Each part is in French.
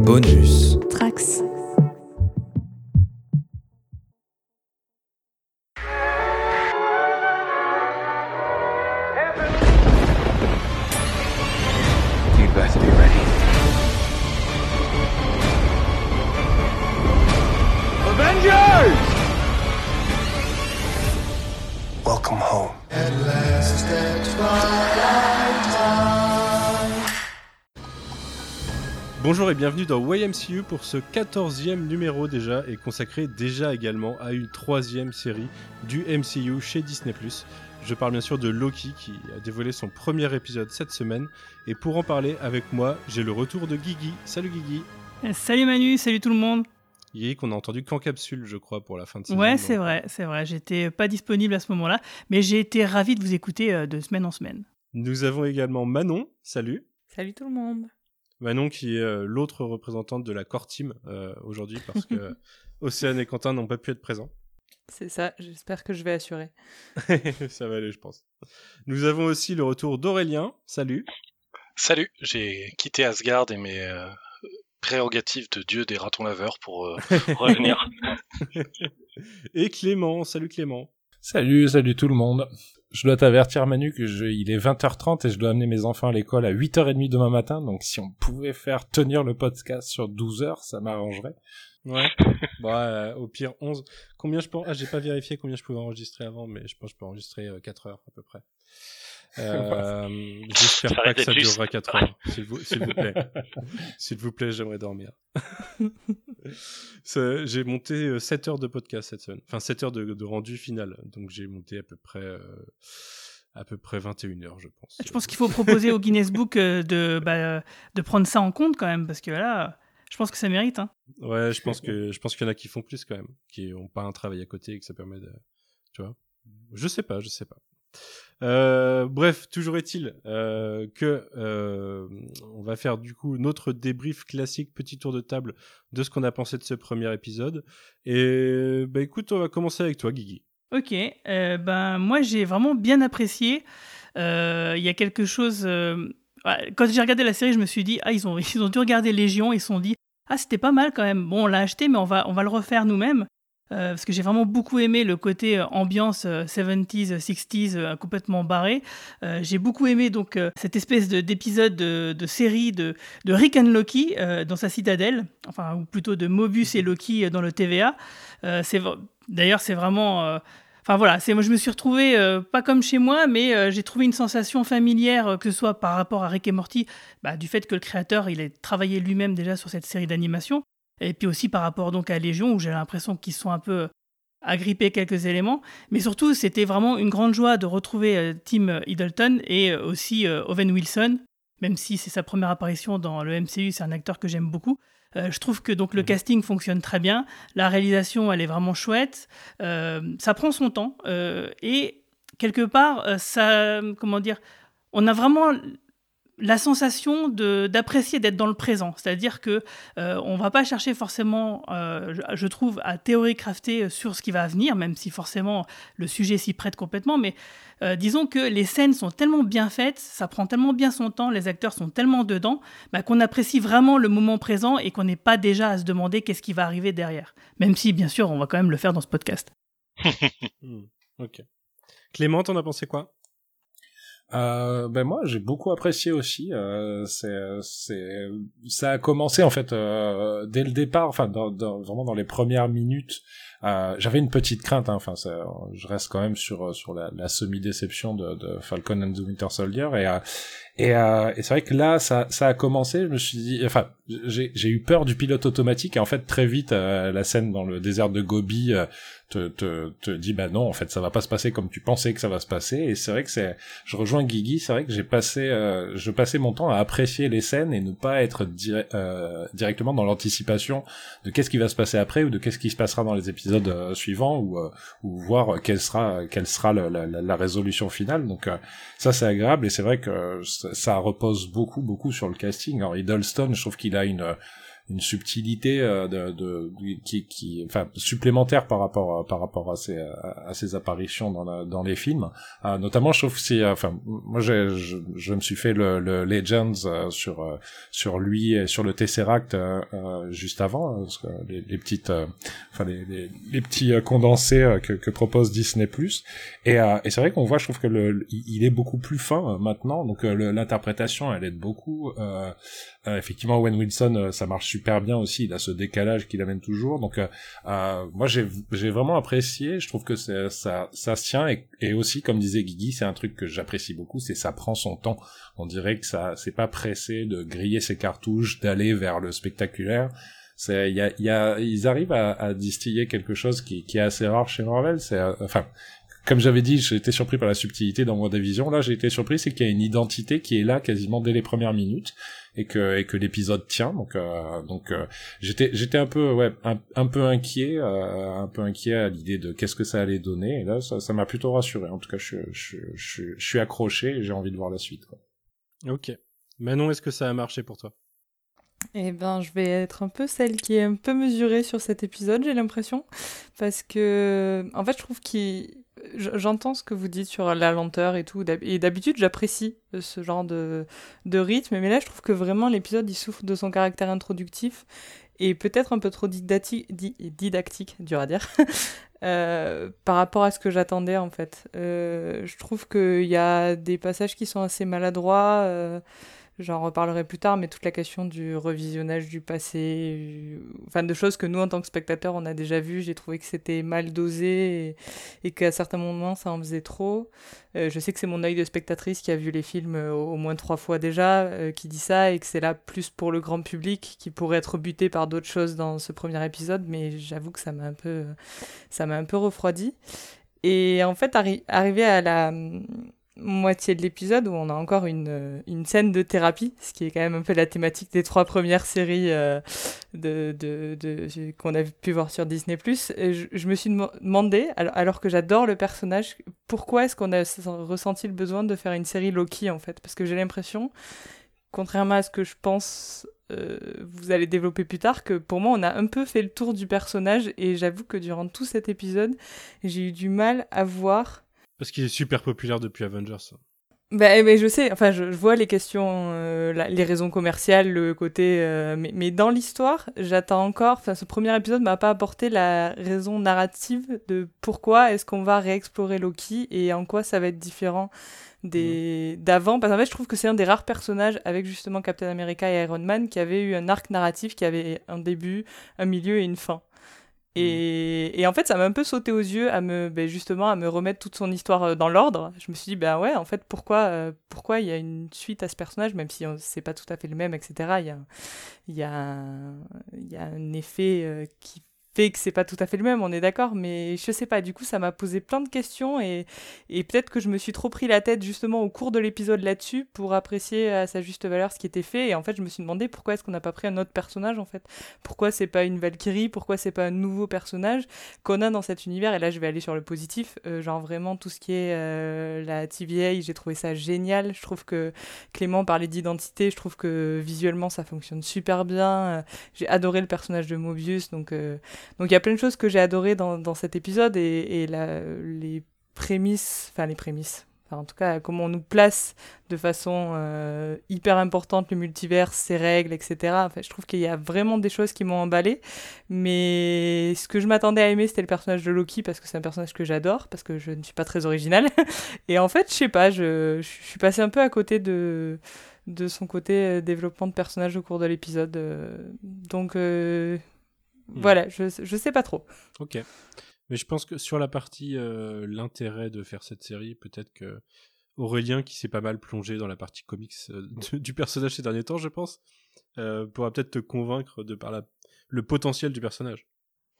Bonus. Bienvenue dans YMCU pour ce 14e numéro déjà et consacré déjà également à une troisième série du MCU chez Disney+. Je parle bien sûr de Loki qui a dévoilé son premier épisode cette semaine et pour en parler avec moi, j'ai le retour de Guigui. Salut Guigui Euh, Salut Manu, salut tout le monde. Guigui qu'on a entendu qu'en capsule je crois pour la fin de saison. Ouais, c'est vrai, c'est vrai. J'étais pas disponible à ce moment-là, mais j'ai été ravi de vous écouter euh, de semaine en semaine. Nous avons également Manon, salut Salut tout le monde. Manon qui est euh, l'autre représentante de la core team euh, aujourd'hui parce que Océane et Quentin n'ont pas pu être présents. C'est ça, j'espère que je vais assurer. Ça va aller, je pense. Nous avons aussi le retour d'Aurélien. Salut. Salut, j'ai quitté Asgard et mes euh, prérogatives de dieu des ratons laveurs pour euh, revenir. Et Clément. Salut Clément. Salut, salut tout le monde. Je dois t'avertir Manu que je, il est 20h30 et je dois amener mes enfants à l'école à 8h30 demain matin, donc si on pouvait faire tenir le podcast sur 12 heures, ça m'arrangerait. Ouais. bon, euh, au pire 11. Combien je peux... Ah, j'ai pas vérifié combien je pouvais enregistrer avant, mais je pense que je peux enregistrer euh, 4 heures à peu près. Euh, J'espère Ça pas que ça juste. durera 4 heures, s'il vous, s'il vous plaît. s'il vous plaît, j'aimerais dormir. J'ai monté euh, 7 heures de podcast cette semaine. Enfin, 7 heures de, de rendu final. Donc j'ai monté à peu près... euh, à peu près 21 heures, je pense. Je pense qu'il faut proposer au Guinness Book euh, de, bah, euh, de prendre ça en compte quand même, parce que là, je pense que ça mérite. Hein. Ouais, je pense que je pense qu'il y en a qui font plus quand même, qui ont pas un travail à côté et que ça permet de, tu vois. Je sais pas, je sais pas. Euh, bref, toujours est-il euh, que euh, on va faire du coup notre débrief classique, petit tour de table de ce qu'on a pensé de ce premier épisode. Et bah écoute, on va commencer avec toi, Guigui. Ok, ben moi j'ai vraiment bien apprécié. Il y a quelque chose. Quand j'ai regardé la série, je me suis dit ah ils ont ils ont dû regarder Légion, ils se sont dit ah c'était pas mal quand même. Bon on l'a acheté mais on va on va le refaire nous-mêmes. Euh, parce que j'ai vraiment beaucoup aimé le côté euh, ambiance euh, 70s, 60s euh, complètement barré. J'ai beaucoup aimé donc cette espèce de- d'épisode de, série de, Rick and Loki dans sa citadelle, enfin ou plutôt de Mobius et Loki dans le TVA. D'ailleurs c'est vraiment Enfin voilà, je me suis retrouvé pas comme chez moi, mais j'ai trouvé une sensation familière, que ce soit par rapport à Rick et Morty, bah, du fait que le créateur il a travaillé lui-même déjà sur cette série d'animation, et puis aussi par rapport donc à Légion où j'ai l'impression qu'ils sont un peu euh, agrippés quelques éléments, mais surtout c'était vraiment une grande joie de retrouver euh, Tim Hiddleston et euh, aussi euh, Owen Wilson, même si c'est sa première apparition dans le MCU, c'est un acteur que j'aime beaucoup. Euh, je trouve que donc le casting fonctionne très bien, la réalisation elle est vraiment chouette, euh, ça prend son temps euh, et quelque part euh, ça comment dire, on a vraiment la sensation d'apprécier d'être dans le présent, c'est-à-dire que euh, on va pas chercher forcément, euh, je, trouve, à théorie crafter sur ce qui va venir, même si forcément le sujet s'y prête complètement, mais euh, disons que les scènes sont tellement bien faites, ça prend tellement bien son temps, les acteurs sont tellement dedans, bah, qu'on apprécie vraiment le moment présent et qu'on n'est pas déjà à se demander qu'est-ce qui va arriver derrière. Même si, bien sûr, on va quand même le faire dans ce podcast. Hmm, Ok. Clément, t'en as pensé quoi? Euh, ben moi j'ai beaucoup apprécié aussi. Euh, c'est, ça a commencé en fait euh, dès le départ, enfin dans, dans- vraiment dans les premières minutes. Euh, j'avais une petite crainte, hein, enfin ça- je reste quand même sur sur la, la semi-déception de, de Falcon and the Winter Soldier et euh, et, euh, et c'est vrai que là ça ça a commencé. Je me suis dit, enfin j'ai eu peur du pilote automatique et en fait très vite la scène dans le désert de Gobi te, te te dit bah non en fait ça va pas se passer comme tu pensais que ça va se passer et c'est vrai que c'est je rejoins Guigui, c'est vrai que j'ai passé, euh, je passais mon temps à apprécier les scènes et ne pas être euh, directement dans l'anticipation de qu'est-ce qui va se passer après ou de qu'est-ce qui se passera dans les épisodes euh, suivants ou, euh, ou voir quelle sera, quelle sera la, la- la résolution finale. Donc euh, ça c'est agréable et c'est vrai que ça, repose beaucoup, beaucoup sur le casting. Alors Hiddleston, je trouve qu'il a une une subtilité euh, de, de, qui, qui enfin supplémentaire par rapport à, par rapport à ces à, ces apparitions dans la, dans les films. Euh, notamment je trouve si enfin moi je, je me suis fait le, le Legends sur sur lui et sur le Tesseract juste avant hein, parce que les, les petites enfin les, les, les, petits condensés que, que propose Disney. Et, et c'est vrai qu'on voit je trouve que le il est beaucoup plus fin maintenant. Donc l'interprétation elle aide beaucoup effectivement Owen Wilson ça marche super bien aussi. Il a ce décalage qu'il amène toujours. Donc, euh, euh, moi, j'ai j'ai vraiment apprécié. Je trouve que ça ça se tient et, et aussi, comme disait Guigui, c'est un truc que j'apprécie beaucoup, c'est ça prend son temps. On dirait que ça c'est pas pressé de griller ses cartouches, d'aller vers le spectaculaire. Y a, y a ils arrivent à, à, distiller quelque chose qui, qui est assez rare chez Marvel. C'est euh, enfin comme j'avais dit, j'ai été surpris par la subtilité dans WandaVision. Là, j'ai été surpris, c'est qu'il y a une identité qui est là quasiment dès les premières minutes et que et que l'épisode tient. Donc euh, donc euh, j'étais j'étais un peu ouais un, un peu inquiet, euh, un peu inquiet à l'idée de qu'est-ce que ça allait donner. Et là, ça ça m'a plutôt rassuré. En tout cas, je je je, je suis accroché et j'ai envie de voir la suite. Quoi. Ok. Manon, est-ce que ça a marché pour toi? Eh ben, je vais être un peu celle qui est un peu mesurée sur cet épisode, j'ai l'impression. Parce que, en fait, je trouve qu'il j'entends ce que vous dites sur la lenteur et tout, et d'habitude j'apprécie euh, ce genre de, de rythme, mais là je trouve que vraiment l'épisode il souffre de son caractère introductif et peut-être un peu trop didactique, didactique dur à dire, euh, par rapport à ce que j'attendais en fait. Euh, je trouve qu'il y a des passages qui sont assez maladroits. J'en reparlerai plus tard, mais toute la question du revisionnage du passé, euh, enfin de choses que nous en tant que spectateurs on a déjà vu, j'ai trouvé que c'était mal dosé et, qu'à certains moments ça en faisait trop. Euh, je sais que c'est mon œil de spectatrice qui a vu les films euh, au moins trois fois déjà, qui dit ça et que c'est là plus pour le grand public qui pourrait être buté par d'autres choses dans ce premier épisode, mais j'avoue que ça m'a un peu, ça m'a un peu refroidi. Et en fait, arrivé à la moitié de l'épisode où on a encore une, euh, une, scène de thérapie, ce qui est quand même un peu la thématique des trois premières séries euh, de, de, de qu'on a pu voir sur Disney+. Je, je me suis demandé, alors, alors que j'adore le personnage, pourquoi est-ce qu'on a ressenti le besoin de faire une série Loki en fait? Parce que j'ai l'impression, contrairement à ce que je pense euh, vous allez développer plus tard, que pour moi on a un peu fait le tour du personnage et j'avoue que durant tout cet épisode, j'ai eu du mal à voir parce qu'il est super populaire depuis Avengers. Mais je sais, enfin, je, vois les questions, euh, les raisons commerciales, le côté. Euh, mais, mais, dans l'histoire, j'attends encore. Enfin, ce premier épisode m'a pas apporté la raison narrative de pourquoi est-ce qu'on va réexplorer Loki et en quoi ça va être différent des mmh. d'avant. Parce qu'en fait, je trouve que c'est un des rares personnages avec justement Captain America et Iron Man qui avait eu un arc narratif qui avait un début, un milieu et une fin. Mm. Et, et, en fait, ça m'a un peu sauté aux yeux à me, ben justement, à me remettre toute son histoire euh, dans l'ordre. Je me suis dit, ben ouais, en fait, pourquoi, euh, pourquoi il y a une suite à ce personnage, même si c'est pas tout à fait le même, etc. Il y a, il y a, il y a un effet euh, qui fait que c'est pas tout à fait le même, on est d'accord, mais je sais pas, du coup ça m'a posé plein de questions et, et peut-être que je me suis trop pris la tête justement au cours de l'épisode là-dessus pour apprécier à sa juste valeur ce qui était fait et en fait je me suis demandé pourquoi est-ce qu'on n'a pas pris un autre personnage en fait, pourquoi c'est pas une Valkyrie, pourquoi c'est pas un nouveau personnage qu'on a dans cet univers? Et là je vais aller sur le positif, euh, genre vraiment tout ce qui est euh, la TVA, j'ai trouvé ça génial, je trouve que Clément parlait d'identité, je trouve que visuellement ça fonctionne super bien, j'ai adoré le personnage de Mobius donc euh, donc il y a plein de choses que j'ai adorées dans, dans, cet épisode et, et les prémices, enfin les prémices, enfin, en tout cas comment on nous place de façon euh, hyper importante le multivers, ses règles, etc. Enfin, je trouve qu'il y a vraiment des choses qui m'ont emballé. Mais ce que je m'attendais à aimer, c'était le personnage de Loki parce que c'est un personnage que j'adore, parce que je ne suis pas très originale. et en fait, je sais pas, je, je suis passée un peu à côté de de son côté euh, développement de personnage au cours de l'épisode. Euh. donc Hmm. Voilà, je, je sais pas trop. Ok. Mais je pense que sur la partie euh, l'intérêt de faire cette série, peut-être que Aurélien, qui s'est pas mal plongé dans la partie comics euh, du personnage ces derniers temps, je pense, euh, pourra peut-être te convaincre de par la, le potentiel du personnage.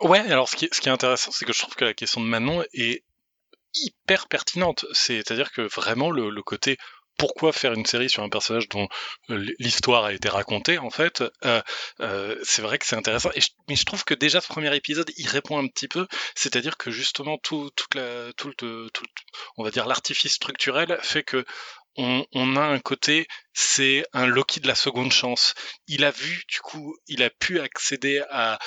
Ouais, alors ce qui, ce qui est intéressant, c'est que je trouve que la question de Manon est hyper pertinente. C'est-à-dire que vraiment le, le côté pourquoi faire une série sur un personnage dont euh, l'histoire a été racontée en fait euh, euh, c'est vrai que c'est intéressant. Et mais je trouve que déjà ce premier épisode il répond un petit peu. C'est-à-dire que justement tout tout, tout, on va dire l'artifice structurel fait que on, a un côté, c'est un Loki de la seconde chance. Il a vu, du coup, il a pu accéder à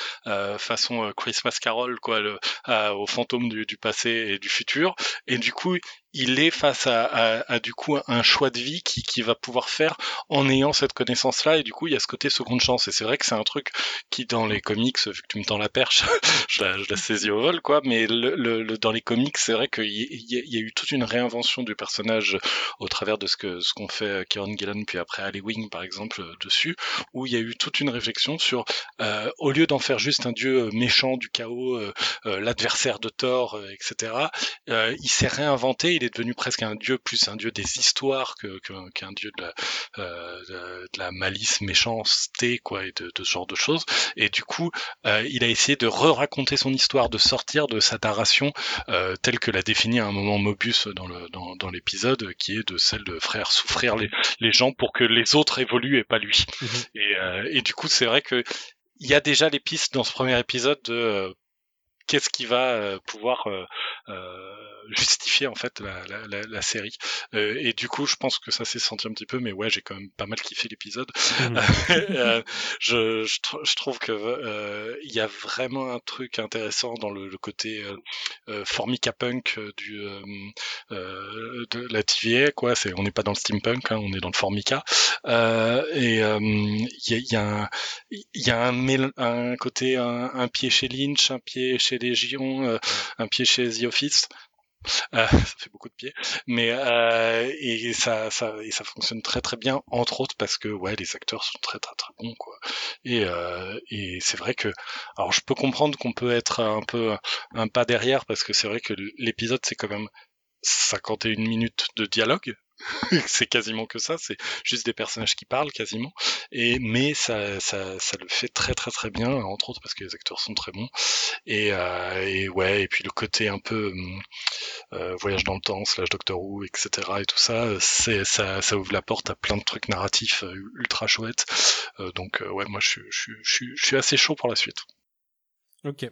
façon Christmas Carol, quoi, le, à, au fantôme du, du, passé et du futur, et du coup, il est face à, du coup un choix de vie qui, qui va pouvoir faire en ayant cette connaissance-là, et du coup, il y a ce côté seconde chance. Et c'est vrai que c'est un truc qui, dans les comics, vu que tu me tends la perche, je, la, je la saisis au vol, quoi. Mais le, le, dans les comics, c'est vrai qu'il y, y, a eu toute une réinvention du personnage au travers de ce que ce qu'on fait Kieran Gillan puis après Ali Wing par exemple dessus, où il y a eu toute une réflexion sur euh, au lieu d'en faire juste un dieu méchant du chaos, euh, euh, l'adversaire de Thor, etc. il s'est réinventé. Il est devenu presque un dieu plus un dieu des histoires que qu'un dieu de la, de, de la malice, méchanceté, quoi, et de, de, ce genre de choses. Et du coup, il a essayé de re-raconter son histoire, de sortir de sa narration telle que l'a définie à un moment Mobius dans le dans, dans l'épisode, qui est de celle de frère souffrir les, les gens pour que les autres évoluent et pas lui. Mmh et, euh, et, du coup, c'est vrai que il y a déjà les pistes dans ce premier épisode de euh, qu'est-ce qui va euh, pouvoir euh, euh, justifier en fait la, la, la, la série. et du coup, je pense que ça s'est senti un petit peu, mais ouais, j'ai quand même pas mal kiffé l'épisode. Mmh. je, je, je, trouve que il y a vraiment un truc intéressant dans le, le côté formica punk du de la TVA, quoi. C'est on n'est pas dans le steampunk, hein, on est dans le formica. et il y a, y, a y a un, un côté un, un pied chez Lynch, un pied chez Légion, euh, un pied chez The Office. Euh, ça fait beaucoup de pieds, mais euh, et ça, ça et ça fonctionne très très bien, entre autres parce que ouais, les acteurs sont très très très bons quoi. Et et c'est vrai que, alors je peux comprendre qu'on peut être un peu un pas derrière parce que c'est vrai que l'épisode c'est quand même 51 minutes de dialogue, c'est quasiment que ça, c'est juste des personnages qui parlent quasiment. Et mais ça, ça, le fait très très très bien, entre autres parce que les acteurs sont très bons. Et, euh, et ouais, et puis le côté un peu hum, euh, voyage dans le temps, slash Doctor Who, etc. Et tout ça, ça, ouvre la porte à plein de trucs narratifs euh, ultra chouettes. Donc ouais, moi je, je, je, je suis assez chaud pour la suite. Ok.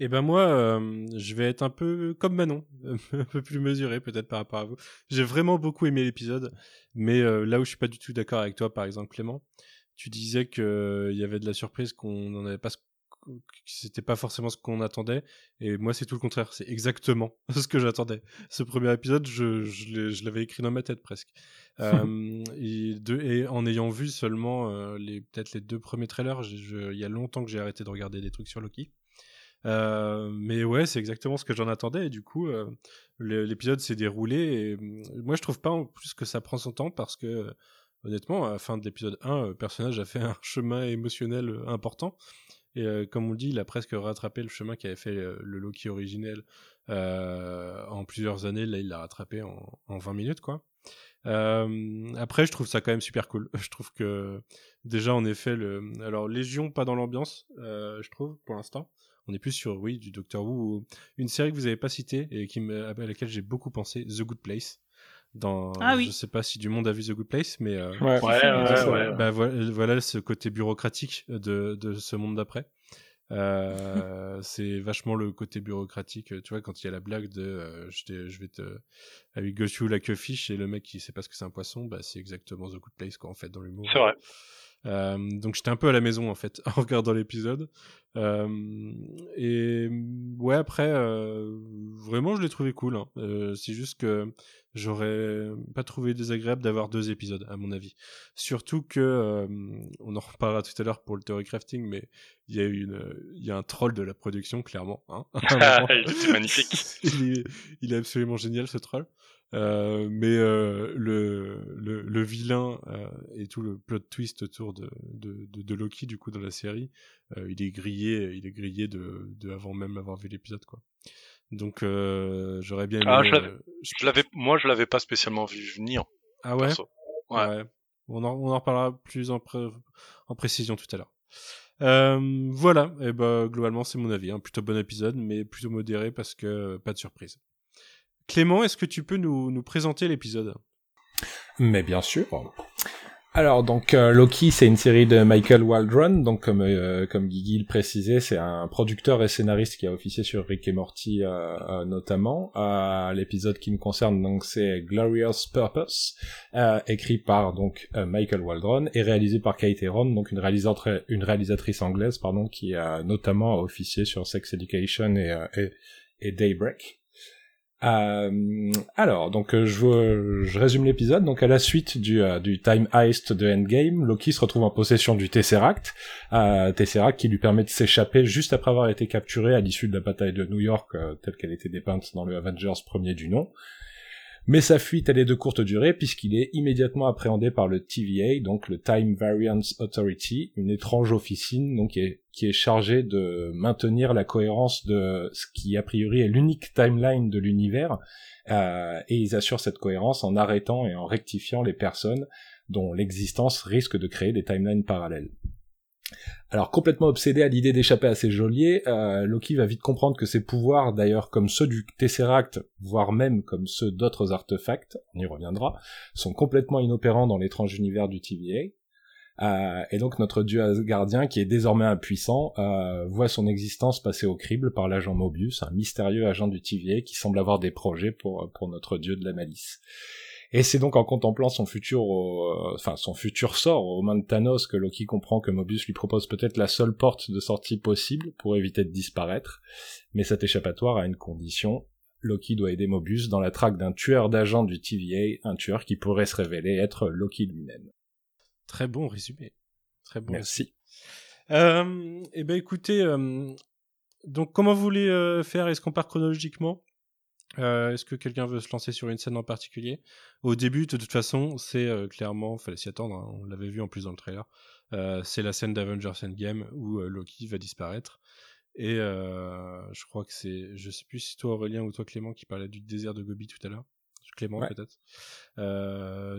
Et eh ben moi, euh, je vais être un peu comme Manon, un peu plus mesuré peut-être par rapport à vous. J'ai vraiment beaucoup aimé l'épisode, mais euh, là où je suis pas du tout d'accord avec toi, par exemple Clément, tu disais que euh, il y avait de la surprise qu'on n'en avait pas, c'était pas forcément ce qu'on attendait, et moi c'est tout le contraire, c'est exactement ce que j'attendais. Ce premier épisode, je, je l'avais écrit dans ma tête presque. euh, et, de, et, en ayant vu seulement les peut-être les deux premiers trailers, il y a longtemps que j'ai arrêté de regarder des trucs sur Loki. Euh, mais ouais, c'est exactement ce que j'en attendais. Et du coup, euh, l'épisode s'est déroulé. Euh, moi, je trouve pas en plus que ça prend son temps parce que, honnêtement, à la fin de l'épisode 1, le personnage a fait un chemin émotionnel important. Et comme on le dit, il a presque rattrapé le chemin qu'avait fait le Loki originel en plusieurs années. Là, il l'a rattrapé en, en 20 minutes, quoi. Euh, après, je trouve ça quand même super cool. Je trouve que déjà, en effet, le alors Légion pas dans l'ambiance, euh, je trouve pour l'instant on est plus sur oui du Doctor Who une série que vous avez pas citée et qui à laquelle j'ai beaucoup pensé The Good Place. Dans ah, oui. je sais pas si du monde a vu The Good Place mais euh, ouais, ouais, ouais, ouais, bah, voilà, voilà, ce côté bureaucratique de, de ce monde d'après. Euh, c'est vachement le côté bureaucratique tu vois quand il y a la blague de euh, je, je vais te avec Goshu la queue-fiche et le mec qui sait pas ce que c'est un poisson bah c'est exactement The Good Place quoi en fait dans l'humour. C'est vrai. euh, donc j'étais un peu à la maison en fait en regardant l'épisode. Euh, et ouais après euh, vraiment je l'ai trouvé cool. Hein. Euh, c'est juste que j'aurais pas trouvé désagréable d'avoir deux épisodes à mon avis. Surtout que euh, on en reparlera tout à l'heure pour le theory crafting, mais il y a une il y a un troll de la production clairement. Hein, il était magnifique. il, est, il est absolument génial ce troll. Euh, mais euh, le, le, le, vilain euh, et tout le plot twist autour de, de, de, de Loki du coup dans la série, euh, il est grillé, il est grillé de, de avant même avoir vu l'épisode quoi. Donc euh, j'aurais bien aimé. Ah, je l'avais, moi je l'avais pas spécialement vu venir. Ah ouais? Ouais. ouais. On, en, on en reparlera plus en, pré en précision tout à l'heure. Euh, voilà, et ben globalement c'est mon avis, un plutôt bon épisode, mais plutôt modéré parce que pas de surprise. Clément, est-ce que tu peux nous, nous présenter l'épisode? Mais bien sûr. Alors donc euh, Loki c'est une série de Michael Waldron. Donc comme euh, comme Guigui le précisait c'est un producteur et scénariste qui a officié sur Rick et Morty euh, euh, notamment. L'épisode qui nous concerne donc c'est Glorious Purpose écrit par donc Michael Waldron et réalisé par Kate Herron donc une réalisatrice anglaise pardon qui a notamment officié sur Sex Education et Daybreak euh, alors, donc euh, je, résume l'épisode. Donc à la suite du, euh, du time heist de Endgame, Loki se retrouve en possession du Tesseract, euh, Tesseract qui lui permet de s'échapper juste après avoir été capturé à l'issue de la bataille de New York, telle qu'elle était dépeinte dans le Avengers premier du nom. Mais sa fuite, elle est de courte durée puisqu'il est immédiatement appréhendé par le TVA, donc le Time Variance Authority, une étrange officine donc qui est, chargée de maintenir la cohérence de ce qui a priori est l'unique timeline de l'univers, euh, et ils assurent cette cohérence en arrêtant et en rectifiant les personnes dont l'existence risque de créer des timelines parallèles. Alors complètement obsédé à l'idée d'échapper à ses geôliers, euh, Loki va vite comprendre que ses pouvoirs, d'ailleurs comme ceux du Tesseract, voire même comme ceux d'autres artefacts, on y reviendra, sont complètement inopérants dans l'étrange univers du TVA. Euh, et donc notre dieu Asgardien, qui est désormais impuissant, euh, voit son existence passer au crible par l'agent Mobius, un mystérieux agent du TVA qui semble avoir des projets pour, pour notre dieu de la malice. Et c'est donc en contemplant son futur, euh, enfin son futur sort aux mains de Thanos que Loki comprend que Mobius lui propose peut-être la seule porte de sortie possible pour éviter de disparaître. Mais cet échappatoire a une condition. Loki doit aider Mobius dans la traque d'un tueur d'agents du TVA, un tueur qui pourrait se révéler être Loki lui-même. Très bon résumé. Très bon. Merci. Euh, eh ben écoutez, euh, donc comment vous voulez euh, faire? Est-ce qu'on part chronologiquement? Euh, Est-ce que quelqu'un veut se lancer sur une scène en particulier? Au début, de toute façon, c'est euh, clairement, fallait s'y attendre, hein, on l'avait vu en plus dans le trailer, euh, c'est la scène d'Avengers Endgame où euh, Loki va disparaître. Et je crois que c'est, je sais plus si toi Aurélien ou toi Clément qui parlait du désert de Gobi tout à l'heure. Clément Ouais. peut-être.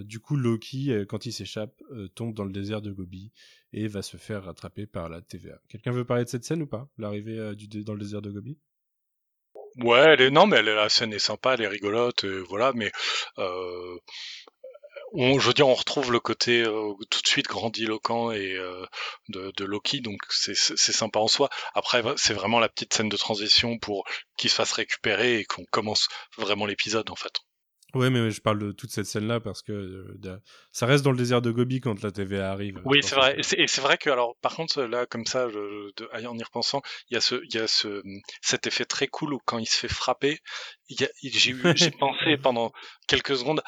du coup, Loki, quand il s'échappe, tombe dans le désert de Gobi et va se faire rattraper par la TVA. Quelqu'un veut parler de cette scène ou pas? L'arrivée dans le désert de Gobi? Ouais, elle est, non, mais elle la scène est sympa, elle est rigolote, euh, voilà, mais euh, on, je veux dire, on retrouve le côté euh, tout de suite grandiloquent et euh, de, de Loki, donc c'est sympa en soi. Après, c'est vraiment la petite scène de transition pour qu'il se fasse récupérer et qu'on commence vraiment l'épisode en fait. Ouais, mais je parle de toute cette scène-là parce que euh, ça reste dans le désert de Gobi quand la TVA arrive. Oui, c'est vrai. Et c'est- vrai que, alors, par contre, là, comme ça, je, de- en y repensant, il y a ce, il y a ce, cet effet très cool où quand il se fait frapper, j'ai pensé pendant quelques secondes.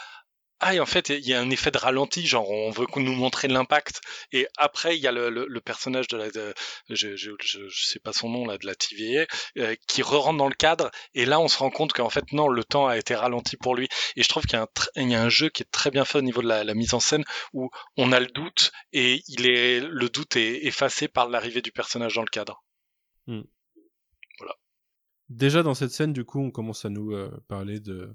Ah, et en fait, il y a un effet de ralenti, genre on veut nous montrer l'impact. Et après, il y a le, le, le personnage de la, de- je, je, je, je sais pas son nom là, de la TVA, euh, qui re-rentre dans le cadre. Et là, on se rend compte qu'en fait, non, le temps a été ralenti pour lui. Et je trouve qu'il y y a un jeu qui est très bien fait au niveau de la, la mise en scène, où on a le doute et il est, le doute est effacé par l'arrivée du personnage dans le cadre. Déjà dans cette scène, du coup, on commence à nous euh, parler de,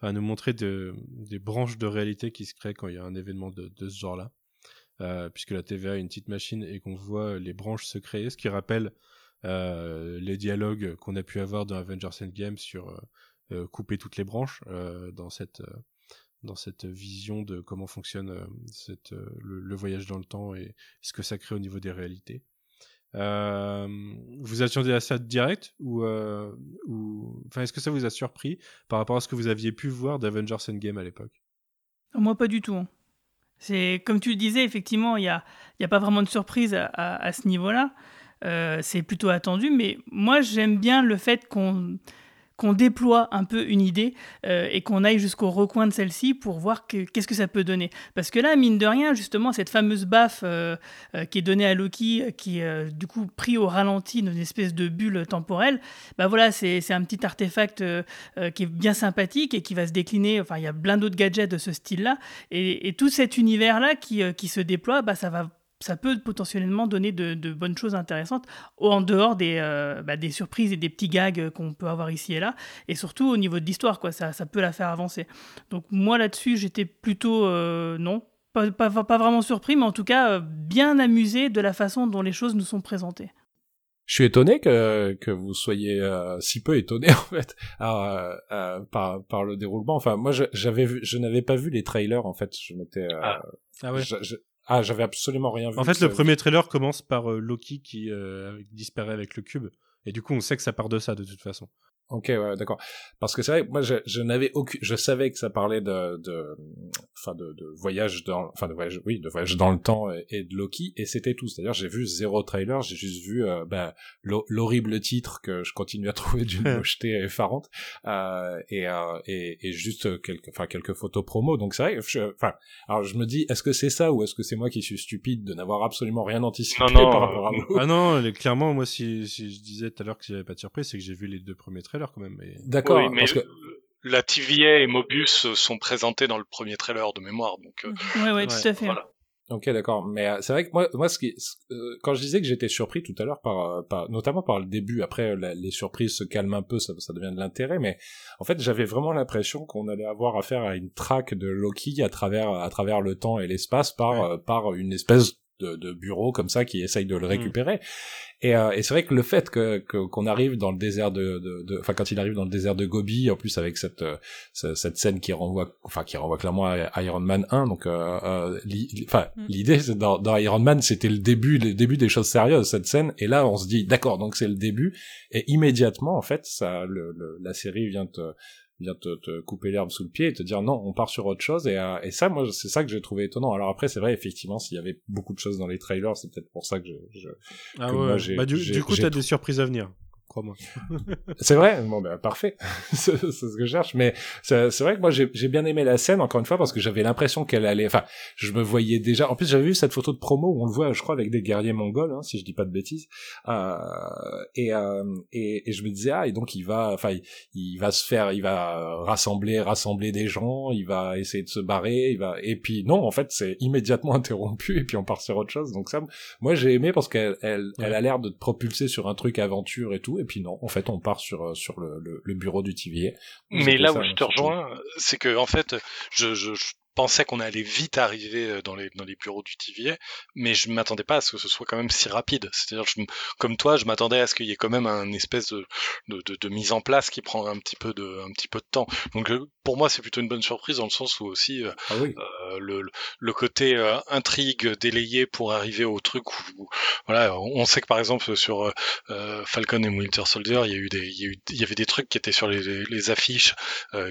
à nous montrer de, des branches de réalité qui se créent quand il y a un événement de, ce genre-là, Euh, puisque la TVA est une petite machine et qu'on voit les branches se créer, ce qui rappelle euh, les dialogues qu'on a pu avoir dans Avengers Endgame sur euh, euh, couper toutes les branches euh, dans cette euh, dans cette vision de comment fonctionne euh, euh, le voyage dans le temps et ce que ça crée au niveau des réalités. Euh, vous attendiez à ça direct ou, euh, ou... enfin est-ce que ça vous a surpris par rapport à ce que vous aviez pu voir d'Avengers Endgame à l'époque? Moi, pas du tout. hein. C'est comme tu le disais, effectivement, il n'y a, a pas vraiment de surprise à ce niveau-là. Euh, c'est plutôt attendu, mais moi, j'aime bien le fait qu'on qu'on déploie un peu une idée euh, et qu'on aille jusqu'au recoin de celle-ci pour voir que- qu'est-ce que ça peut donner. Parce que là, mine de rien, justement, cette fameuse baffe euh, euh, qui est donnée à Loki, qui est euh, du coup pris au ralenti dans une espèce de bulle temporelle, bah voilà, c'est un petit artefact euh, euh, qui est bien sympathique et qui va se décliner. Enfin, il y a plein d'autres gadgets de ce style-là. Et, et tout cet univers-là qui, qui se déploie, bah, ça va ça peut potentiellement donner de, de bonnes choses intéressantes en dehors des, euh, bah, des surprises et des petits gags qu'on peut avoir ici et là et surtout au niveau de l'histoire quoi ça, ça peut la faire avancer donc moi là-dessus j'étais plutôt euh, non pas, pas, pas vraiment surpris mais en tout cas euh, bien amusé de la façon dont les choses nous sont présentées je suis étonné que que vous soyez euh, si peu étonné en fait euh, euh, par par le déroulement. Enfin, moi, je- j'avais vu, je n'avais pas vu les trailers en fait. Je m'étais. euh, Ah. Ah ouais. Ah, j'avais absolument rien vu. En fait, le premier trailer commence par euh, Loki qui euh, disparaît avec le cube. Et du coup, on sait que ça part de ça, de toute façon. Ok, ouais, d'accord. Parce que c'est vrai, que moi, je, je n'avais aucune, je savais que ça parlait de, de, enfin, de, de voyage dans, enfin, de voyage, oui, de voyage dans le temps et, et de Loki, et c'était tout. C'est-à-dire, j'ai vu zéro trailer, j'ai juste vu, euh, ben, l'ho- l'horrible titre que je continue à trouver d'une mocheté effarante, euh, et, euh, et, et juste quelques, enfin, quelques photos promo. Donc c'est vrai, je- enfin, alors je me dis, est-ce que c'est ça ou est-ce que c'est moi qui suis stupide de n'avoir absolument rien anticipé Non, non, par rapport à euh, vous Ah non, clairement, moi, si, si je disais tout à l'heure que j'avais pas de surprise, c'est que j'ai vu les deux premiers trailers quand même. Et... D'accord, Oui, mais parce que la TVA et Mobius sont présentés dans le premier trailer de mémoire, donc euh, Ouais, ouais, Ouais, tout à fait. voilà. Ok, d'accord. Mais euh, c'est vrai que moi, moi, ce qui, ce- euh, quand je disais que j'étais surpris tout à l'heure par, euh, par, notamment par le début. Après, la- les surprises se calment un peu, ça, ça devient de l'intérêt. Mais en fait, j'avais vraiment l'impression qu'on allait avoir affaire à une traque de Loki à travers, à travers le temps et l'espace par, Ouais. euh, par une espèce de, de bureau comme ça qui essaye de le récupérer. Et, euh, et c'est vrai que le fait que que- qu'on arrive dans le désert de, de, de- enfin quand il arrive dans le désert de Gobi, en plus avec cette euh, ce- cette scène qui renvoie, enfin qui renvoie clairement à Iron Man 1. Donc, euh, euh, li- enfin Mm. l'idée c'est dans, dans Iron Man c'était le début, le début des choses sérieuses cette scène. Et là on se dit d'accord, donc c'est le début. Et immédiatement en fait, ça, le, le- la série vient te vient te, te couper l'herbe sous le pied et te dire non, on part sur autre chose. Et, euh, et ça, moi, c'est ça que j'ai trouvé étonnant. Alors après, c'est vrai, effectivement, s'il y avait beaucoup de choses dans les trailers, c'est peut-être pour ça que je, je, Ah que ouais. moi, bah, du, du coup, t'as des surprises à venir, crois-moi. C'est vrai, bon ben parfait, c'est ce que je cherche. Mais c'est vrai que moi j'ai bien aimé la scène encore une fois parce que j'avais l'impression qu'elle allait. Enfin, je me voyais déjà. En plus, j'avais vu cette photo de promo où on le voit, je crois, avec des guerriers mongols, hein, si je dis pas de bêtises. Euh, et, euh, et et je me disais ah et donc il va, enfin il, il va se faire, il va rassembler rassembler des gens, il va essayer de se barrer, il va. Et puis non, en fait c'est immédiatement interrompu et puis on part sur autre chose. Donc ça, moi j'ai aimé parce qu'elle elle, elle a l'air de te propulser sur un truc aventure et tout, et puis non, en fait on part sur euh, sur le, le, le bureau du TVA. Mais là où je te rejoins, c'est que en fait, je, je, je pensais qu'on allait vite arriver euh, dans les, dans les bureaux du TVA, mais je m'attendais pas à ce que ce soit quand même si rapide. C'est-à-dire, comme toi, je m'attendais à ce qu'il y ait quand même un espèce de, de, de, de mise en place qui prend un petit peu de, un petit peu de temps. Donc, euh, pour moi, c'est plutôt une bonne surprise dans le sens où aussi euh, Ah oui. euh, le, côté euh, intrigue délayé pour arriver au truc où, où- voilà, on sait que par exemple sur euh, Falcon et Winter Soldier, il y a eu des, il y, a eu- il y avait des trucs qui étaient sur les, les, les affiches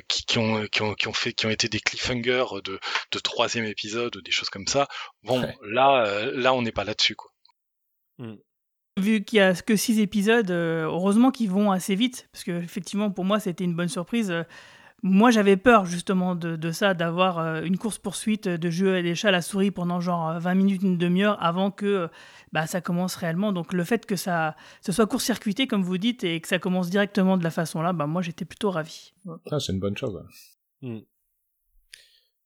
qui, qui ont, qui ont, qui ont fait, qui ont été des cliffhangers de, de troisième épisode ou des choses comme ça. Bon, Ouais. là, euh, là, on n'est pas là-dessus, quoi. Vu qu'il y a que six épisodes, euh, heureusement qu'ils vont assez vite, parce que effectivement pour moi c'était une bonne surprise. Euh, Moi j'avais peur justement de, de ça, d'avoir euh, une course poursuite de jeu à des chats à la souris pendant genre euh, 20 minutes, une demi-heure avant que euh, bah, ça commence réellement. Donc le fait que ça ce soit court-circuité comme vous dites et que ça commence directement de la façon là, bah, moi j'étais plutôt ravi. Ah, c'est une bonne chose. Hmm.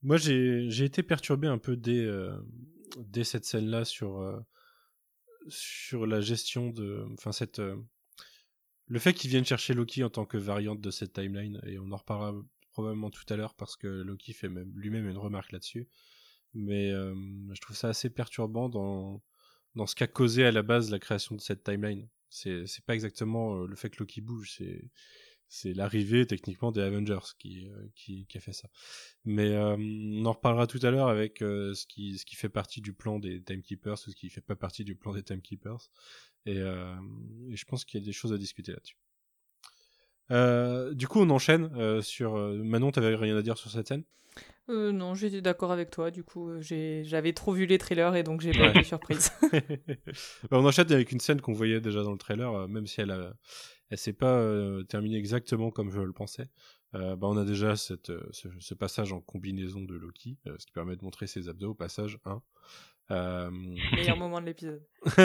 Moi, j'ai été perturbé un peu dès, euh, dès cette scène-là sur, euh, sur la gestion de. Enfin, cette. euh, le fait qu'ils viennent chercher Loki en tant que variante de cette timeline, et on en reparlera probablement tout à l'heure parce que Loki fait même- lui-même une remarque là-dessus. Mais je trouve ça assez perturbant dans, dans ce qu'a causé à la base la création de cette timeline. C'est pas exactement le fait que Loki bouge, c'est c'est l'arrivée techniquement des Avengers qui, euh, qui, qui a fait ça. Mais euh, on en reparlera tout à l'heure avec euh, ce, qui, ce qui fait partie du plan des Timekeepers ou ce qui fait pas partie du plan des Timekeepers. Et, euh, et je pense qu'il y a des choses à discuter là-dessus. Du coup, on enchaîne sur. Manon, t'avais rien à dire sur cette scène? Non, j'étais d'accord avec toi. Du coup, j'avais trop vu les trailers et donc j'ai pas été surprise. Bah, on enchaîne avec une scène qu'on voyait déjà dans le trailer, même si elle a, elle s'est pas euh, terminée exactement comme je le pensais. Euh, bah, on a déjà cette, euh, ce, ce passage en combinaison de Loki, euh, ce qui permet de montrer ses abdos, passage 1. Euh... Meilleur moment de l'épisode.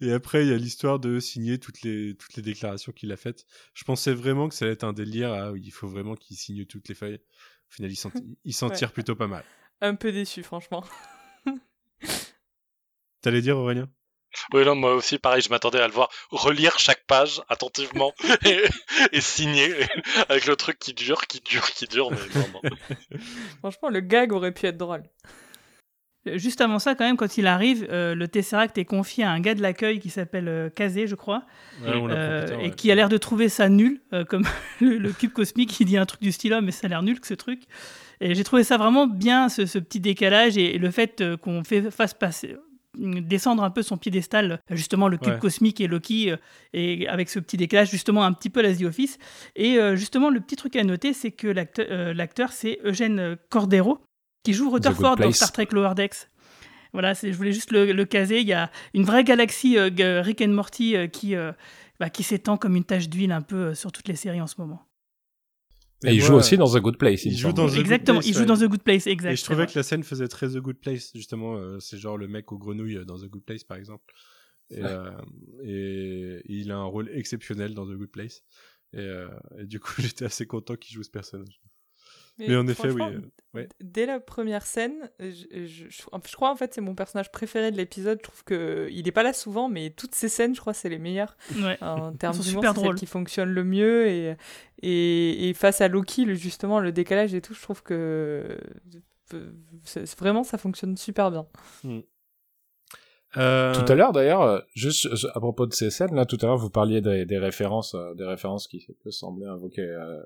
Et après, il y a l'histoire de signer toutes les, toutes les déclarations qu'il a faites. Je pensais vraiment que ça allait être un délire, ah, il faut vraiment qu'il signe toutes les feuilles. Au final, il s'en, il s'en Ouais. tire plutôt pas mal. Un peu déçu, franchement. T'allais dire, Aurélien? Oui, non, moi aussi, pareil, je m'attendais à le voir relire chaque page attentivement et, et signer avec le truc qui dure, qui dure, qui dure. Mais non, non. Franchement, le gag aurait pu être drôle. Juste avant ça, quand même, quand il arrive, euh, le Tesseract est confié à un gars de l'accueil qui s'appelle euh, Kazé, je crois, Ouais, euh, et qui a l'air de trouver ça nul, euh, comme le, le cube cosmique qui dit un truc du style Ah, mais ça a l'air nul que ce truc. Et j'ai trouvé ça vraiment bien, ce, ce petit décalage, et, et le fait euh, qu'on fait, fasse passer descendre un peu son piédestal, justement le cube Ouais. cosmique et Loki, euh, et avec ce petit décalage, justement un petit peu la The Office. Et euh, justement, le petit truc à noter, c'est que l'acteur, euh, l'acteur, c'est Eugène Cordero, qui joue Rutherford dans. Star Trek Lower Decks. Voilà, je voulais juste le, le caser. Il y a une vraie galaxie Rick and Morty qui, bah, qui s'étend comme une tache d'huile un peu sur toutes les séries en ce moment. Et il moi, joue aussi dans The Good Place. il joue dans The Good Exactement, Place, il joue ouais. dans The Good Place, exact. Et je trouvais que la scène faisait très The Good Place, justement. euh, c'est genre le mec aux grenouilles dans The Good Place, par exemple. Et, Ouais. euh, et il a un rôle exceptionnel dans The Good Place. Et, euh, et du coup, j'étais assez content qu'il joue ce personnage. Mais, en effet, oui. euh, ouais. Dès la première scène, je, je- je- je crois en fait c'est mon personnage préféré de l'épisode. Je trouve que il est pas là souvent, mais toutes ces scènes, je crois, c'est les meilleures. Ouais. en termes d'humour. super C'est celles qui fonctionnent le mieux et, et, et face à Loki, le- justement, le décalage et tout, je trouve que c'est- vraiment ça fonctionne super bien. Euh, Tout à l'heure d'ailleurs, euh, juste euh, à propos de ces scènes, là tout à l'heure vous parliez des, des références, euh, des références qui que semblaient invoquer, euh,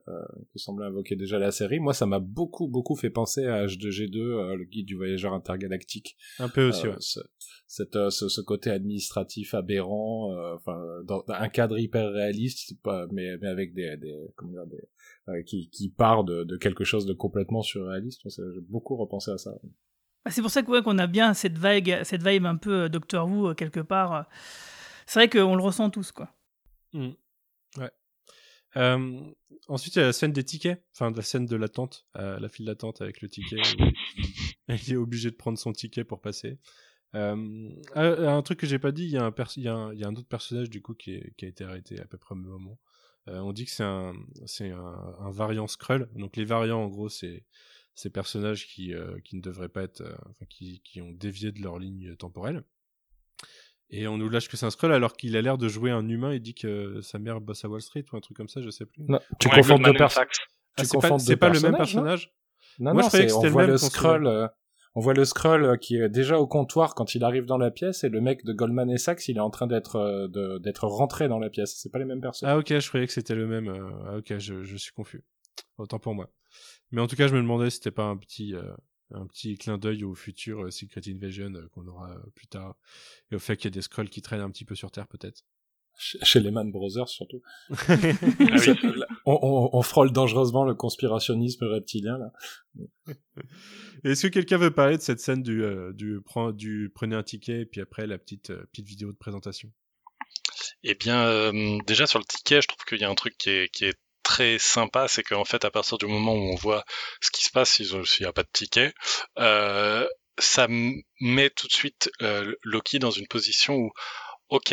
que semblait invoquer déjà la série. Moi, ça m'a beaucoup beaucoup fait penser à H2G2, euh, le guide du voyageur intergalactique. Un peu aussi, ouais. ce, cette, ce, ce côté administratif aberrant, enfin dans un cadre hyper réaliste, mais mais avec des, des comment dire, des, qui qui part de, de quelque chose de complètement surréaliste. J'ai beaucoup repensé à ça. C'est pour ça ouais, qu'on a bien cette vibe, cette vibe un peu euh, Doctor Who euh, quelque part. euh. C'est vrai qu'on le ressent tous, quoi. Mm. Ouais. Euh, ensuite, il y a la scène des tickets, enfin de la scène de l'attente, euh, la file d'attente avec le ticket. il est obligé de prendre son ticket pour passer. Euh, un truc que j'ai pas dit, il y, a un pers- il y, a un- il y a un autre personnage du coup qui, est- qui a été arrêté à peu près au même moment. On dit que c'est un, c'est un, un variant Skrull. Donc les variants, en gros, c'est ces personnages qui, euh, qui ne devraient pas être, euh, enfin, qui, qui ont dévié de leur ligne temporelle. Et on nous lâche que c'est un Skrull alors qu'il a l'air de jouer un humain. Il dit que sa mère bosse à Wall Street ou un truc comme ça, je sais plus. Non, tu Ouais, confonds deux personnes. Ah, c'est pas, deux le même personnage? Non, Moi, non, je croyais c'est- que on c'était le voit même le scroll, euh, on voit le scroll qui est déjà au comptoir quand il arrive dans la pièce et le mec de Goldman et Sachs, il est en train d'être euh, de- d'être rentré dans la pièce. C'est pas les mêmes personnes. Ah ok, je croyais que c'était le même. euh, Ah ok, je, je suis confus. Autant pour moi. Mais en tout cas, je me demandais si c'était pas un petit, euh, un petit clin d'œil au futur euh, Secret Invasion euh, qu'on aura euh, plus tard et au fait qu'il y a des scrolls qui traînent un petit peu sur Terre peut-être. Chez chez les Man Brothers surtout. Ah oui. On, on, on frôle dangereusement le conspirationnisme reptilien là. Est-ce que quelqu'un veut parler de cette scène du, euh, du, prend- du prenez un ticket et puis après la petite, euh, petite vidéo de présentation? Eh bien, euh, déjà sur le ticket, je trouve qu'il y a un truc qui est, qui est très sympa, c'est qu'en fait, à partir du moment où on voit ce qui se passe s'il n'y a pas de ticket, euh, ça met tout de suite euh, Loki dans une position où, ok,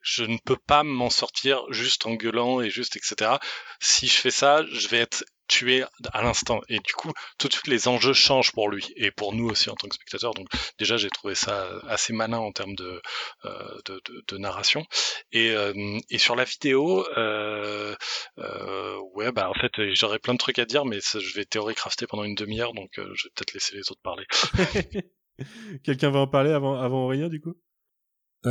je ne peux pas m'en sortir juste en gueulant et juste etc. Si je fais ça, je vais être tué à l'instant. Et du coup, tout de suite, les enjeux changent pour lui et pour nous aussi en tant que spectateurs. Donc déjà, j'ai trouvé ça assez malin en termes de, euh, de, de, de narration. Et, euh, et sur la vidéo, euh, euh, ouais, bah en fait, j'aurais plein de trucs à dire, mais je vais théorie crafter pendant une demi-heure, donc euh, je vais peut-être laisser les autres parler. Quelqu'un va en parler avant, avant rien du coup?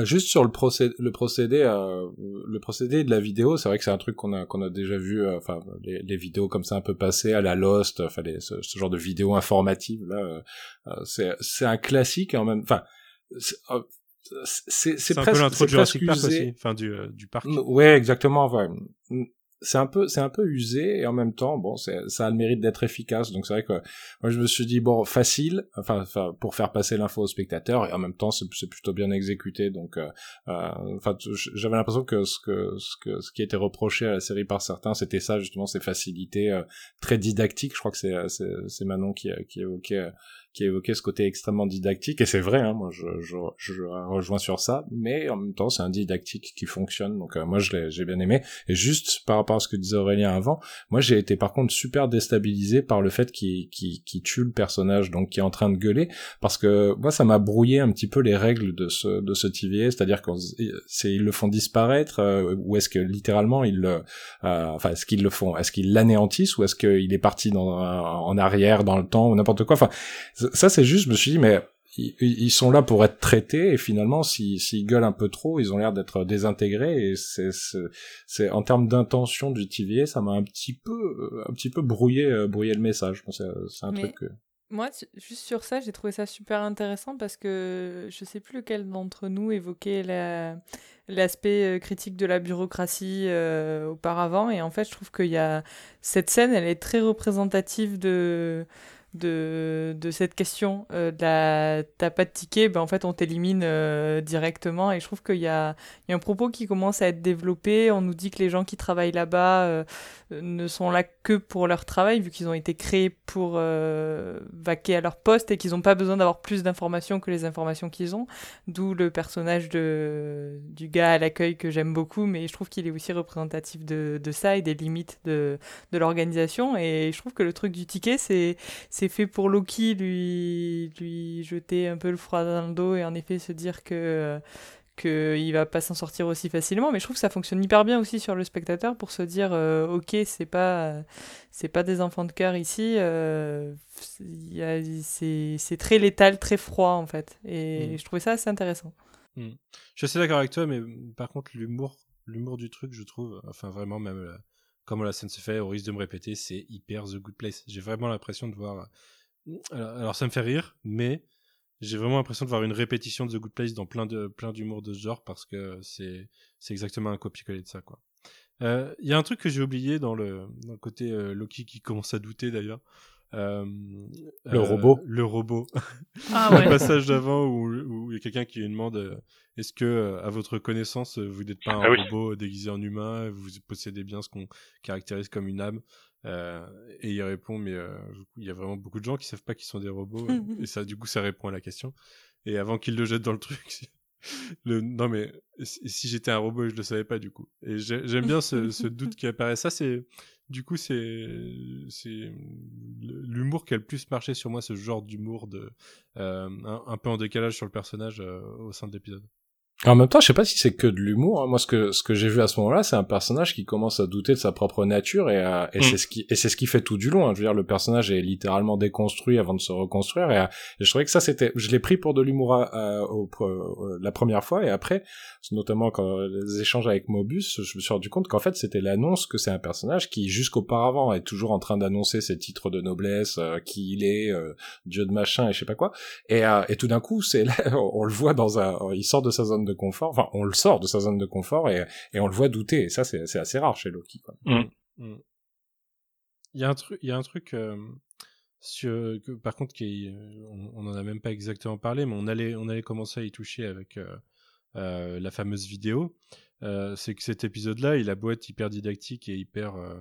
Juste sur le procédé, le procédé, euh, le procédé de la vidéo, c'est vrai que c'est un truc qu'on a qu'on a déjà vu, euh, enfin les, les vidéos comme ça un peu passées à la Lost, enfin ce, ce genre de vidéos informatives là, euh, euh, c'est c'est un classique et en même, enfin c'est euh, c'est C'est un presque peu l'intro c'est de Jurassic presque Park aussi, enfin du, euh, du parc. Ouais, exactement. Ouais. C'est un peu, c'est un peu usé et en même temps, bon, ça a le mérite d'être efficace. Donc c'est vrai que moi je me suis dit bon, facile, enfin, pour faire passer l'info au spectateur et en même temps c'est, plutôt bien exécuté. Donc, euh, euh, enfin, j'avais l'impression que ce que ce que ce qui était reproché à la série par certains, c'était ça justement, ces facilités euh, très didactiques. Je crois que c'est c'est, c'est Manon qui qui évoquait qui évoquait ce côté extrêmement didactique et c'est vrai hein, moi je, je, je rejoins sur ça mais en même temps c'est un didactique qui fonctionne donc euh, moi je j'ai bien aimé. Et juste par rapport à ce que disait Aurélien avant moi j'ai été par contre super déstabilisé par le fait qu'il qu'il qu'il tue le personnage donc qui est en train de gueuler parce que moi ça m'a brouillé un petit peu les règles de ce de ce TVA c'est-à-dire qu'on c'est ils le font disparaître euh, ou est-ce que littéralement ils le euh, enfin est-ce qu'ils le font est-ce qu'ils l'anéantissent ou est-ce qu'il est parti dans en arrière dans le temps ou n'importe quoi enfin ça c'est juste je me suis dit mais ils, ils sont là pour être traités et finalement s'ils s'ils gueulent un peu trop ils ont l'air d'être désintégrés et c'est c'est- en termes d'intention du TVA ça m'a un petit peu euh, un petit peu brouillé euh, brouillé le message c'est c'est un Mais- truc que... Moi, juste sur ça, j'ai trouvé ça super intéressant parce que je sais plus lequel d'entre nous évoquait la- l'aspect euh, critique de la bureaucratie euh, auparavant. Et en fait, je trouve qu'il y a cette scène, elle est très représentative de de, de cette question euh, de la t'as pas de ticket ben en fait on t'élimine euh, directement et je trouve qu'il y a, y a un propos qui commence à être développé on nous dit que les gens qui travaillent là-bas euh, ne sont là que pour leur travail, vu qu'ils ont été créés pour vaquer à leur poste et qu'ils n'ont pas besoin d'avoir plus d'informations que les informations qu'ils ont. D'où le personnage de, du gars à l'accueil que j'aime beaucoup, mais je trouve qu'il est aussi représentatif de, de ça et des limites de, de l'organisation. Et je trouve que le truc du ticket, c'est c'est fait pour Loki lui, lui jeter un peu le froid dans le dos et en effet se dire que. qu'il va pas s'en sortir aussi facilement mais je trouve que ça fonctionne hyper bien aussi sur le spectateur pour se dire euh, ok c'est pas c'est pas des enfants de cœur ici euh, c'est très létal très froid en fait et Mm. je trouvais ça assez intéressant Je suis assez d'accord avec toi, mais par contre, l'humour, l'humour du truc, je trouve, enfin vraiment, même comme la scène se fait, au risque de me répéter, c'est hyper The Good Place. J'ai vraiment l'impression de voir. Alors, ça me fait rire, mais j'ai vraiment l'impression de voir une répétition de The Good Place dans plein de plein d'humour de ce genre parce que c'est c'est exactement un copier-coller de ça, quoi. Euh, Il y a un truc que j'ai oublié dans le, dans le côté euh, Loki qui commence à douter d'ailleurs. Euh, Le robot. Le robot. Ah le ouais. passage d'avant où, où il y a quelqu'un qui lui demande euh, est-ce que, euh, à votre connaissance, euh, vous n'êtes pas un Ah oui. robot déguisé en humain, vous possédez bien ce qu'on caractérise comme une âme Euh, Et il répond mais euh, il y a vraiment beaucoup de gens qui savent pas qu'ils sont des robots euh, et ça, du coup, ça répond à la question. Et avant qu'il le jette dans le truc, le non mais si j'étais un robot, je le savais pas du coup. Et j'ai- j'aime bien ce, ce doute qui apparaît. Ça, c'est du coup, c'est l'humour qui a le plus marché sur moi, ce genre d'humour de euh, un, un peu en décalage sur le personnage euh, au sein de l'épisode. En même temps, je sais pas si c'est que de l'humour. hein. Moi, ce que ce que j'ai vu à ce moment-là, c'est un personnage qui commence à douter de sa propre nature et, et Mm. c'est ce qui et c'est ce qui fait tout du long. hein. Je veux dire, le personnage est littéralement déconstruit avant de se reconstruire et, et je trouvais que ça c'était, je l'ai pris pour de l'humour euh, au- euh, la première fois et après, notamment quand les échanges avec Mobius, je me suis rendu compte qu'en fait c'était l'annonce que c'est un personnage qui jusqu'auparavant est toujours en train d'annoncer ses titres de noblesse, euh, qui il est, euh, dieu de machin et je sais pas quoi. Et, euh, et tout d'un coup, c'est là, on le voit dans un, il sort de sa zone de confort. Enfin, on le sort de sa zone de confort et, et on le voit douter. Et ça, c'est assez rare chez Loki. Quoi. Mm. Il y a un truc, il y a un truc euh, sur, que, par contre, qui, on, on en a même pas exactement parlé, mais on allait, on allait commencer à y toucher avec euh, euh, la fameuse vidéo. Euh, c'est que cet épisode-là, il a beau être hyper didactique et hyper, euh,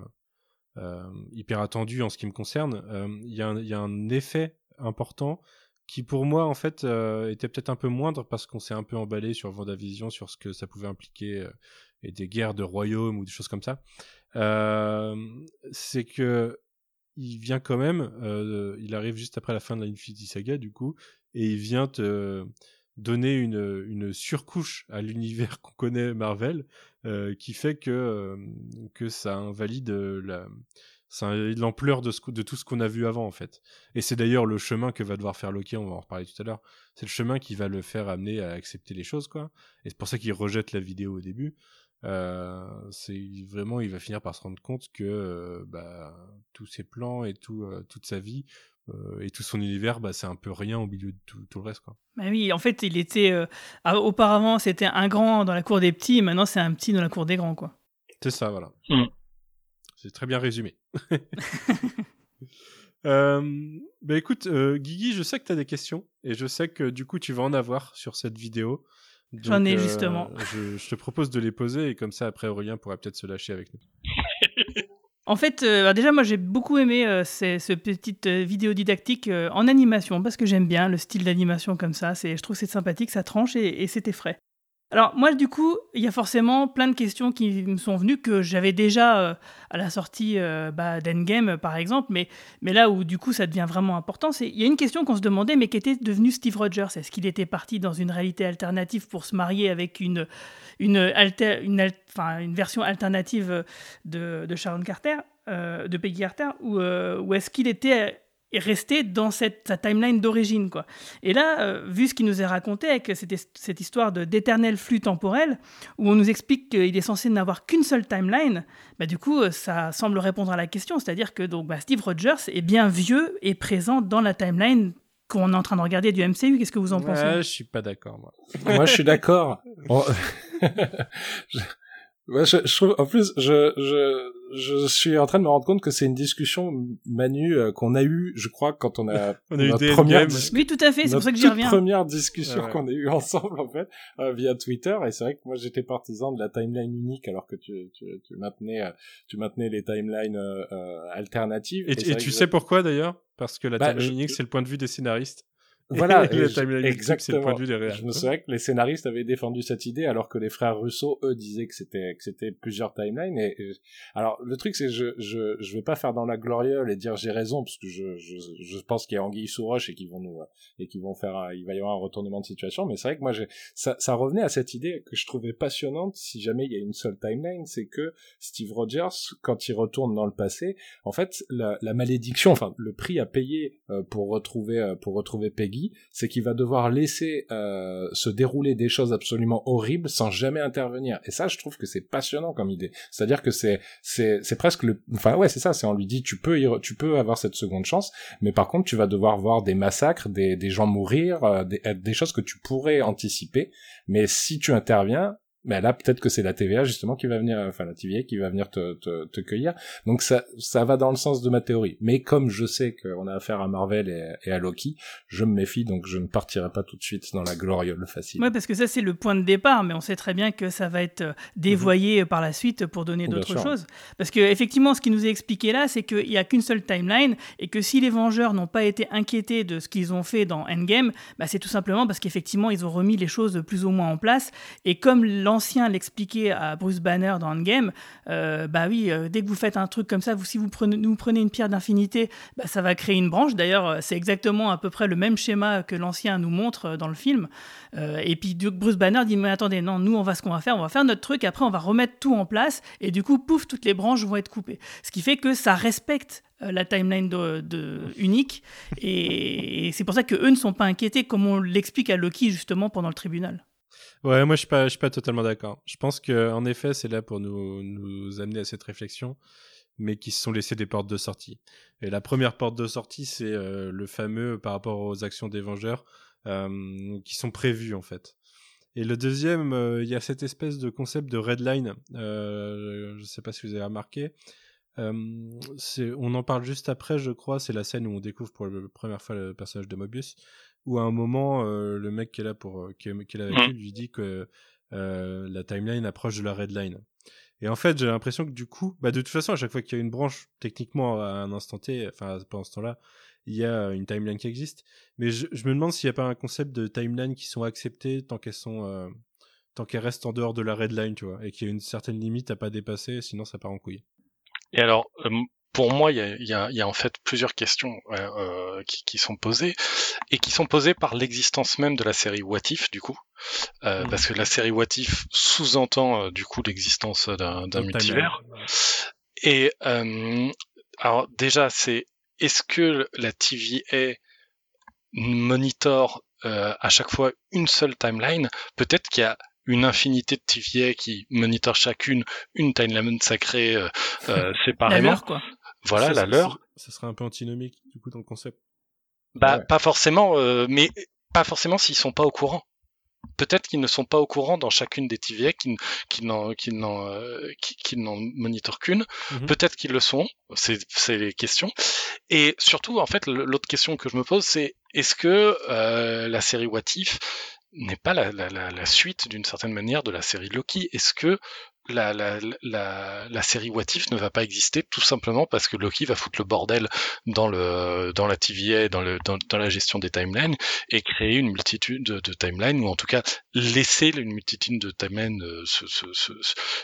euh, hyper attendu en ce qui me concerne. euh, Il y, a un- il y a un effet important qui, pour moi, en fait, euh, était peut-être un peu moindre parce qu'on s'est un peu emballé sur Vendavision, sur ce que ça pouvait impliquer euh, et des guerres de royaumes ou des choses comme ça. Euh, c'est que il vient quand même, il arrive juste après la fin de l'Infinity Saga du coup, et il vient te donner une, une surcouche à l'univers qu'on connaît Marvel, qui fait que que ça invalide la invalide l'ampleur de, ce, que- de tout ce qu'on a vu avant en fait. Et c'est d'ailleurs le chemin que va devoir faire Loki, on va en reparler tout à l'heure. C'est le chemin qui va le faire amener à accepter les choses quoi. Et c'est pour ça qu'il rejette la vidéo au début. Euh, c'est vraiment, il va finir par se rendre compte que euh, bah, tous ses plans et tout, euh, toute sa vie euh, et tout son univers, bah, c'est un peu rien au milieu de tout, tout le reste. Quoi. Bah oui, en fait, il était. euh, ah, auparavant, c'était un grand dans la cour des petits, et maintenant, c'est un petit dans la cour des grands, quoi. C'est ça, voilà. Mm. C'est très bien résumé. euh, bah écoute, euh, Guigui, je sais que tu as des questions et je sais que du coup tu vas en avoir sur cette vidéo. J'en ai, euh, justement. Je, je te propose de les poser et comme ça après Aurélien pourra peut-être se lâcher avec nous. En fait, euh, bah, déjà, moi, j'ai beaucoup aimé euh, ces- ce petite vidéo didactique en animation parce que j'aime bien le style d'animation comme ça. C'est, je trouve que c'est sympathique, ça tranche et, et c'était frais. Alors, moi, du coup, il y a forcément plein de questions qui me sont venues que j'avais déjà euh, à la sortie euh, bah, d'Endgame, par exemple, mais, mais là où, du coup, ça devient vraiment important, c'est il y a une question qu'on se demandait, mais qu'était devenu Steve Rogers. Est-ce qu'il était parti dans une réalité alternative pour se marier avec une, une, une, une version alternative de, de Sharon Carter, euh, de Peggy Carter, ou, euh, ou est-ce qu'il était est resté dans cette, sa timeline d'origine. quoi. Et là, euh, vu ce qu'il nous est raconté avec cette, cette histoire de, d'éternel flux temporel, où on nous explique qu'il est censé n'avoir qu'une seule timeline, bah, du coup, euh, ça semble répondre à la question. C'est-à-dire que donc, bah, Steve Rogers est bien vieux et présent dans la timeline qu'on est en train de regarder du MCU. Qu'est-ce que vous en pensez? Ouais, je suis pas d'accord, moi. Moi, je suis d'accord. Bon, je... Ouais, je, je trouve, en plus, je, je, je suis en train de me rendre compte que c'est une discussion, Manu, euh, qu'on a eu, je crois, quand on a, On a eu notre des première, Oui, tout à fait, c'est pour ça que j'y reviens. première discussion Ouais, qu'on a eue ensemble, en fait, euh, via Twitter. Et c'est vrai que moi, j'étais partisan de la timeline unique, alors que tu, tu, tu maintenais, euh, tu maintenais les timelines euh, euh, alternatives. Et, tu sais pourquoi d'ailleurs? Parce que la Bah, timeline je- unique, c'est le point de vue des scénaristes. Voilà, timeline multiple, c'est le point de exactement. vue des réels. Je me souviens que les scénaristes avaient défendu cette idée alors que les frères Russo, eux, disaient que c'était que c'était plusieurs timelines. Et, et- alors le truc c'est je je je vais pas faire dans la gloriole et dire j'ai raison parce que je je je pense qu'il y a anguille sous roche et qu'ils vont nous et qu'ils vont faire un- il va y avoir un retournement de situation. Mais c'est vrai que moi j'ai ça ça revenait à cette idée que je trouvais passionnante si jamais il y a une seule timeline, c'est que Steve Rogers quand il retourne dans le passé, en fait la, la malédiction, enfin le prix à payer euh, pour retrouver euh, pour retrouver Peggy, c'est qu'il va devoir laisser euh, se dérouler des choses absolument horribles sans jamais intervenir. Et ça, je trouve que c'est passionnant comme idée. C'est-à-dire que c'est c'est c'est presque le, enfin ouais, c'est ça. C'est on lui dit tu peux y tu peux avoir cette seconde chance, mais par contre tu vas devoir voir des massacres, des des gens mourir, euh, des des choses que tu pourrais anticiper. Mais si tu interviens mais là, peut-être que c'est la TVA justement qui va venir, enfin la TVA qui va venir te, te, te cueillir. Donc ça, ça va dans le sens de ma théorie. Mais comme je sais qu'on a affaire à Marvel et, et à Loki, je me méfie, donc je ne partirai pas tout de suite dans la gloriole facile. Ouais, parce que ça, c'est le point de départ, mais on sait très bien que ça va être euh, dévoyé euh, par la suite pour donner Mhm. D'autres choses. Parce que, effectivement, ce qui nous est expliqué là, c'est qu'il n'y a qu'une seule timeline et que si les Vengeurs n'ont pas été inquiétés de ce qu'ils ont fait dans Endgame, bah, c'est tout simplement parce qu'effectivement, ils ont remis les choses plus ou moins en place. Et comme l'ancien l'expliquait à Bruce Banner dans Endgame, euh, bah oui, euh, dès que vous faites un truc comme ça, vous, si vous prenez, une pierre d'infinité, bah, ça va créer une branche. D'ailleurs, euh, c'est exactement à peu près le même schéma que l'ancien nous montre euh, dans le film. Et puis Bruce Banner dit mais attendez non nous on va ce qu'on va faire on va faire notre truc après on va remettre tout en place et du coup pouf toutes les branches vont être coupées ce qui fait que ça respecte la timeline unique et, et c'est pour ça que eux ne sont pas inquiétés comme on l'explique à Loki justement pendant le tribunal Ouais, moi je suis pas, je suis pas totalement d'accord. Je pense que en effet, c'est là pour nous, nous amener à cette réflexion, mais qui se sont laissés des portes de sortie. Et la première porte de sortie, c'est euh, le fameux par rapport aux actions des Vengeurs euh, qui sont prévues en fait. Et le deuxième, euh, il y a cette espèce de concept de red line. Je sais pas si vous avez remarqué. On en parle juste après, je crois. C'est la scène où on découvre pour la première fois le personnage de Mobius, où à un moment, euh, le mec qui est là pour, euh, qui est, qui est là avec Mhm. lui, lui dit que euh, la timeline approche de la red line. Et en fait, j'ai l'impression que du coup, bah de toute façon, à chaque fois qu'il y a une branche, techniquement à un instant T, enfin pendant ce temps-là, il y a une timeline qui existe. Mais je, je me demande s'il n'y a pas un concept de timeline qui sont acceptées tant qu'elles sont, euh, tant qu'elles restent en dehors de la red line, tu vois, et qu'il y a une certaine limite à pas dépasser, sinon ça part en couille. Et alors, euh, pour moi, il y a, il y a- il y a en fait plusieurs questions euh, euh, qui, qui sont posées et qui sont posées par l'existence même de la série What If, du coup, Euh, Mhm. parce que la série What If sous-entend euh, du coup l'existence d'un multivers. Et alors déjà, c'est est-ce que la TVA monitor à chaque fois une seule timeline? Peut-être qu'il y a une infinité de TVA qui monitorent chacune une timeline sacrée euh, euh, séparément. leur quoi Voilà Ça, la leur. Ça, serait un peu antinomique, du coup, dans le concept. Bah Ouais. pas forcément, euh, mais pas forcément s'ils sont pas au courant. Peut-être qu'ils ne sont pas au courant dans chacune des TVA, qui, n- qui n'en qui n'en euh, n'en monitorent qu'une. Mhm. Peut-être qu'ils le sont. C'est c'est les questions. Et surtout, en fait, l'autre question que je me pose, c'est est-ce que euh, la série What If n'est pas la, la, la, la suite d'une certaine manière de la série Loki? Est-ce que la, la, la, la série What If ne va pas exister tout simplement parce que Loki va foutre le bordel dans le dans la TVA, dans le dans, la gestion des timelines et créer une multitude de, timelines ou en tout cas laisser une multitude de timelines euh, se, se, se-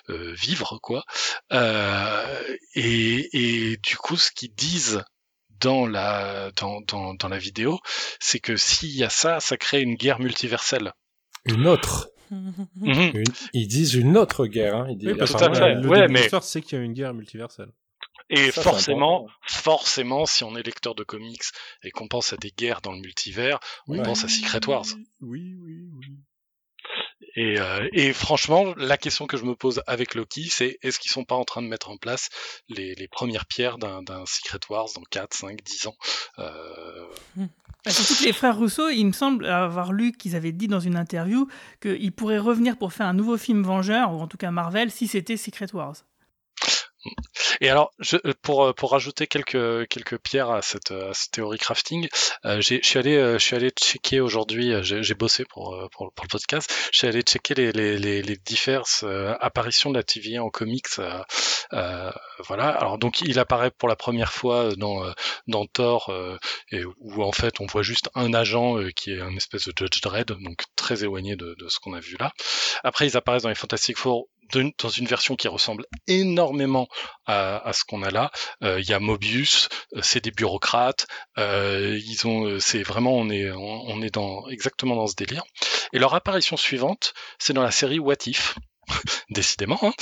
euh, vivre quoi. Euh, et, et du coup, ce qu'ils disent dans la dans, dans, dans la vidéo, c'est que s'il y a ça, ça crée une guerre multiverselle. Une autre. Mhm. Une- Ils disent une autre guerre. Hein. Ils disent, Oui, parce le Ouais, mais- l'histoire, c'est qu'il y a une guerre multiverselle. Et Ça, forcément, forcément, si on est lecteur de comics et qu'on pense à des guerres dans le multivers, on pense à Secret Wars. Oui, oui, oui. Et, euh, et franchement, la question que je me pose avec Loki, c'est est-ce qu'ils sont pas en train de mettre en place les, les premières pierres d'un Secret Wars dans 4, 5, 10 ans? Euh, surtout que les frères Rousseau, il me semble avoir lu qu'ils avaient dit dans une interview qu'ils pourraient revenir pour faire un nouveau film Vengeur, ou en tout cas Marvel, si c'était Secret Wars. Et alors, je, euh, pour euh, pour rajouter quelques quelques pierres à cette, à cette théorie crafting, euh, je suis allé euh, allé checker aujourd'hui, euh, j'ai bossé pour, euh, pour le podcast, je suis allé checker les les les, les diverses euh, apparitions de la TVA en comics. euh, euh, voilà. Alors donc il apparaît pour la première fois dans euh, dans Thor, euh, et où en fait on voit juste un agent euh, qui est un espèce de Judge Dredd, donc très éloigné de, de ce qu'on a vu là. Après ils apparaissent dans les Fantastic Four dans une version qui ressemble énormément à, à ce qu'on a là. Euh, Il y a Mobius, euh, c'est des bureaucrates. euh, ils ont, euh, c'est vraiment, on est, on est dans exactement dans ce délire. Et leur apparition suivante, c'est dans la série What If. Décidément. hein.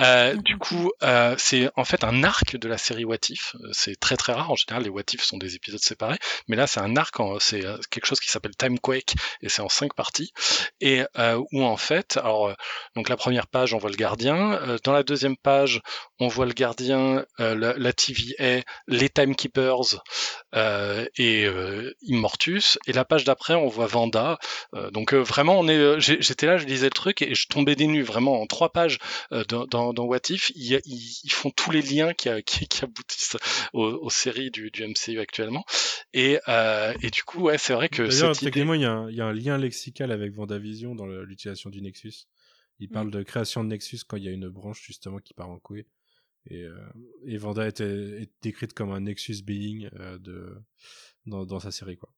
Euh, du coup, euh, c'est en fait un arc de la série What If. Euh, C'est très très rare. En général, les What If sont des épisodes séparés, mais là, c'est un arc. C'est quelque chose qui s'appelle Timequake et c'est en cinq parties. Et euh, où en fait, alors donc la première page, on voit le gardien. Dans la deuxième page, on voit le gardien, la, la TVA, les Timekeepers et Immortus. Et la page d'après, on voit Vanda. Donc vraiment, on est. J'étais là, je lisais le truc et je tombais des nues. Vraiment, en trois pages euh, dans, dans, dans What If, ils, font tous les liens qui, a- qui, qui aboutissent aux, aux séries du, du MCU actuellement. Et, euh, et du coup, ouais, c'est vrai que D'ailleurs, techniquement, il y, a un- il y a un lien lexical avec Vendavision dans l'utilisation du Nexus. Il parle de création de Nexus quand il y a une branche justement qui part en couille. Et, euh, et Vanda est décrite comme un Nexus being euh, de, dans, dans sa série. Quoi.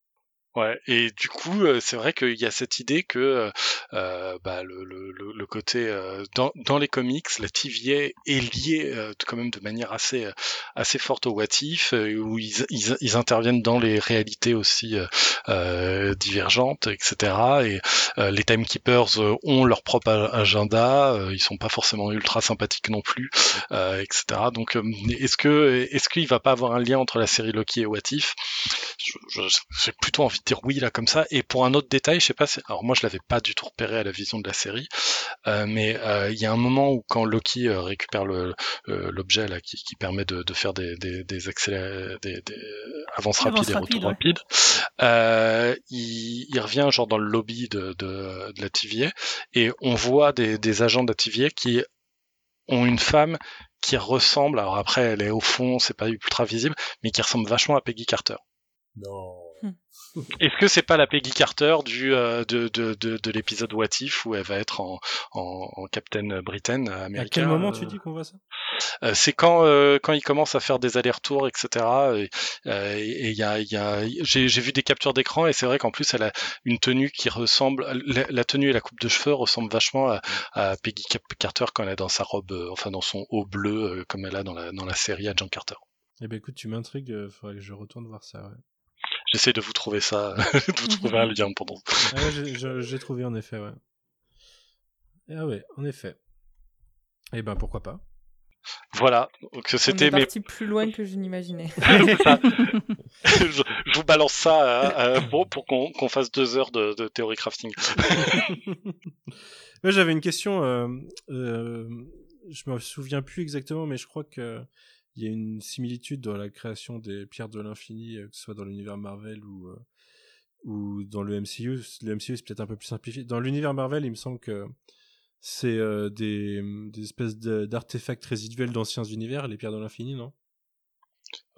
Ouais, et du coup, euh, c'est vrai qu'il y a cette idée que euh, euh, bah, le, le, le, côté euh, dans, dans les comics, la TVA est liée euh, quand même de manière assez euh, assez forte au What If, euh, où ils, ils, ils interviennent dans les réalités aussi divergentes, etc. Et les Timekeepers ont leur propre agenda, ils sont pas forcément ultra sympathiques non plus, etc. Donc, est-ce que est-ce qu'il va pas avoir un lien entre la série Loki et What If? Je- je- J'ai plutôt envie dire oui là comme ça. Et pour un autre détail, je sais pas, si- alors moi je l'avais pas du tout repéré à la vision de la série, euh, mais euh, il y a un moment où quand Loki euh, récupère le euh, l'objet là qui, qui permet de, de faire des des des, accélé- des, des avances Avance rapides et rapide, retours ouais. rapides, euh, il, il revient genre dans le lobby de, de, de la TVA et on voit des, des agents de la TVA qui ont une femme qui ressemble, alors après elle est au fond, c'est pas ultra visible, mais qui ressemble vachement à Peggy Carter. Non. Est-ce que c'est pas la Peggy Carter du euh, de, de, de, de l'épisode What If où elle va être en, en, en Captain Britain américain à quel moment euh, tu dis qu'on voit ça? euh, C'est quand euh, quand il commence à faire des allers-retours, etc. Et euh, et il y a, il y a j'ai j'ai vu des captures d'écran et c'est vrai qu'en plus elle a une tenue qui ressemble la, la tenue et la coupe de cheveux ressemblent vachement à, à Peggy Cap- Carter quand elle est dans sa robe, euh, enfin dans son haut bleu euh, comme elle a dans la dans la série Agent Carter. Eh ben écoute, tu m'intrigues, euh, faudrait que je retourne voir ça. Ouais. J'essaie de vous trouver ça, de vous trouver un lien pendant. Ah ouais, j'ai- trouvé en effet, ouais. Ah ouais, en effet. Eh ben pourquoi pas. Voilà, donc On c'était mes parti plus loin que je n'imaginais. Je, je vous balance ça euh, euh, pour, pour qu'on qu'on fasse deux heures de, de théorie crafting. Ouais, J'avais une question. Euh, euh, je me souviens plus exactement, mais je crois que il y a une similitude dans la création des pierres de l'infini, euh, que ce soit dans l'univers Marvel ou euh, ou dans le MCU. Le MCU c'est peut-être un peu plus simplifié. Dans l'univers Marvel, il me semble que c'est euh, des, des espèces d'artefacts résiduels d'anciens univers, les pierres de l'infini, non?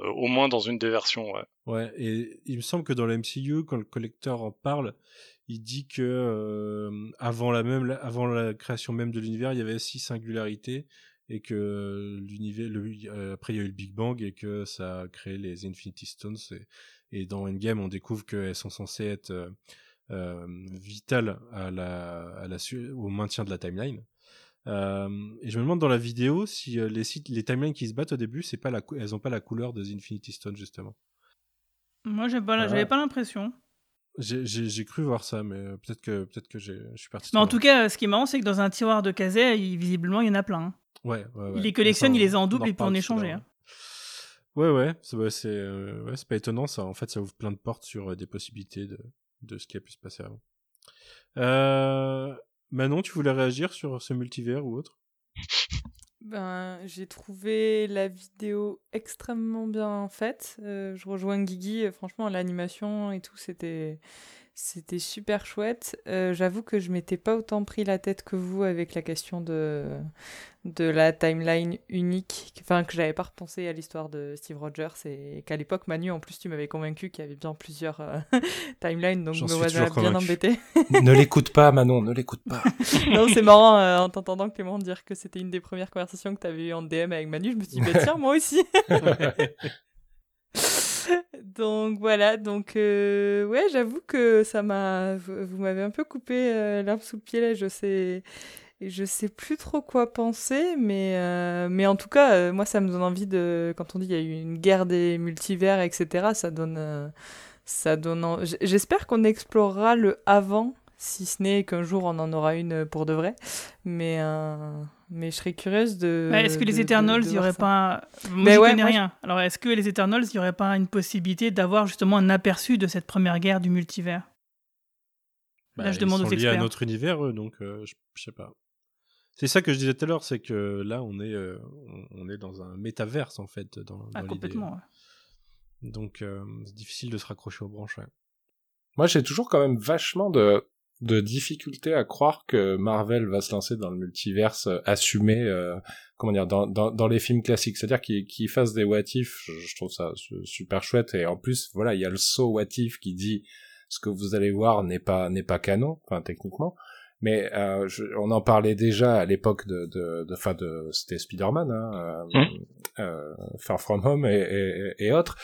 Euh, au moins dans une des versions, ouais. Ouais, et il me semble que dans le MCU, quand le collecteur en parle, il dit que avant la même, avant la création même de l'univers, il y avait six singularités et que l'univers, euh, après il y a eu le Big Bang et que ça a créé les Infinity Stones. Et, et dans Endgame, on découvre qu'elles sont censées être euh, euh, vitales à la, à la, su- au maintien de la timeline. Euh, et je me demande dans la vidéo si les sites, les timelines qui se battent au début, c'est pas la, elles ont pas la couleur des Infinity Stones justement. Moi, pas Ah. j'avais pas l'impression. J'ai- cru voir ça, mais peut-être que peut-être que j'ai- je suis parti. Mais en tout cas, ce qui est marrant, c'est que dans un tiroir de il- visiblement, il y en a plein. Loin. ouais, ouais, ouais. Il les collectionne, Ça, il les on- en double et peut en échanger. hein. Ouais, ouais, c'est ouais, c'est euh, ouais, c'est pas étonnant ça. En fait, ça ouvre plein de portes sur euh, des possibilités de, de ce qui a pu se passer avant. Euh... Manon, tu voulais réagir sur ce multivers ou autre? Ben, j'ai trouvé la vidéo extrêmement bien faite. Euh, je rejoins Guigui. Franchement, l'animation et tout, c'était c'était super chouette. Euh, J'avoue que je m'étais pas autant pris la tête que vous avec la question de de la timeline unique. Enfin, que j'avais pas repensé à l'histoire de Steve Rogers et qu'à l'époque, Manu, en plus, tu m'avais convaincu qu'il y avait bien plusieurs euh, timelines, donc je me voilà bien embêtée. ne l'écoute pas, Manon, ne l'écoute pas. non, c'est marrant euh, en t'entendant Clément dire que c'était une des premières conversations que tu avais eues en DM avec Manu. Je me suis dit, bah tiens, moi aussi. Donc voilà, donc euh, ouais, j'avoue que ça m'a. Vous m'avez un peu coupé euh, l'herbe sous le pied là, je sais. Je sais plus trop quoi penser, mais, euh, mais en tout cas, euh, moi ça me donne envie de. Quand on dit il y a eu une guerre des multivers, etc., ça donne. ça donne J'espère qu'on explorera le avant, si ce n'est qu'un jour on en aura une pour de vrai. Mais, mais je serais curieuse de. Ouais, est-ce que de- les Eternals, il y voir aurait ça. pas. Moi, Mais j'y ouais, connais moi, je- rien. Alors, est-ce que les Eternals, il y aurait pas une possibilité d'avoir justement un aperçu de cette première guerre du multivers? Là, je demande Bah, ils aux sont liés à experts. notre univers, eux, donc euh, je, je sais pas. C'est ça que je disais tout à l'heure, c'est que là, on est, euh, on, on est dans un métaverse en fait, dans, dans Ah, l'idée. complètement. ouais. Donc, euh, c'est difficile de se raccrocher aux branches. ouais. Moi, j'ai toujours quand même vachement de, de difficulté à croire que Marvel va se lancer dans le multiverse euh, assumé, euh, comment dire, dans, dans, dans les films classiques. C'est-à-dire qu'ils qu'ils fassent des what if, je, je trouve ça su- super chouette. Et en plus, voilà, il y a le saut what if qui dit ce que vous allez voir n'est pas n'est pas canon, enfin techniquement. Mais euh, je- on en parlait déjà à l'époque de de de, fin de c'était Spider-Man, hein, euh, euh, Far From Home et, et, et autres.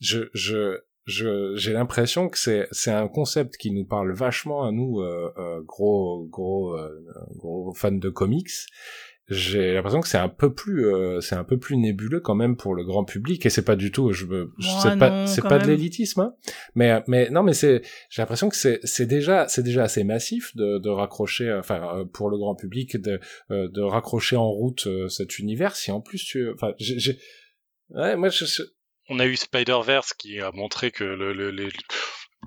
Je je j'ai l'impression que c'est c'est un concept qui nous parle vachement à nous euh, euh, gros gros euh, gros fans de comics j'ai l'impression que c'est un peu plus euh, c'est un peu plus nébuleux quand même pour le grand public et c'est pas du tout je me je- Ouais, c'est pas c'est pas de même. l'élitisme hein. mais mais non mais c'est j'ai l'impression que c'est c'est déjà c'est déjà assez massif de de raccrocher euh, enfin euh, pour le grand public de euh, de raccrocher en route cet univers si en plus tu enfin j'ai j'ai- ouais moi je, je- On a eu Spider-Verse qui a montré que le, le- les,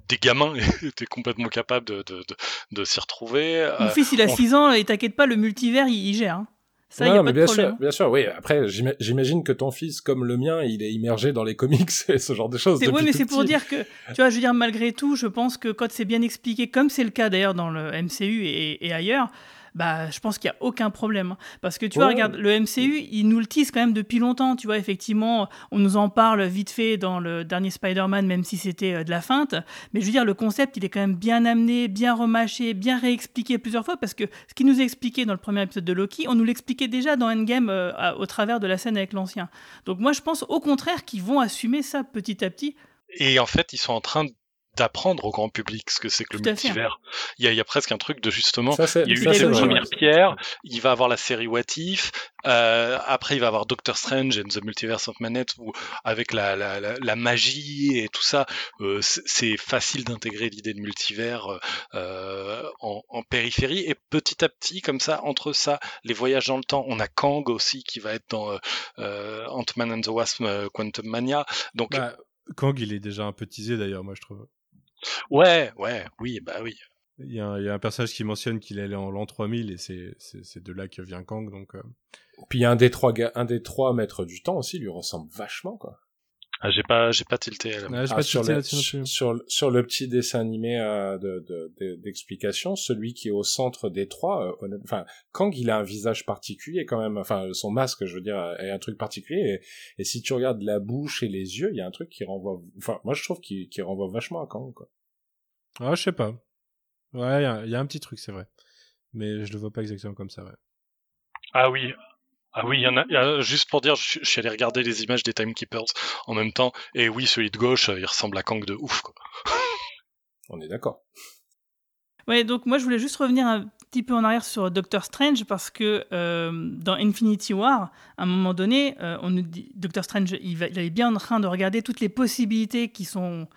des gamins étaient complètement capables de, de, de, de s'y retrouver. Mon Euh, fils, il a on- 6 ans et t'inquiète pas, le multivers, il, il gère. hein. Ça, il non, y a mais pas de bien problème. sûr, bien sûr, oui. Après, j'ima- j'imagine que ton fils, comme le mien, il est immergé dans les comics et ce genre de choses. Ouais, mais c'est pour dire que, tu vois, je veux dire, malgré tout, je pense que quand c'est bien expliqué, comme c'est le cas d'ailleurs dans le MCU et, et ailleurs, bah, je pense qu'il n'y a aucun problème. Parce que tu vois, regarde, le MCU, il nous le tease quand même depuis longtemps. Tu vois, effectivement, on nous en parle vite fait dans le dernier Spider-Man, même si c'était euh, de la feinte. Mais je veux dire, le concept, il est quand même bien amené, bien remâché, bien réexpliqué plusieurs fois. Parce que ce qui nous est expliqué dans le premier épisode de Loki, on nous l'expliquait déjà dans Endgame euh, à- au travers de la scène avec l'ancien. Donc moi, je pense au contraire qu'ils vont assumer ça petit à petit. Et en fait, ils sont en train d'apprendre au grand public ce que c'est que le multivers. Il y, a, il y a presque un truc de justement. Ça, c'est Il y a eu c'est une la cette logique. première pierre, il va avoir la série What If, euh, après il va avoir Doctor Strange and the Multiverse of Manet, où avec la, la, la, la magie et tout ça, euh, c'est- facile d'intégrer l'idée de multivers euh, euh, en, en périphérie. Et petit à petit, comme ça, entre ça, les voyages dans le temps, on a Kang aussi qui va être dans euh, euh, Ant-Man and the Wasp Quantum Mania. Donc Bah, Kang, il est déjà un peu teasé d'ailleurs, moi je trouve. Ouais, ouais, oui, bah oui. Il y, a un, il y a un personnage qui mentionne qu'il est allé en l'an 3000 et c'est de là que vient Kang, donc euh, Puis un des trois un des trois maîtres du temps aussi lui ressemble vachement quoi. Ah, j'ai pas, j'ai pas tilté. j'ai Ah, pas sur, tilté le, plus. sur, sur le petit dessin animé euh, de de- de- d'explication, celui qui est au centre des trois, euh, enfin Kang il a un visage particulier quand même, enfin son masque je veux dire est un truc particulier et, et si tu regardes la bouche et les yeux, il y a un truc qui renvoie, enfin moi je trouve qu'il qu'il renvoie vachement à Kang quoi. Ah, je sais pas. Ouais, il y y, a un petit truc, c'est vrai. Mais je le vois pas exactement comme ça, ouais. Ah oui. Ah oui, il y en a, il y a- juste pour dire, je, suis- je suis allé regarder les images des Timekeepers en même temps, et oui, celui de gauche, euh, il ressemble à Kang de ouf, quoi. On est d'accord. Ouais, donc moi je voulais juste revenir un petit peu en arrière sur Doctor Strange parce que euh, dans Infinity War, à un moment donné, euh, on nous dit Doctor Strange, il, va- il est bien en train de regarder toutes les possibilités qui sont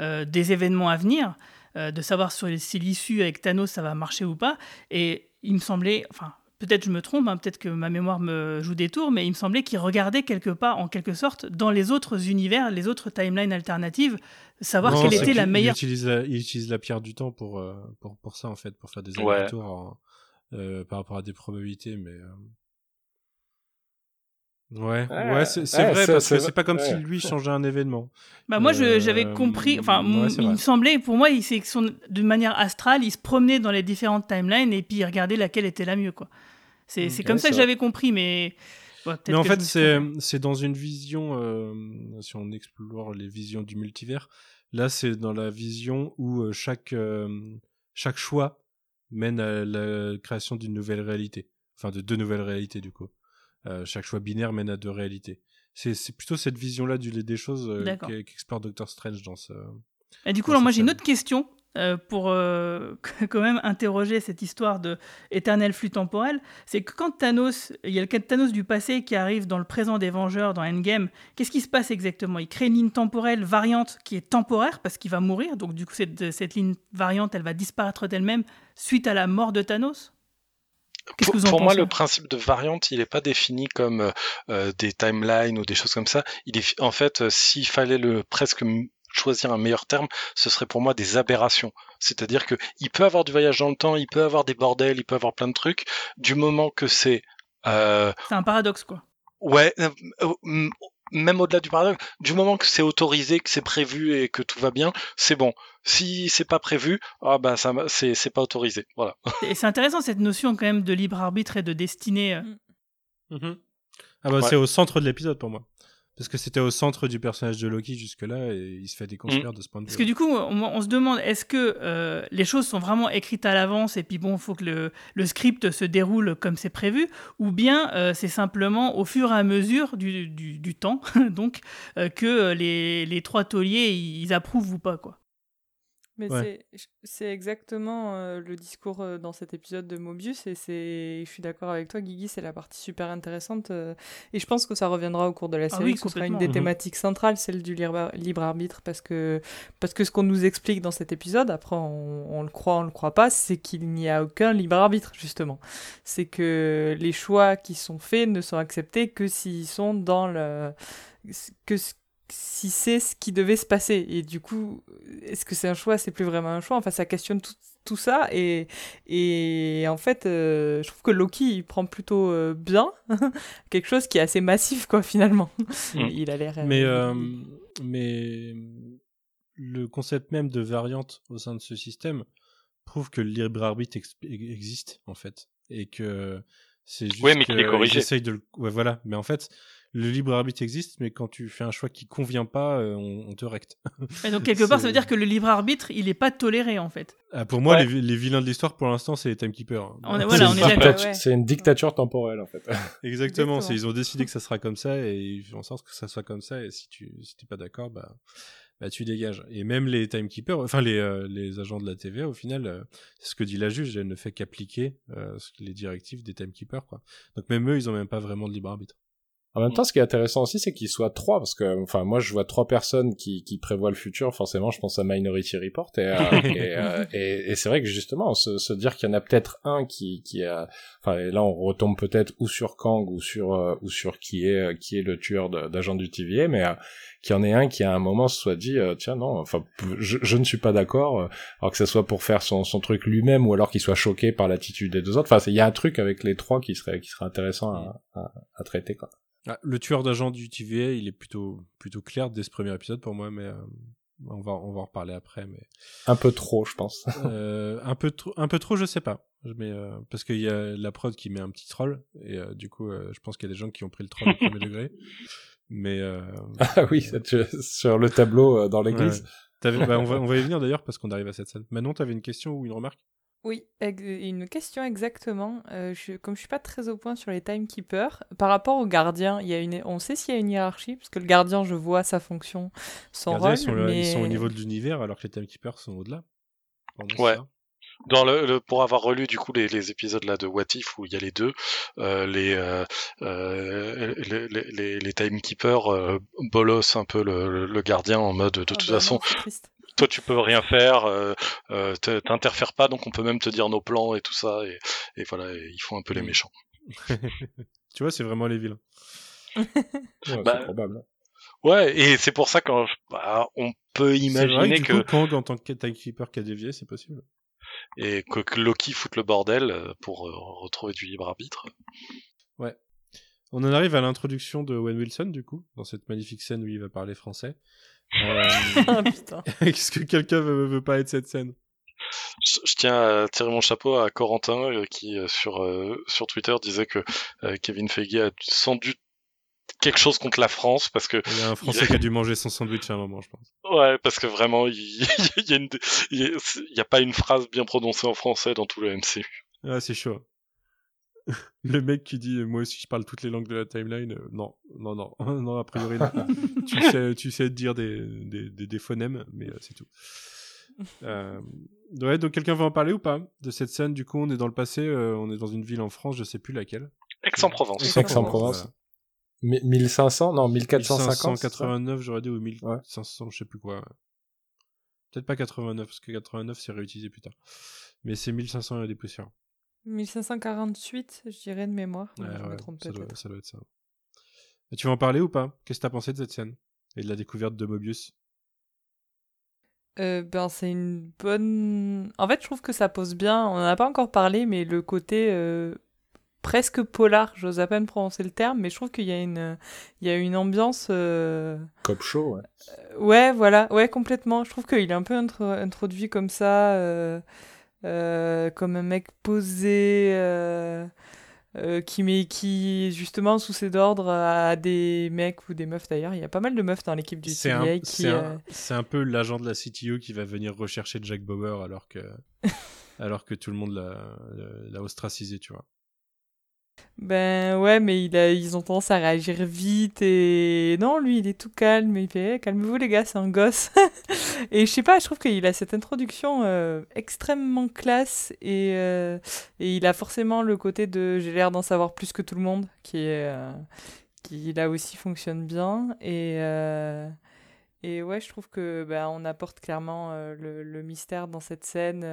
euh, des événements à venir, euh, de savoir sur les- si l'issue avec Thanos ça va marcher ou pas. Et il me semblait, enfin peut-être je me trompe, hein, peut-être que ma mémoire me joue des tours, mais il me semblait qu'il regardait quelque part, en quelque sorte, dans les autres univers, les autres timelines alternatives, savoir Non, quelle était la meilleure. Il utilise la, il utilise la pierre du temps pour, euh, pour, pour ça, en fait, pour faire des allers-retours euh, par rapport à des probabilités, mais. euh, Ouais, Ouais, ouais, c'est vrai, parce que c'est- pas comme ouais. si lui changeait un événement. Bah moi, Euh, j'avais compris, enfin, ouais, il me semblait, pour moi, il- c'est que son- d'une manière astrale, il se promenait dans les différentes timelines et puis il regardait laquelle était la mieux, quoi. C'est c'est ouais, comme ça que j'avais compris, mais. ouais, Mais en fait, c'est dans une vision, euh, si on explore les visions du multivers, là, c'est dans la vision où euh, chaque, euh, chaque choix mène à la création d'une nouvelle réalité. Enfin, de deux nouvelles réalités, du coup. Euh, chaque choix binaire mène à deux réalités. C'est plutôt cette vision-là du des choses euh, qu'explore Doctor Strange dans ce. Et du coup, alors moi j'ai une autre question euh, pour euh, quand même interroger cette histoire de éternel flux temporel. C'est que quand Thanos, il y a le cas de Thanos du passé qui arrive dans le présent des Vengeurs, dans Endgame, qu'est-ce qui se passe exactement? Il crée une ligne temporelle variante qui est temporaire parce qu'il va mourir. Donc du coup, cette, cette ligne variante, elle va disparaître d'elle-même suite à la mort de Thanos? Qu'est-ce Pour, que vous en pour moi, le principe de variante, il n'est pas défini comme euh, des timelines ou des choses comme ça. Il est en fait, euh, s'il fallait le presque choisir un meilleur terme, ce serait pour moi des aberrations. C'est-à-dire que il peut avoir du voyage dans le temps, il peut avoir des bordels, il peut avoir plein de trucs. Du moment que c'est euh, C'est un paradoxe, quoi. Ouais, même au-delà du paradoxe, du moment que c'est autorisé, que c'est prévu et que tout va bien, c'est bon. Si c'est pas prévu, ah bah ça, c'est c'est pas autorisé. Voilà. Et c'est intéressant cette notion quand même de libre arbitre et de destinée. euh. Ah bah Ouais. c'est au centre de l'épisode pour moi. Parce que c'était au centre du personnage de Loki jusque-là et il se fait déconstruire de ce point de vue. Parce que du coup, on, on se demande, est-ce que euh, les choses sont vraiment écrites à l'avance et puis bon, il faut que le, le script se déroule comme c'est prévu, ou bien euh, c'est simplement au fur et à mesure du, du, du temps, donc, euh, que les, les trois tauliers, ils approuvent ou pas, quoi. Mais Ouais. c'est- c'est exactement euh, le discours euh, dans cet épisode de Mobius et c'est je suis d'accord avec toi Guigui, c'est la partie super intéressante euh, et je pense que ça reviendra au cours de la Ah série, oui, ce sera une des Mhm. thématiques centrales, celle du libre, libre arbitre parce que parce que ce qu'on nous explique dans cet épisode, après on, on le croit, on le croit pas, c'est qu'il n'y a aucun libre arbitre justement. C'est que les choix qui sont faits ne sont acceptés que s'ils sont dans le que si c'est ce qui devait se passer. Et du coup, est-ce que c'est un choix? C'est plus vraiment un choix. Enfin, ça questionne tout, tout ça. Et, et en fait, euh, je trouve que Loki, il prend plutôt euh, bien quelque chose qui est assez massif, quoi, finalement. Mm. il a l'air. Mais, euh, mais le concept même de variante au sein de ce système prouve que le libre arbitre ex- existe en fait et que c'est juste Ouais, mais qu'il est corrigé. de le... ouais, voilà mais en fait le libre arbitre existe mais quand tu fais un choix qui convient pas euh, on, on te recte Et donc, quelque part, ça veut dire que le libre arbitre, il n'est pas toléré, en fait. Ah, pour moi Ouais. les, les vilains de l'histoire pour l'instant c'est les timekeepers On est- C'est voilà, une on est dictature- d'accord. ouais. C'est une dictature temporelle en fait. Exactement, ils ont décidé que ça sera comme ça et ils font en sorte que ça soit comme ça et si tu si t'es pas d'accord bah bah tu dégages. Et même les timekeepers, enfin les euh, les agents de la TVA au final euh, c'est ce que dit la juge, elle ne fait qu'appliquer euh, les directives des timekeepers quoi. Donc même eux ils ont même pas vraiment de libre arbitre. En même temps, ce qui est intéressant aussi, c'est qu'ils soient trois, parce que, enfin, moi, je vois trois personnes qui, qui prévoient le futur. Forcément, je pense à Minority Report, et, euh, et, euh, et, et c'est vrai que justement, se, se dire qu'il y en a peut-être un qui, qui a, enfin, et là, on retombe peut-être ou sur Kang ou sur, euh, ou sur qui est, qui est le tueur d'agent du TVA, mais euh, qu'il y en ait un qui à un moment se soit dit, euh, tiens, non, enfin, je, je ne suis pas d'accord, euh, alors que ce soit pour faire son, son truc lui-même ou alors qu'il soit choqué par l'attitude des deux autres. Enfin, il y a un truc avec les trois qui serait, qui serait intéressant à, à, à traiter, quoi. Ah, le tueur d'agent du TVA, il est plutôt plutôt clair dès ce premier épisode pour moi mais euh, on va on va en reparler après mais Un peu trop, je pense. Euh, un peu trop, un peu trop, je sais pas. Mais euh, parce qu'il y a la prod qui met un petit troll et euh, du coup, euh, je pense qu'il y a des gens qui ont pris le troll au premier degré. Mais euh, Ah oui, sur le tableau euh, dans l'église. ouais. Bah, on va on va y venir d'ailleurs parce qu'on arrive à cette scène. Manon, t'avais une question ou une remarque? Oui, une question exactement. Euh, je, comme je suis pas très au point sur les timekeepers, par rapport aux gardiens, il y a une, on sait s'il y a une hiérarchie, parce que le gardien, je vois sa fonction, son rôle, ils, sont, mais ils sont au niveau de l'univers alors que les timekeepers sont au-delà. Ouais. ça? Dans le, le- pour avoir relu du coup les, les épisodes là de What If où il y a les deux, euh, les, euh, euh, les, les, les, les timekeepers euh, bolossent un peu le, le- le gardien en mode de Ah toute bah façon. Toi tu peux rien faire, euh, euh, te- t'interfères pas, donc on peut même te dire nos plans et tout ça, et, et voilà, et ils font un peu les méchants. tu vois, c'est vraiment les vilains. Ouais, Bah, c'est probable. Ouais, et c'est pour ça qu'on bah, on peut C'est vrai imaginer que, que, du coup, Kang en tant que timekeeper qui a dévié, c'est possible. et que, que Loki foute le bordel euh, pour euh, retrouver du libre arbitre. On en arrive à l'introduction de Owen Wilson, du coup, dans cette magnifique scène où il va parler français. Ah, putain. Est-ce que quelqu'un veut, veut parler de cette scène? Je, je tiens à tirer mon chapeau à Corentin euh, qui euh, sur euh, sur Twitter disait que euh, Kevin Feige a sans doute quelque chose contre la France parce que Il y a un Français qui a dû manger son sandwich à un moment, je pense. ouais parce que vraiment il, il y a une il y a pas une phrase bien prononcée en français dans tout le MCU. Ah, c'est chaud. Le mec qui dit moi aussi je parle toutes les langues de la timeline, euh, non, non, non, non, a priori non. tu sais, tu sais dire des, des, des, des phonèmes, mais euh, c'est tout. Euh, ouais, donc quelqu'un veut en parler ou pas de cette scène? Du coup, on est dans le passé, euh, on est dans une ville en France, je sais plus laquelle. Aix-en-Provence. Aix-en-Provence. Mi- 1500 Non, 1450. c'est ça? 1589, j'aurais dit, ou Ouais. 1500, je sais plus quoi. ouais. Peut-être pas 89, parce que 89 c'est réutilisé plus tard. Mais c'est 1500 et des poussières. 1548, je dirais de mémoire. Ouais, je me ouais, trompe ça, doit, ça doit être ça. Et tu veux en parler ou pas? Qu'est-ce que t'as pensé de cette scène Et de la découverte de Mobius? Euh, ben, c'est une bonne. En fait, je trouve que ça pose bien. On n'en a pas encore parlé, mais le côté euh, presque polar, j'ose à peine prononcer le terme, mais je trouve qu'il y a une, il y a une ambiance. euh, Cop show, ouais. Ouais, voilà, ouais, complètement. Je trouve qu'il est un peu intro- introduit comme ça, euh, comme un mec posé, euh, euh, qui met, qui justement sous ses ordres à des mecs ou des meufs d'ailleurs. Il y a pas mal de meufs dans l'équipe du C'est un, TVA qui. c'est un- peu l'agent de la CTO qui va venir rechercher Jack Bauer alors que, alors que tout le monde l'a ostracisé, tu vois. Ben ouais, mais ils ont tendance à réagir vite et non, lui il est tout calme. Il fait calmez-vous les gars, c'est un gosse. et je sais pas, je trouve qu'il a cette introduction euh, extrêmement classe et, euh, et il a forcément le côté de j'ai l'air d'en savoir plus que tout le monde qui euh, là aussi fonctionne bien et ouais, je trouve que ben on apporte clairement le mystère dans cette scène.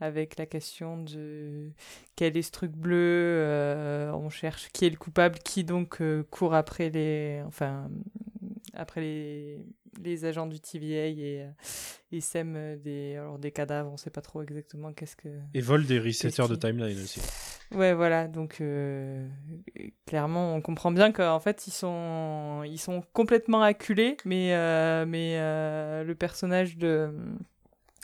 Avec la question de quel est ce truc bleu, euh, on cherche qui est le coupable, qui donc euh, court après les, enfin, après les, les agents du TVA et, euh, et sème des, alors des cadavres, on sait pas trop exactement qu'est-ce que. Et vole des resetters de timeline aussi. Ouais, voilà, donc euh, clairement, on comprend bien qu'en fait, ils sont, ils sont complètement acculés, mais, mais le personnage de,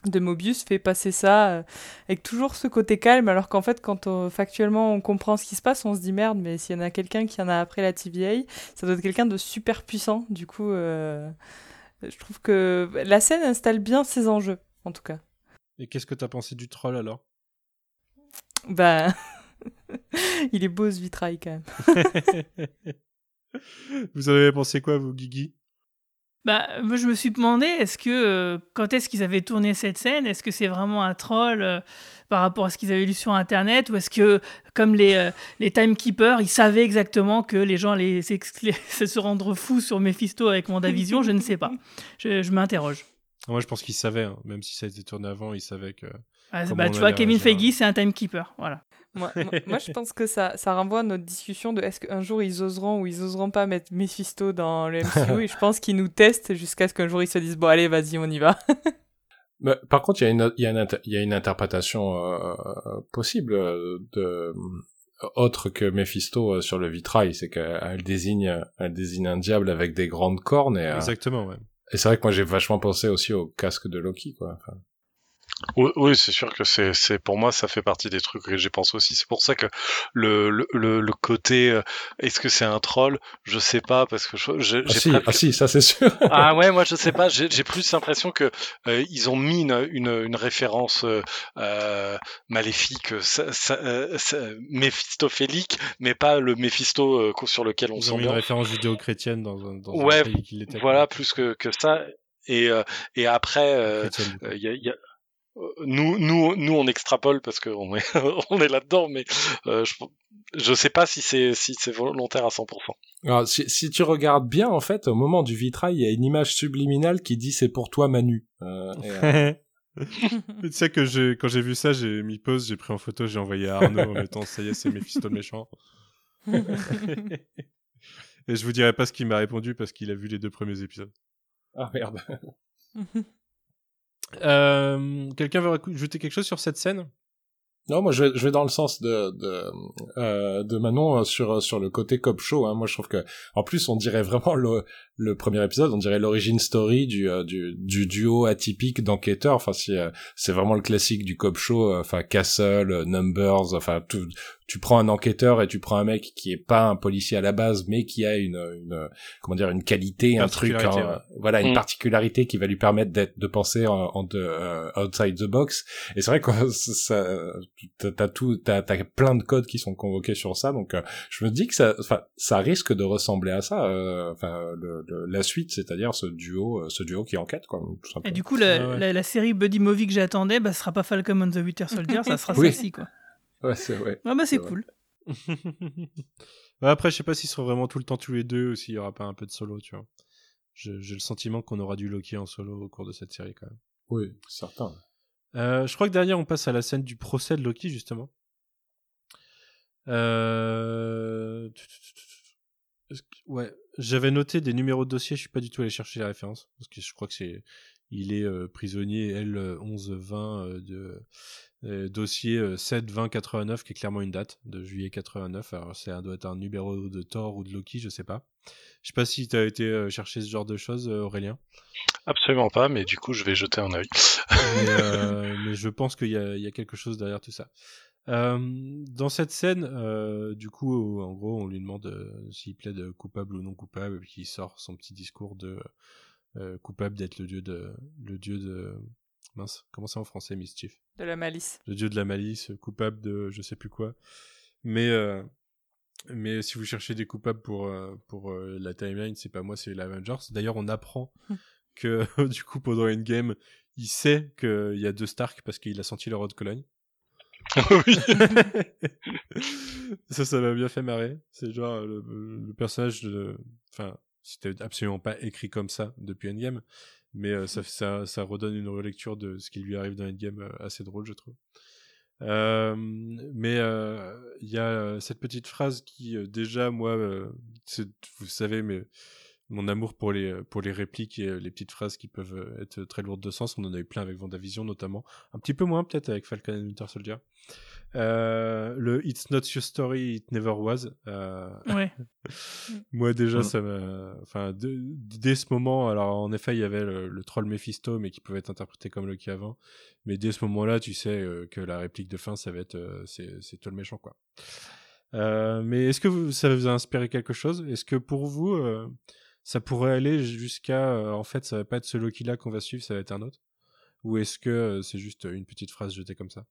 de Mobius fait passer ça euh, avec toujours ce côté calme, alors qu'en fait, quand on- factuellement on comprend ce qui se passe, on se dit merde, mais s'il y en a quelqu'un qui en a après la TVA, ça doit être quelqu'un de super puissant. Du coup, euh, je trouve que la scène installe bien ses enjeux, en tout cas. Et qu'est-ce que t'as pensé du troll alors? Bah. Il est beau ce vitrail quand même. Vous avez pensé quoi, vous, Guigui? Bah, moi, je me suis demandé, est-ce que euh, quand est-ce qu'ils avaient tourné cette scène? Est-ce que c'est vraiment un troll euh, par rapport à ce qu'ils avaient lu sur Internet? Ou est-ce que, comme les, euh, les timekeepers, ils savaient exactement que les gens allaient se rendre fous sur Mephisto avec Mandavision Je ne sais pas. Je, je m'interroge. Moi, je pense qu'ils savaient, hein, même si ça a été tourné avant, ils savaient que. Ah, bah, tu vois, Kevin réagir, Feige, c'est un timekeeper. Voilà. Moi, moi, moi, je pense que ça, ça renvoie à notre discussion de est-ce qu'un jour ils oseront ou ils oseront pas mettre Mephisto dans le MCU et je pense qu'ils nous testent jusqu'à ce qu'un jour ils se disent bon allez vas-y on y va. Mais, par contre, il y a une, il y a une, inter- il y a une interprétation euh, possible de autre que Mephisto euh, sur le vitrail, c'est qu'elle désigne, elle désigne un diable avec des grandes cornes et, euh, Exactement, ouais. et c'est vrai que moi j'ai vachement pensé aussi au casque de Loki, quoi. Enfin, Oui, oui, c'est sûr que c'est, c'est pour moi ça fait partie des trucs que j'ai pensé aussi. C'est pour ça que le le, le, le côté euh, est-ce que c'est un troll? Je sais pas parce que je- j'ai, ah, si, presque- ah si, ça c'est sûr. Ah ouais, moi je sais pas. J'ai, j'ai plus l'impression que euh, ils ont mis une, une, une référence euh, euh, maléfique, ça, ça, euh, ça- méphistophélique, mais pas le Méphisto euh, sur lequel on Ils ont mis une référence judéo-chrétienne dans un, dans un Ouais, pays qui l'était. Voilà, plus que, que ça. Et, euh, et après, euh, Chrétienne, euh, y a, y a- nous, nous, nous, on extrapole parce qu'on est, on est là-dedans, mais euh, je, je sais pas si c'est si c'est volontaire à 100%. Alors, si, si tu regardes bien, en fait, au moment du vitrail, il y a une image subliminale qui dit c'est pour toi Manu. Euh, et, euh, tu sais que j'ai, quand j'ai vu ça, j'ai mis pause, j'ai pris en photo, j'ai envoyé à Arnaud en mettant ça y est, c'est Mephisto le méchant. Et je vous dirai pas ce qu'il m'a répondu parce qu'il a vu les deux premiers épisodes. Ah merde. Euh, quelqu'un veut rajouter quelque chose sur cette scène? Non, moi je vais, je vais dans le sens de de, euh, de Manon euh, sur sur le côté cop show. Hein. Moi je trouve que en plus on dirait vraiment le le premier épisode, on dirait l'origine story du euh, du, du duo atypique d'enquêteurs. Enfin euh, c'est vraiment le classique du cop show. euh, Enfin Castle, euh, Numbers. Enfin tout. Tu prends un enquêteur et tu prends un mec qui est pas un policier à la base, mais qui a une, une comment dire une qualité, un truc, hein, ouais. voilà, une Mm. particularité qui va lui permettre d'être de penser en, en de, euh, outside the box. Et c'est vrai que ça, t'as tout, t'as t'as plein de codes qui sont convoqués sur ça. Donc euh, je me dis que ça, enfin, ça risque de ressembler à ça. euh, Enfin, le, le- la suite, c'est-à-dire ce duo, euh, ce duo qui enquête, quoi. Tout Et du coup, la, Ah ouais. la, la série Buddy Movie que j'attendais, bah, ce sera pas Falcon and the Winter Soldier, ça sera Oui. celle-ci, quoi. Ouais, c'est ouais. Ah bah c'est vrai. cool. Après, je sais pas s'ils seront vraiment tout le temps tous les deux ou s'il y aura pas un peu de solo, tu vois. J'ai le sentiment qu'on aura du Loki en solo au cours de cette série quand même. Oui, certain. Euh, je crois que derrière, on passe à la scène du procès de Loki, justement. Euh... Ouais, j'avais noté des numéros de dossier, je suis pas du tout allé chercher les références, parce que je crois que c'est... Il est euh, prisonnier L1120 euh, de euh, dossier euh, 7 20 89 qui est clairement une date de juillet 89 alors ça doit être un numéro de Thor ou de Loki je sais pas je sais pas si tu as été chercher ce genre de choses Aurélien Absolument pas, mais du coup, je vais jeter un œil. mais, mais je pense qu'il y a, il y a quelque chose derrière tout ça. Euh, dans cette scène, euh, du coup, en gros, on lui demande euh, s'il plaide coupable ou non coupable, et puis il sort son petit discours de euh, coupable d'être le dieu de le dieu de mince, comment c'est en français, Mischief? De la malice. le dieu de la malice, coupable de je sais plus quoi. Mais euh, mais si vous cherchez des coupables pour euh, pour euh, la timeline, c'est pas moi, c'est l'Avengers. D'ailleurs, on apprend que du coup pendant Endgame, il sait qu'il y a deux Stark parce qu'il a senti leur eau de Cologne. oui. ça, ça m'a bien fait marrer. C'est genre le, le personnage de, enfin, c'était absolument pas écrit comme ça depuis Endgame, mais euh, ça, ça, ça redonne une relecture de ce qui lui arrive dans Endgame euh, assez drôle, je trouve. Euh, mais il y a cette petite phrase qui déjà moi, vous savez, mais mon amour pour les pour les répliques et euh, les petites phrases qui peuvent euh, être très lourdes de sens. On en a eu plein avec Vendavision notamment, un petit peu moins peut-être avec Falcon and Winter Soldier. Euh, le It's not your story, it never was. Euh, Ouais. moi déjà ça m'a enfin de- dès ce moment alors en effet il y avait le, le troll Mephisto mais qui pouvait être interprété comme Loki avant mais dès ce moment-là tu sais euh, que la réplique de fin ça va être euh, c'est c'est toi le méchant quoi Euh, mais est-ce que vous, ça vous a inspiré quelque chose? Est-ce que pour vous euh, ça pourrait aller jusqu'à euh, en fait ça va pas être ce Loki là qu'on va suivre ça va être un autre? Ou est-ce que euh, c'est juste une petite phrase jetée comme ça?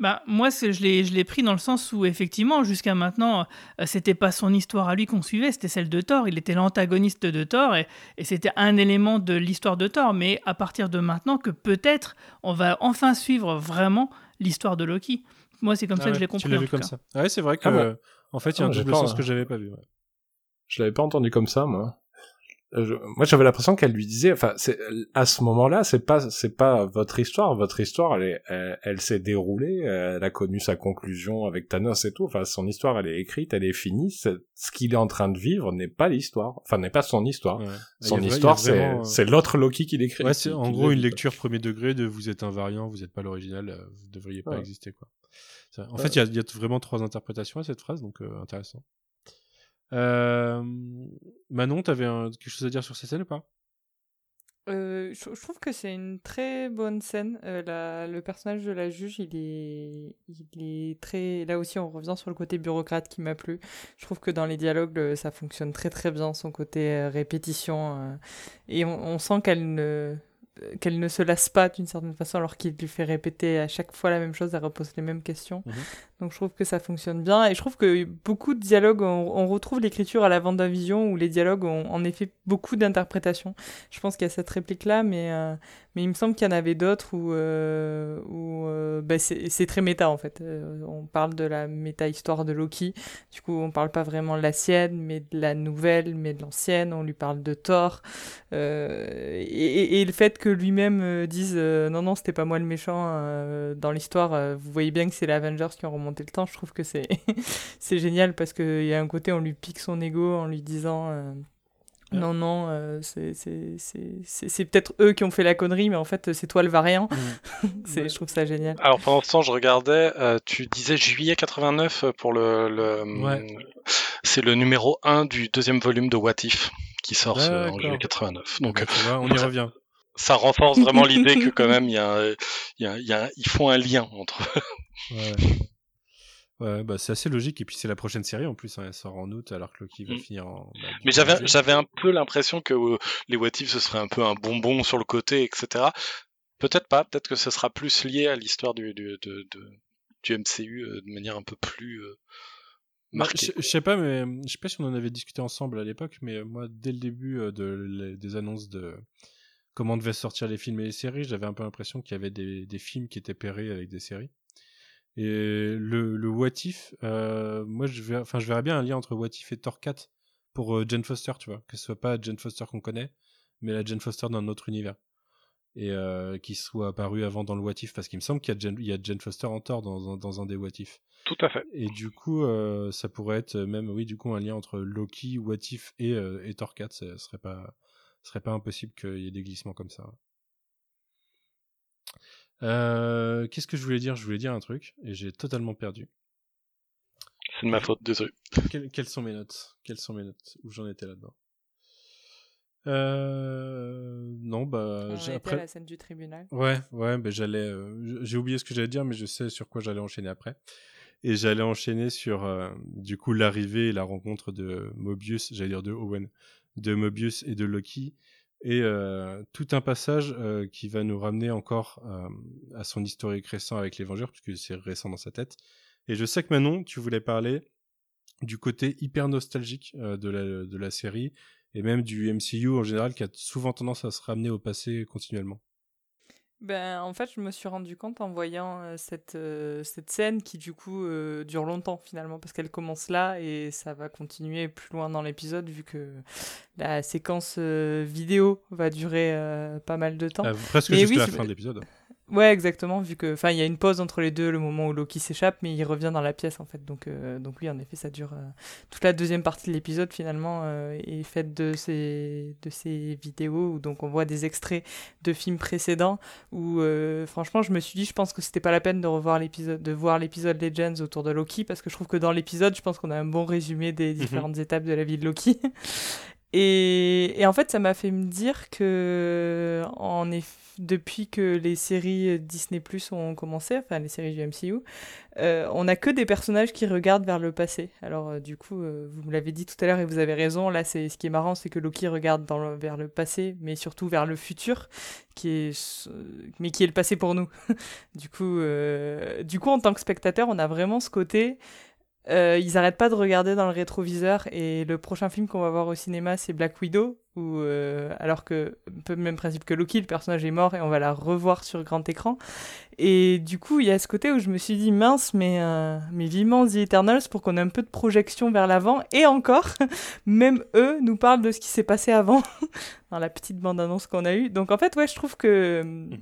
Bah, moi, je l'ai je l'ai pris dans le sens où, effectivement, jusqu'à maintenant, euh, c'était pas son histoire à lui qu'on suivait, c'était celle de Thor. Il était l'antagoniste de Thor et, et c'était un élément de l'histoire de Thor. Mais à partir de maintenant, que peut-être on va enfin suivre vraiment l'histoire de Loki. Moi, c'est comme ça Ah que ouais, je l'ai tu compris. l'as en vu comme cas. ça Ah ouais c'est vrai que Ah ouais. euh, en fait il y a Ah, un double sens que j'avais pas vu ouais. Je l'avais pas entendu comme ça, moi. Je- moi, j'avais l'impression qu'elle lui disait, enfin, à ce moment-là, c'est pas, c'est pas votre histoire. Votre histoire, elle, est, elle, elle s'est déroulée. Elle a connu sa conclusion avec Thanos et tout. Enfin, son histoire, elle est écrite, elle est finie. Ce qu'il est en train de vivre n'est pas l'histoire. Enfin, n'est pas son histoire. Ouais. Son a histoire, c'est, euh, c'est l'autre Loki qui l'écrit. Ouais, c'est qui- en gros une lecture premier degré de vous êtes un variant, vous n'êtes pas l'original, euh, vous devriez pas Ouais. exister quoi. En Ouais. fait, il y a, il y a vraiment trois interprétations à cette phrase, donc euh, intéressant. Manon, t'avais un- quelque chose à dire sur cette scène ou pas? Euh, je, je trouve que c'est une très bonne scène. Euh, la- le personnage de la juge, il est, il est très. Là aussi, on revient sur le côté bureaucrate qui m'a plu. Je trouve que dans les dialogues, le- ça fonctionne très très bien, son côté euh, répétition. et on, on sent qu'elle ne. qu'elle ne se lasse pas d'une certaine façon alors qu'il lui fait répéter à chaque fois la même chose, elle repose les mêmes questions. Mhm. Donc je trouve que ça fonctionne bien et je trouve que beaucoup de dialogues, on, retrouve l'écriture à la Vendavision où les dialogues ont en effet beaucoup d'interprétations. Je pense qu'il y a cette réplique là, mais euh, mais il me semble qu'il y en avait d'autres où euh, euh, bah, c'est très méta en fait. On parle de la méta histoire de Loki. Du coup, on parle pas vraiment de la sienne, mais de la nouvelle, mais de l'ancienne. On lui parle de Thor. Et, le fait que lui-même dise non, non, c'était pas moi le méchant dans l'histoire, vous voyez bien que c'est les Avengers qui ont remonté le temps. Je trouve que c'est c'est génial parce qu'il y a un côté, on lui pique son ego en lui disant. euh, Ouais. non, non, euh, c'est c'est- c'est- c'est- c'est peut-être eux qui ont fait la connerie, mais en fait, c'est toi le variant. Ouais. Je trouve ça génial. Alors pendant ce temps, je regardais, euh, tu disais juillet 89 pour le... le Ouais. C'est le numéro 1 du deuxième volume de What If qui sort ce- en juillet 89. Donc Bah, vois, on y revient. ça renforce vraiment l'idée que quand même il y a, il y a, il y a, ils font un lien entre. Ouais. Ouais, bah c'est assez logique. Et puis c'est la prochaine série en plus. hein, Elle sort en août alors que Loki va Mm. finir en. bah, Mais j'avais un peu l'impression que euh, les What If ce serait un peu un bonbon sur le côté, etc. Peut-être pas. Peut-être que ce sera plus lié à l'histoire du, du, de, de- du MCU euh, de manière un peu plus euh, Bah, je, je sais pas, mais je sais pas si on en avait discuté ensemble à l'époque, mais moi, dès le début euh, de, les- des annonces de comment devaient sortir les films et les séries, j'avais un peu l'impression qu'il y avait des, des films qui étaient pairés avec des séries. Et le, le What If, euh, moi, je, verrais, enfin, je verrais bien un lien entre What If et Thor 4 pour euh, Jane Foster, tu vois, que ce soit pas Jane Foster qu'on connaît, mais la Jane Foster d'un autre univers. Et euh, qui soit apparue avant dans le What If, parce qu'il me semble qu'il y a Jane, il y a Jane Foster en Thor dans, un- dans un des What If. Tout à fait. Et du coup, euh, ça pourrait être même, oui, du coup, un lien entre Loki, What If et, et Thor 4. Ce serait pas, ce serait pas impossible qu'il y ait des glissements comme ça. Euh, Qu'est-ce que je voulais dire? Je voulais dire un truc et j'ai totalement perdu. C'est de ma faute, désolé. Quelles, quelles sont mes notes? Quelles sont mes notes? Où j'en étais là-dedans? Euh, Non, bah, On j'ai- était après. à la scène du tribunal. Ouais, ouais, mais j'allais. euh, j'ai oublié ce que j'allais dire, mais je sais sur quoi j'allais enchaîner après. Et j'allais enchaîner sur, euh, du coup, l'arrivée et la rencontre de Mobius, j'allais dire de Owen, de Mobius et de Loki, et euh, tout un passage euh, qui va nous ramener encore euh, à son historique récent avec les Vengeurs, puisque c'est récent dans sa tête. Et je sais que Manon, tu voulais parler du côté hyper nostalgique de la série, et même du MCU en général, qui a souvent tendance à se ramener au passé continuellement. Ben, en fait, je me suis rendu compte en voyant euh, cette, euh, cette scène qui, du coup, euh, dure longtemps finalement, parce qu'elle commence là et ça va continuer plus loin dans l'épisode, vu que la séquence vidéo va durer pas mal de temps. Ah, presque Mais jusqu'à oui, la fin de l'épisode. Ouais, exactement, vu que, enfin, il y a une pause entre les deux, le moment où Loki s'échappe, mais il revient dans la pièce en fait. Donc, euh, donc oui, en effet, ça dure. euh, toute la deuxième partie de l'épisode finalement euh, est faite de ces de ces vidéos où donc on voit des extraits de films précédents. Où euh, franchement, je me suis dit, je pense que c'était pas la peine de revoir l'épisode, de voir l'épisode Legends autour de Loki, parce que je trouve que dans l'épisode, je pense qu'on a un bon résumé des différentes étapes de la vie de Loki. Et, en fait, ça m'a fait me dire que, depuis que les séries Disney Plus ont commencé, enfin les séries du MCU, euh, on n'a que des personnages qui regardent vers le passé. Alors, euh, du coup, euh, vous me l'avez dit tout à l'heure et vous avez raison. Là, c'est ce qui est marrant, c'est que Loki regarde vers le passé, mais surtout vers le futur, qui est, mais qui est le passé pour nous. du coup, euh, du coup, en tant que spectateur, on a vraiment ce côté. Euh, ils arrêtent pas de regarder dans le rétroviseur et le prochain film qu'on va voir au cinéma c'est Black Widow où euh, alors que peu même principe que Loki le personnage est mort et on va la revoir sur grand écran. Et du coup il y a ce côté où je me suis dit mince mais euh, mais vivement The Eternals pour qu'on ait un peu de projection vers l'avant. Et encore même eux nous parlent de ce qui s'est passé avant dans la petite bande annonce qu'on a eue. Donc en fait ouais je trouve que mais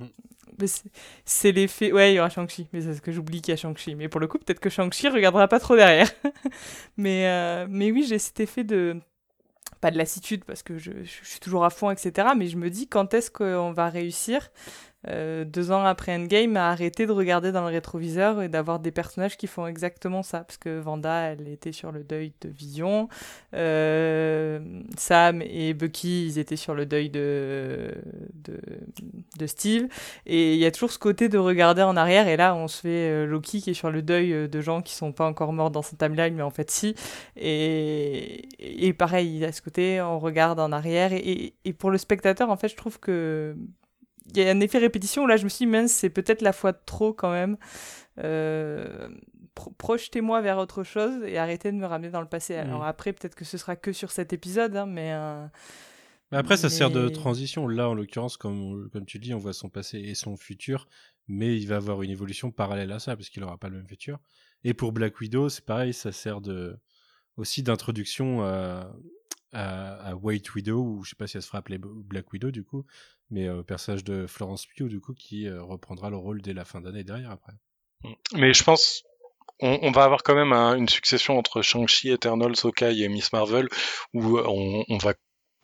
c'est- l'effet. Ouais, il y aura Shang-Chi, mais c'est ce que j'oublie qu'il y a Shang-Chi. Mais pour le coup, peut-être que Shang-Chi regardera pas trop derrière. mais, euh, mais oui, j'ai cet effet de. Pas de lassitude, parce que je, je suis toujours à fond, etc. Mais je me dis quand est-ce qu'on va réussir, euh, deux ans après Endgame, à arrêter de regarder dans le rétroviseur et d'avoir des personnages qui font exactement ça. Parce que Vanda, elle était sur le deuil de Vision. Euh, Sam et Bucky, ils étaient sur le deuil de, de, Steve. Et il y a toujours ce côté de regarder en arrière. Et là, on se fait euh, Loki qui est sur le deuil de gens qui sont pas encore morts dans sa timeline, mais en fait, si. Et, et pareil, il a ce côté, on regarde en arrière. Et, et pour le spectateur, en fait, je trouve que il y a un effet répétition. Là, je me suis dit, mince, c'est peut-être la fois de trop quand même. Euh, projetez-moi vers autre chose et arrêtez de me ramener dans le passé. Mm. Alors après, peut-être que ce sera que sur cet épisode, hein, mais. euh, Mais après, ça sert de transition. Là, en l'occurrence, comme, comme tu dis, on voit son passé et son futur, mais il va avoir une évolution parallèle à ça, parce qu'il n'aura pas le même futur. Et pour Black Widow, c'est pareil, ça sert de, aussi d'introduction à, à, à White Widow, ou je sais pas si elle se fera appeler Black Widow, du coup, mais euh, personnage de Florence Pugh, du coup, qui euh, reprendra le rôle dès la fin d'année derrière, après. Mais je pense on, va avoir quand même un- une succession entre Shang-Chi, Eternals, Hawkeye et Miss Marvel où on, on va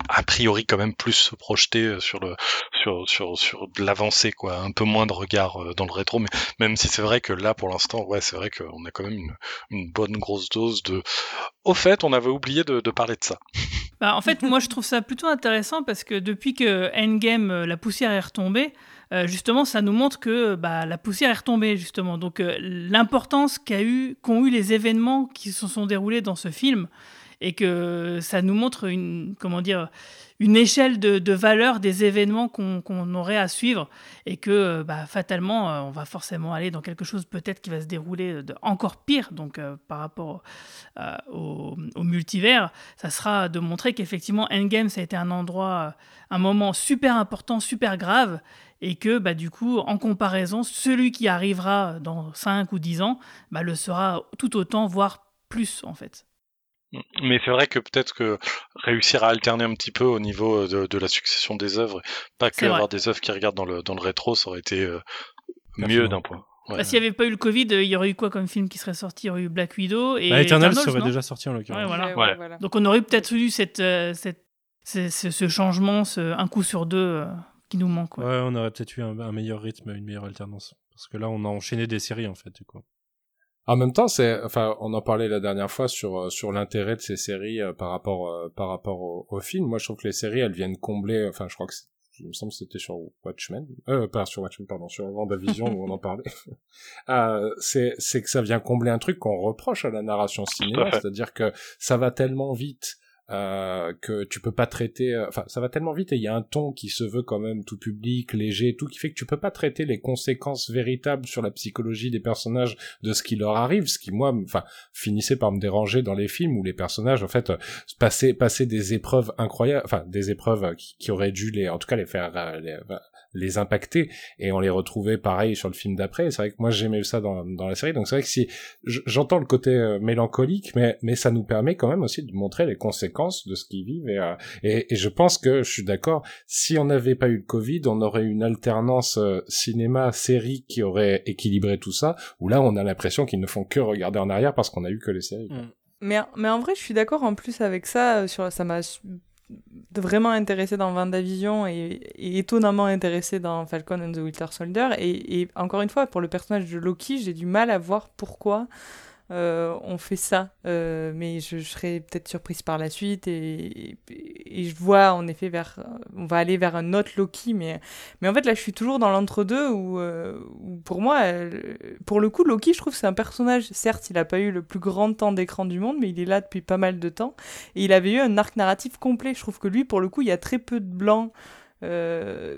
a priori quand même plus se projeter euh, sur le sur sur sur de l'avancée quoi, un peu moins de regard euh, dans le rétro mais même si c'est vrai que là pour l'instant ouais, c'est vrai qu'on a quand même une, une bonne grosse dose de au fait, on avait oublié de, parler de ça. Bah, en fait, moi, je trouve ça plutôt intéressant parce que depuis que Endgame, euh, la poussière est retombée, justement, ça nous montre que bah, la poussière est retombée, justement. Donc, l'importance qu'a eu, qu'ont eu les événements qui se sont déroulés dans ce film et que ça nous montre une, comment dire, une échelle de, de valeur des événements qu'on aurait à suivre et que euh, bah, fatalement, euh, on va forcément aller dans quelque chose peut-être qui va se dérouler de encore pire, donc euh, par rapport au, multivers ça sera de montrer qu'effectivement Endgame ça a été un endroit, un moment super important, super grave, et que bah, du coup, en comparaison, celui qui arrivera dans 5 ou 10 ans bah, le sera tout autant, voire plus en fait. Mais c'est vrai que peut-être que réussir à alterner un petit peu au niveau de, de la succession des œuvres, pas que avoir des œuvres qui regardent dans le, dans le rétro, ça aurait été euh, mieux d'un point. Ouais. Bah, S'il n'y avait pas eu le Covid, euh, il y aurait eu quoi comme film qui serait sorti? Il y aurait eu Black Widow et Bah, Eternals, serait déjà sorti en l'occurrence. Ouais, voilà. ouais, Ouais. voilà. Donc on aurait peut-être eu cette, euh, cette, ce, ce- ce changement, ce, un coup sur deux euh, qui nous manque. ouais. Ouais, on aurait peut-être eu un, un meilleur rythme, une meilleure alternance. Parce que là, on a enchaîné des séries, en fait, du coup. En même temps, c'est, enfin, on en parlait la dernière fois sur euh, sur l'intérêt de ces séries euh, par rapport euh, par rapport au, au film. Moi, je trouve que les séries, elles viennent combler. Enfin, je crois que il me semble que c'était sur Watchmen, euh, pas sur Watchmen, pardon, sur WandaVision où on en parlait. Euh, c'est c'est que ça vient combler un truc qu'on reproche à la narration cinéma, c'est-à-dire que ça va tellement vite. Euh, que tu peux pas traiter euh, enfin ça va tellement vite et il y a un ton qui se veut quand même tout public léger tout qui fait que tu peux pas traiter les conséquences véritables sur la psychologie des personnages de ce qui leur arrive ce qui moi enfin finissait par me déranger dans les films où les personnages en fait passaient passaient des épreuves incroyables enfin des épreuves qui, auraient dû les en tout cas les faire euh, les, les impacter et on les retrouvait pareil sur le film d'après c'est vrai que moi j'aimais ça dans, dans la série donc c'est vrai que si j'entends le côté euh, mélancolique mais mais ça nous permet quand même aussi de montrer les conséquences de ce qu'ils vivent et, euh, et, et je pense que je suis d'accord si on n'avait pas eu le Covid on aurait eu une alternance euh, cinéma série qui aurait équilibré tout ça où là on a l'impression qu'ils ne font que regarder en arrière parce qu'on a eu que les séries. Mm. Mais, mais en vrai, je suis d'accord en plus avec ça. Sur, ça m'a vraiment intéressé dans WandaVision et, et étonnamment intéressé dans Falcon and the Winter Soldier. Et, encore une fois, pour le personnage de Loki, j'ai du mal à voir pourquoi on fait ça. Euh, mais je, je serais peut-être surprise par la suite. Et, et, je vois en effet vers. On va aller vers un autre Loki. Mais, mais en fait, là, je suis toujours dans l'entre-deux où, euh, où pour moi, euh, pour le coup, Loki, je trouve c'est un personnage. Certes, il n'a pas eu le plus grand temps d'écran du monde, mais il est là depuis pas mal de temps. Et il avait eu un arc narratif complet. Je trouve que lui, pour le coup, il y a très peu de blanc. Euh,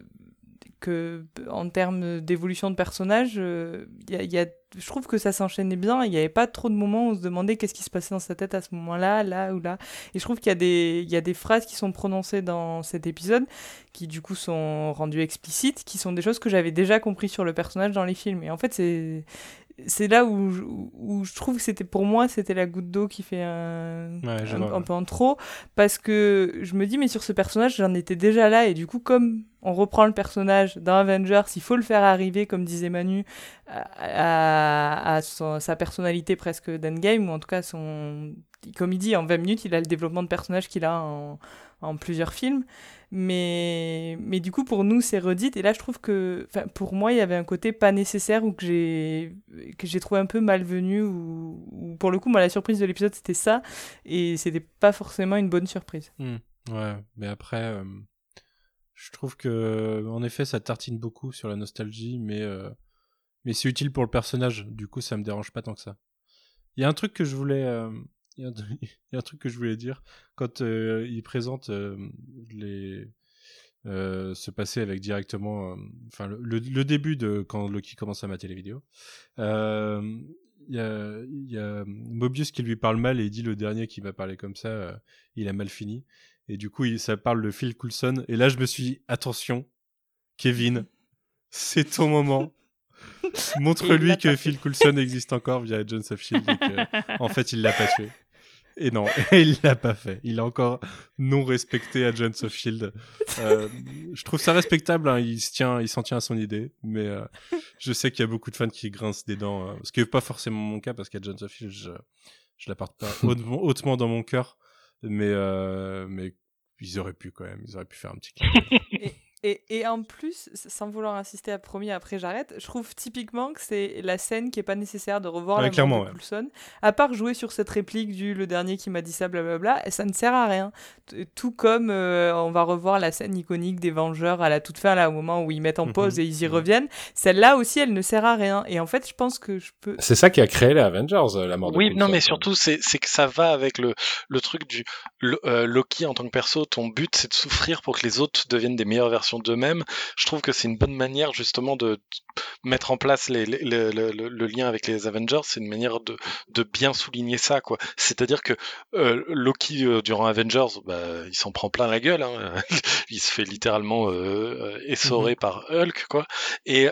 que en termes d'évolution de personnage, euh, y je trouve que ça s'enchaînait bien. Il n'y avait pas trop de moments où on se demandait qu'est-ce qui se passait dans sa tête à ce moment-là, là ou là. Et je trouve qu'il y, a des- y a des phrases qui sont prononcées dans cet épisode qui du coup sont rendues explicites, qui sont des choses que j'avais déjà compris sur le personnage dans les films. Et en fait, c'est c'est là où je, où je trouve que c'était pour moi c'était la goutte d'eau qui fait un, Ouais, un, peu en trop. Parce que je me dis mais sur ce personnage j'en étais déjà là. Et du coup comme on reprend le personnage dans Avengers il faut le faire arriver comme disait Manu à, à- à son- sa personnalité presque d'Endgame ou en tout cas son comme il dit en 20 minutes il a le développement de personnage qu'il a en, en plusieurs films mais mais du coup pour nous c'est redite et là je trouve que pour moi il y avait un côté pas nécessaire ou que j'ai que j'ai trouvé un peu malvenu ou, ou pour le coup moi la surprise de l'épisode c'était ça et c'était pas forcément une bonne surprise Hmm. Ouais, mais après, euh, je trouve que, en effet, ça tartine beaucoup sur la nostalgie, mais, euh, mais c'est utile pour le personnage. Du coup, ça me dérange pas tant que ça. Il y a un truc que je voulais, euh, il y a un, truc que je voulais dire quand euh, il présente euh, les, euh, se passer avec directement, euh, enfin le, le, début de quand Loki commence à mater les vidéos. Euh, Il y, a, y a Mobius qui lui parle mal et il dit le dernier qui m'a parlé comme ça, il a mal fini. Et du coup, ça parle de Phil Coulson. Et là, je me suis dit, attention, Kevin, c'est ton moment. Montre-lui que Phil Coulson existe encore via Agents of Shield et que, en fait, il l'a pas tué. Et non, il l'a pas fait. Il a encore non respecté Agents of Shield. Euh, je trouve ça respectable. hein. Il se tient, il s'en tient à son idée. Mais euh, je sais qu'il y a beaucoup de fans qui grincent des dents. euh, ce qui n'est pas forcément mon cas parce qu'Agents of Shield, je, je la porte pas hautement, hautement dans mon cœur. Mais, mais ils auraient pu quand même. Ils auraient pu faire un petit clin d'œil. Et, et en plus, sans vouloir insister à premier, après j'arrête, je trouve typiquement que c'est la scène qui est pas nécessaire de revoir Ouais, la mort clairement, de ouais. Coulson, à part jouer sur cette réplique du le dernier qui m'a dit ça, blablabla, ça ne sert à rien. Tout comme euh, on va revoir la scène iconique des Vengeurs à la toute fin, là, au moment où ils mettent en Mhm. pause et ils y Mhm. reviennent, celle-là aussi, elle ne sert à rien. Et en fait, je pense que je peux... C'est ça qui a créé les Avengers, euh, la mort de Oui, Coulson, non, mais surtout, c'est c'est que ça va avec le, le truc du le- euh, Loki en tant que perso. Ton but, c'est de souffrir pour que les autres deviennent des meilleures versions d'eux-mêmes. Je trouve que c'est une bonne manière, justement, de mettre en place les, les- le, le- le- le lien avec les Avengers. C'est une manière de, de bien souligner ça, quoi. C'est-à-dire que euh, Loki, euh, durant Avengers, bah, il s'en prend plein la gueule. Hein. il se fait littéralement euh, euh, essorer par Hulk, quoi. Et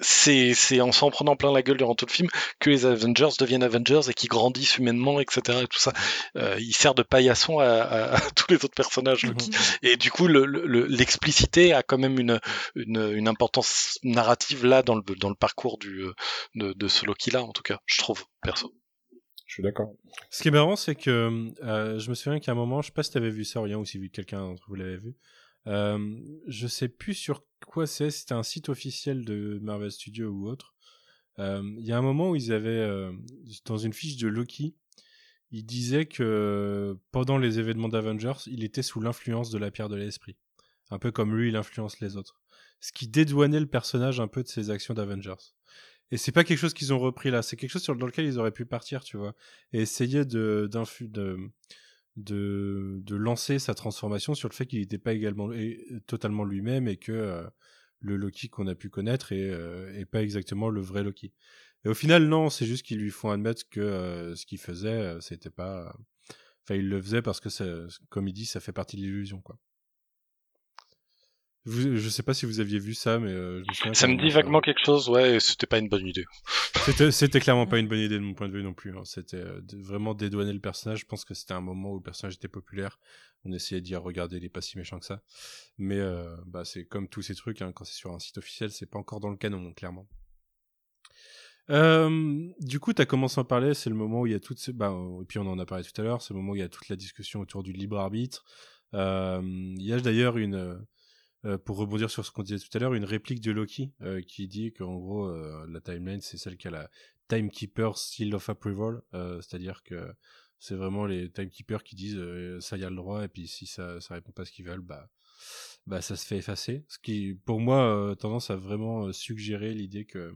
c'est c'est en s'en prenant plein la gueule durant tout le film que les Avengers deviennent Avengers et qui grandissent humainement, etc. Et tout ça. Euh, il sert de paillasson à, à- à tous les autres personnages. Loki. Et du coup, le- le- le- l'explicité a quand même une, une, une importance narrative là dans le, dans le parcours du, euh, de, de ce Loki-là, en tout cas, je trouve, perso. Je suis d'accord. Ce qui est marrant, c'est que euh, je me souviens qu'à un moment, je sais pas si t'avais vu ça, Orient, ou si quelqu'un d'entre vous l'avait vu. Euh, je sais plus sur quoi c'est, c'était un site officiel de Marvel Studios ou autre. Euh, Il y a un moment où ils avaient, euh, dans une fiche de Loki, ils disaient que pendant les événements d'Avengers, il était sous l'influence de la pierre de l'esprit. Un peu comme lui, il influence les autres. Ce qui dédouanait le personnage un peu de ses actions d'Avengers. Et c'est pas quelque chose qu'ils ont repris là, c'est quelque chose sur, dans lequel ils auraient pu partir, tu vois et essayer de, de, de, de lancer sa transformation sur le fait qu'il n'était pas également et, totalement lui-même et que euh, le Loki qu'on a pu connaître est, euh, est pas exactement le vrai Loki. Et au final, non, c'est juste qu'ils lui font admettre que euh, ce qu'il faisait, c'était pas. Enfin, il le faisait parce que, ça, comme il dit, ça fait partie de l'illusion, quoi. Vous, je sais pas si vous aviez vu ça, mais euh, je me souviens Ça me dit vaguement quelque chose, ouais, et c'était pas une bonne idée. c'était, clairement pas une bonne idée de mon point de vue non plus. hein. C'était euh, vraiment dédouaner le personnage. Je pense que c'était un moment où le personnage était populaire. On essayait de dire, regardez, il est pas si méchant que ça. Mais euh, bah, c'est comme tous ces trucs, hein, quand c'est sur un site officiel, c'est pas encore dans le canon, clairement. Euh, du coup, tu as commencé à en parler, c'est le moment où il y a toutes ces... Bah, et puis on en a parlé tout à l'heure, c'est le moment où il y a toute la discussion autour du libre arbitre. Euh, il y a d'ailleurs une... euh, pour rebondir sur ce qu'on disait tout à l'heure, une réplique de Loki euh, qui dit qu'en gros, euh, la timeline, c'est celle qui a la Timekeeper Seal of Approval, euh, c'est-à-dire que c'est vraiment les Timekeepers qui disent ça y a le droit, et puis si ça, ça répond pas à ce qu'ils veulent, bah, bah ça se fait effacer. Ce qui, pour moi, tendance à vraiment suggérer l'idée que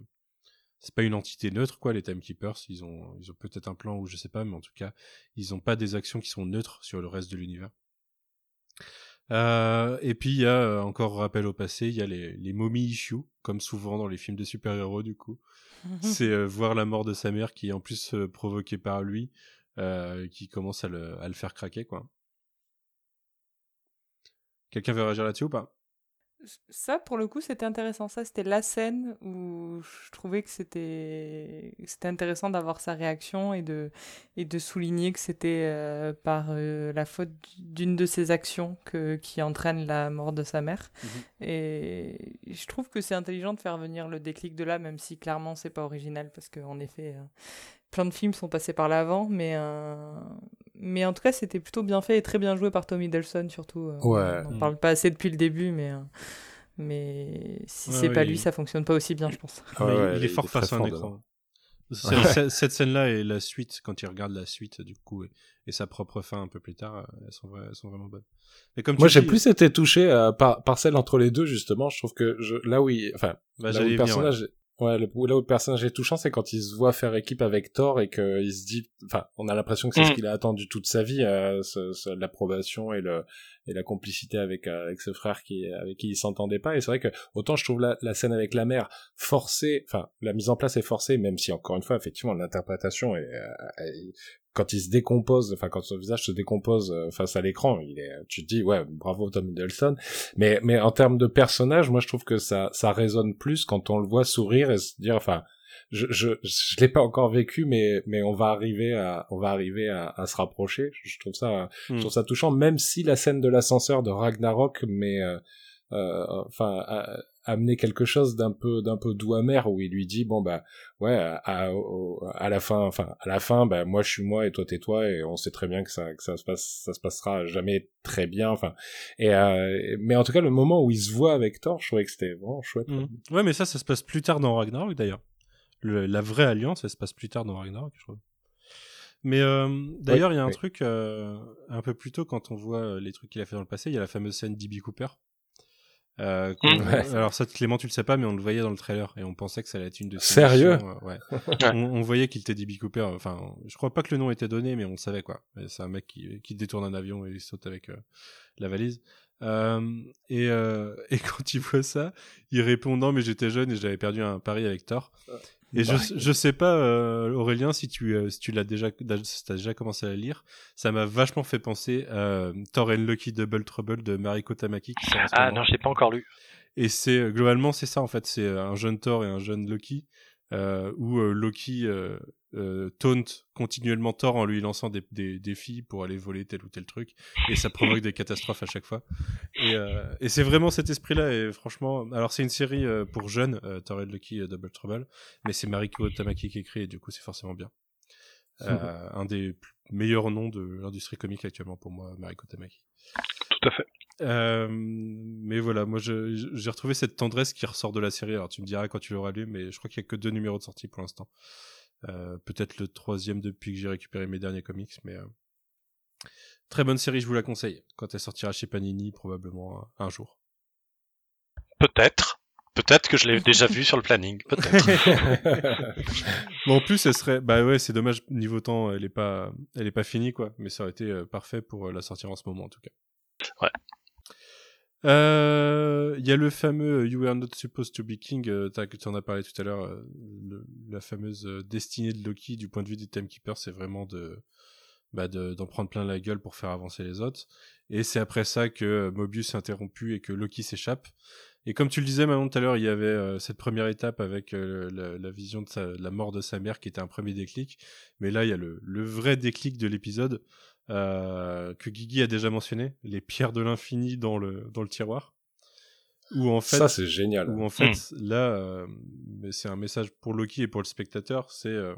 c'est pas une entité neutre, quoi, les Timekeepers. Ils ont, ils ont peut-être un plan ou je sais pas, mais en tout cas, ils ont pas des actions qui sont neutres sur le reste de l'univers. Euh, et puis il y a euh, encore rappel au passé, il y a les, les mommy issues, comme souvent dans les films de super-héros du coup. C'est euh, voir la mort de sa mère qui est en plus euh, provoquée par lui, qui commence à le, à le faire craquer quoi. Quelqu'un veut réagir là-dessus ou pas? Ça, pour le coup, c'était intéressant. Ça, c'était la scène où je trouvais que c'était c'était intéressant d'avoir sa réaction et de, et de souligner que c'était euh, par euh, la faute d'une de ses actions que, qui entraîne la mort de sa mère. Et je trouve que c'est intelligent de faire venir le déclic de là, même si clairement, c'est pas original, parce qu'en effet, euh, plein de films sont passés par là avant, mais, euh, mais en tout cas, c'était plutôt bien fait et très bien joué par Tommy Hiddleston, surtout. euh, Ouais. On n'en Mm. parle pas assez depuis le début, mais, euh, mais si Ouais, c'est ouais, pas il- lui, ça fonctionne pas aussi bien, je pense. Il- est fort face à un écran. Cette scène-là et la suite, quand il regarde la suite, du coup, et, et sa propre fin un peu plus tard, euh, elles sont, vra- elles sont vraiment bonnes. Comme Moi, j'ai dis- plus été touché euh, par, par celle entre les deux, justement. Je trouve que je, là où il, enfin, Bah, là où j'allais le y venir, personnage, ouais, le- là où le personnage est touchant, c'est quand il se voit faire équipe avec Thor et qu'il se dit, enfin, on a l'impression que c'est ce Mm. qu'il a attendu toute sa vie, euh, ce- ce- l'approbation et le et la complicité avec euh, avec ce frère qui avec qui il s'entendait pas et c'est vrai que autant je trouve la, la scène avec la mère forcée enfin la mise en place est forcée même si encore une fois effectivement l'interprétation est, est, quand il se décompose, enfin quand son visage se décompose euh, face à l'écran, il est, tu te dis ouais bravo Tom Hiddleston. Mais mais en termes de personnage, moi je trouve que ça ça résonne plus quand on le voit sourire et se dire enfin je je je l'ai pas encore vécu mais mais on va arriver à on va arriver à, à se rapprocher. Je trouve ça je Hmm. trouve ça touchant même si la scène de l'ascenseur de Ragnarok mais euh, euh, enfin a- amener quelque chose d'un peu d'un peu doux amer où il lui dit bon bah ouais à, à, la fin enfin à la fin bah moi je suis moi et toi t'es toi et on sait très bien que ça que ça se passe ça se passera jamais très bien enfin et euh, mais en tout cas le moment où il se voit avec Thor je trouvais que c'était vraiment chouette Mhm. Ouais, mais ça, ça se passe plus tard dans Ragnarok d'ailleurs. Le- la vraie alliance, elle se passe plus tard dans Ragnarok, je trouve. Mais euh, d'ailleurs, il y a un oui. truc euh, un peu plus tôt quand on voit les trucs qu'il a fait dans le passé. Il y a la fameuse scène d'Ibi Cooper. Euh, qu'on-. Ouais. Alors ça, Clément, tu le sais pas, mais on le voyait dans le trailer et on pensait que ça allait être une de ses Sérieux euh, ouais. on, on voyait qu'il était DB Cooper. Enfin, je crois pas que le nom était donné, mais on savait quoi. C'est un mec qui, qui détourne un avion et il saute avec euh, la valise. Euh, et, euh, et quand il voit ça, il répond non, mais j'étais jeune et j'avais perdu un pari avec Thor. Et je, Bah, je sais pas, euh, Aurélien, si tu, euh, si tu l'as déjà, si t'as déjà commencé à la lire, ça m'a vachement fait penser à euh, Thor and Lucky Double Trouble de Mariko Tamaki. Qui Ah non, je l'ai pas encore lu. Et c'est euh, globalement c'est ça en fait, c'est euh, un jeune Thor et un jeune Loki euh, où euh, Loki euh, euh, taunt continuellement Thor en lui lançant des, des défis pour aller voler tel ou tel truc et ça provoque des catastrophes à chaque fois. Et, euh, et c'est vraiment cet esprit-là et franchement, alors c'est une série euh, pour jeunes, euh, Thor et Loki Double Trouble, mais c'est Mariko Tamaki qui écrit et du coup c'est forcément bien. Euh, un des meilleurs noms de l'industrie comique actuellement pour moi, Mariko Tamaki. Tout à fait. Euh, mais voilà, moi j'ai retrouvé cette tendresse qui ressort de la série. Alors tu me diras quand tu l'auras lu, mais je crois qu'il y a que deux numéros de sortie pour l'instant. Euh, Peut-être le troisième depuis que j'ai récupéré mes derniers comics, mais euh, très bonne série, je vous la conseille. Quand elle sortira chez Panini, probablement un jour. Peut-être. Peut-être que je l'ai déjà vu sur le planning. Peut-être. Bon, en plus, elle serait, bah ouais, c'est dommage niveau temps, elle est pas, elle est pas finie quoi, mais ça aurait été parfait pour la sortir en ce moment en tout cas. Ouais. Euh, Il y a le fameux You Were Not Supposed to Be King, euh, que tu en as parlé tout à l'heure, euh, la fameuse euh, destinée de Loki du point de vue du Timekeeper, c'est vraiment bah de- d'en prendre plein la gueule pour faire avancer les autres. Et c'est après ça que euh, Mobius est interrompu et que Loki s'échappe. Et comme tu le disais Manon tout à l'heure, il y avait euh, cette première étape avec euh, la, vision de, la mort de sa mère qui était un premier déclic. Mais là, il y a le vrai déclic de l'épisode euh, que Guigui a déjà mentionné, les pierres de l'infini dans le, dans le tiroir. Où en fait, ça c'est génial où en fait là, euh, mais c'est un message pour Loki et pour le spectateur, c'est euh,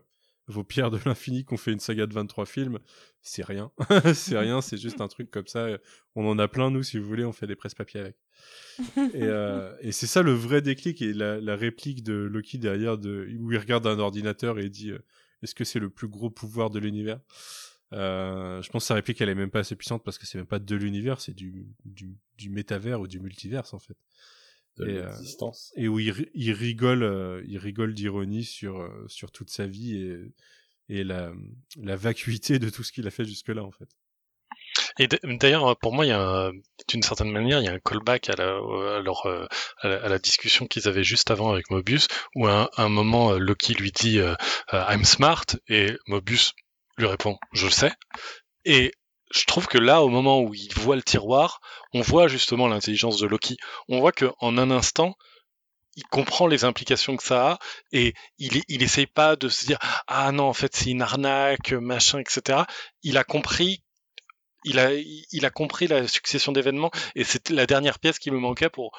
vos pierres de l'infini qu'on fait une saga de 23 films, c'est rien, c'est rien, c'est juste un truc comme ça. On en a plein nous, si vous voulez, on fait des presse-papiers avec. et euh, et c'est ça le vrai déclic et la, la réplique de Loki derrière, de, où il regarde un ordinateur et il dit euh, Est-ce que c'est le plus gros pouvoir de l'univers? Euh, Je pense que sa réplique elle est même pas assez puissante parce que c'est même pas de l'univers, c'est du, du, du métavers ou du multiverse en fait de et, euh, et où il, il rigole, euh, il rigole d'ironie sur euh, sur toute sa vie et et la la vacuité de tout ce qu'il a fait jusque là en fait. Et d'ailleurs, pour moi, il y a un- d'une certaine manière, il y a un callback à la, à leur, à la, à la discussion qu'ils avaient juste avant avec Mobius, où à un, à un moment, Loki lui dit euh, I'm smart, et Mobius lui répond Je le sais. Et je trouve que là, au moment où il voit le tiroir, on voit justement l'intelligence de Loki. On voit que en un instant, il comprend les implications que ça a et il, il essaye pas de se dire ah non en fait c'est une arnaque machin etc. Il a compris il a, il a compris la succession d'événements et c'était la dernière pièce qui me manquait pour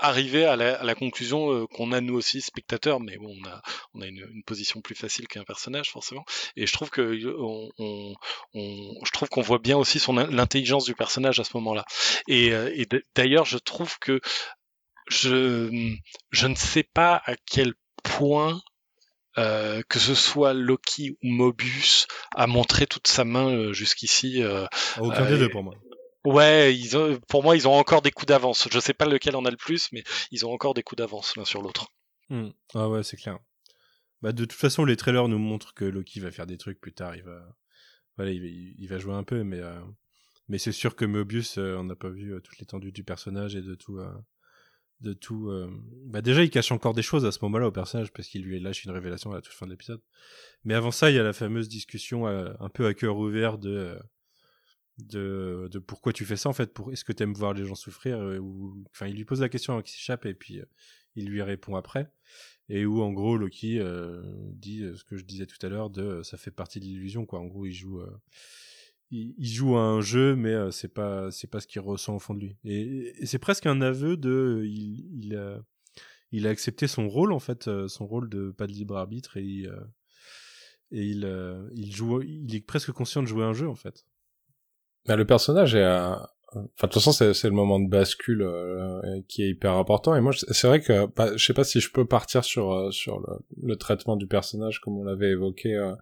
arriver à la, à la conclusion euh, qu'on a nous aussi spectateurs, mais bon, on a, on a une, une position plus facile qu'un personnage forcément. Et je trouve que euh, on, on, on- je trouve qu'on voit bien aussi son in- l'intelligence du personnage à ce moment-là. Et, euh, et d'ailleurs, je trouve que je, je ne sais pas à quel point euh, que ce soit Loki ou Mobius a montré toute sa main euh, jusqu'ici. euh, À aucun Euh, des et- deux pour moi. Ouais, pour moi, ils ont encore des coups d'avance. Je sais pas lequel en a le plus, mais ils ont encore des coups d'avance l'un sur l'autre. Hmm. Ah ouais, c'est clair. Bah, de toute façon, les trailers nous montrent que Loki va faire des trucs plus tard. Il va, voilà, il va, jouer un peu, mais, euh, Mais c'est sûr que Mobius, euh, on n'a pas vu euh, toute l'étendue du personnage et de tout. de tout. Bah déjà, il cache encore des choses à ce moment-là au personnage parce qu'il lui lâche une révélation à la toute fin de l'épisode. Mais avant ça, il y a la fameuse discussion un peu à cœur ouvert de de, de pourquoi tu fais ça en fait. Pour est-ce que tu aimes voir les gens souffrir euh, ou enfin, il lui pose la question avant qu'il s'échappe et puis euh, il lui répond après. Et où en gros Loki euh, dit euh, ce que je disais tout à l'heure de ça fait partie de l'illusion quoi. En gros, il joue euh, il, il joue à un jeu, mais c'est pas c'est pas ce qu'il ressent au fond de lui. Et, et c'est presque un aveu de il il a il a accepté son rôle en fait, son rôle de pas de libre arbitre et il, et il il joue il est presque conscient de jouer un jeu en fait. Bah, le personnage est à... Enfin, de toute façon, c'est c'est le moment de bascule euh, qui est hyper important. Et moi, c'est vrai que bah, je sais pas si je peux partir sur euh, sur le, le traitement du personnage comme on l'avait évoqué euh,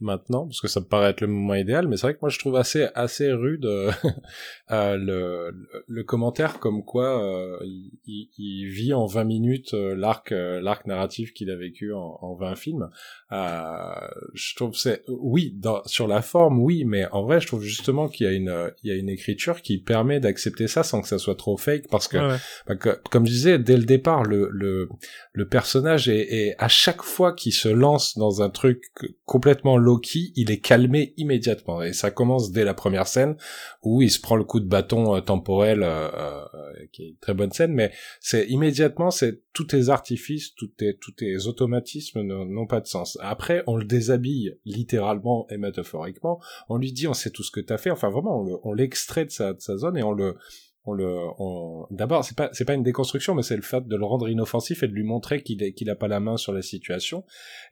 maintenant, parce que ça me paraît être le moment idéal. Mais c'est vrai que moi, je trouve assez assez rude euh, euh, le, le commentaire comme quoi euh, il, il- vit en 20 minutes l'arc l'arc narratif qu'il a vécu en, en 20 films. Euh, je trouve c'est oui dans, sur la forme oui mais en vrai je trouve justement qu'il y a une il y a une écriture qui permet d'accepter ça sans que ça soit trop fake parce que Ouais, ouais. bah, que- comme je disais dès le départ le le le personnage est, est à chaque fois qu'il se lance dans un truc complètement Loki il est calmé immédiatement. Et ça commence dès la première scène où il se prend le coup de bâton euh, temporel euh, euh, qui est une très bonne scène mais c'est immédiatement c'est tous tes artifices tous tes tous tes automatismes n'ont pas de sens. Après on le déshabille littéralement et métaphoriquement on lui dit on sait tout ce que t'as fait. Enfin vraiment on le- on l'extrait de sa de sa zone et on le on le on... d'abord c'est pas c'est pas une déconstruction mais c'est le fait de le rendre inoffensif et de lui montrer qu'il est qu'il a pas la main sur la situation.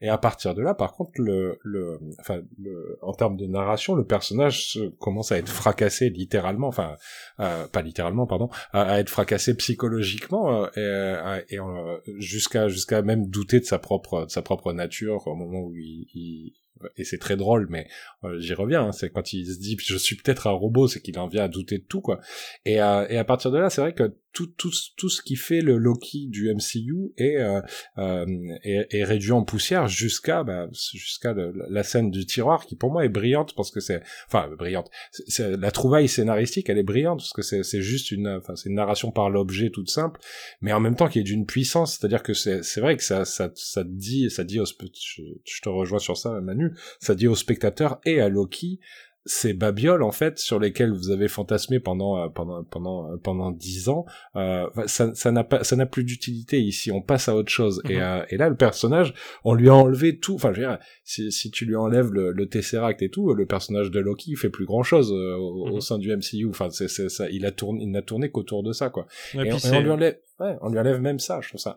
Et à partir de là par contre le le enfin le en termes de narration le personnage commence à être fracassé littéralement enfin euh, pas littéralement pardon à, à être fracassé psychologiquement euh, et, euh, et euh, jusqu'à jusqu'à même douter de sa propre de sa propre nature au moment où il, il- et c'est très drôle mais euh, j'y reviens hein, c'est quand il se dit je suis peut-être un robot c'est qu'il en vient à douter de tout quoi. Et, euh, et à partir de là c'est vrai que tout tout tout ce qui fait le Loki du MCU est euh, euh, est, est réduit en poussière jusqu'à bah, jusqu'à la scène du tiroir qui pour moi est brillante parce que c'est enfin brillante. C'est- c'est la trouvaille scénaristique elle est brillante parce que c'est juste une enfin c'est une narration par l'objet toute simple mais en même temps qui est d'une puissance. C'est-à-dire que c'est vrai que ça ça ça dit ça dit je te rejoins sur ça Manu ça dit au spectateur et à Loki ces babioles en fait sur lesquelles vous avez fantasmé pendant euh, pendant pendant euh, pendant dix ans euh, ça ça n'a pas ça n'a plus d'utilité ici. On passe à autre chose. Et Mhm. euh, et là le personnage on lui a enlevé tout. Enfin je veux dire si si tu lui enlèves le, le Tesseract et tout le personnage de Loki il fait plus grand chose au, au Mhm. sein du MCU enfin c'est ça il a tourné il n'a tourné qu'autour de ça quoi. Et, puis on, et on lui enlève ouais, on lui enlève même ça. Je trouve ça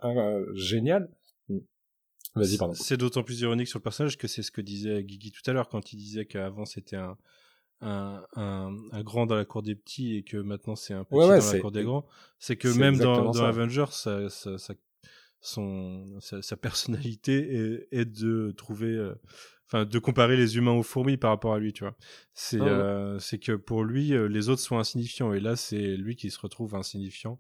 génial. Vas-y pardon C'est d'autant plus ironique sur le personnage que c'est ce que disait Guigui tout à l'heure quand il disait qu'avant c'était un, un, un, un grand dans la cour des petits et que maintenant c'est un petit Ouais, ouais, dans la cour des grands. C'est que même dans, dans. Avengers, ça, ça, ça- son, sa, personnalité est, est de trouver, euh, enfin, de comparer les humains aux fourmis par rapport à lui, tu vois. C'est, Ah ouais. euh, c'est que pour lui, euh, les autres sont insignifiants et là, c'est lui qui se retrouve insignifiant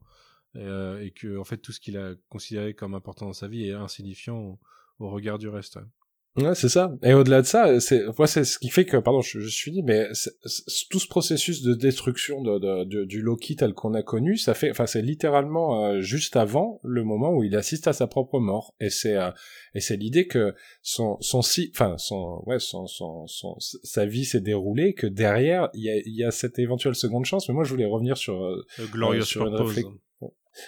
euh, et que, en fait, tout ce qu'il a considéré comme important dans sa vie est insignifiant au, regard du reste. ouais. C'est ça. Et au-delà de ça, c'est, moi, c'est ce qui fait que, pardon, je, je suis dit, mais tout ce processus de destruction de, de- de- du Loki tel qu'on a connu, ça fait, enfin, c'est littéralement euh, juste avant le moment où il assiste à sa propre mort. Et c'est, euh, et c'est l'idée que son, son si, enfin, son, ouais, son, son, son, sa vie s'est déroulée, que derrière, il y a, y a cette éventuelle seconde chance. Mais moi, je voulais revenir sur, euh, Le Glorious sur une.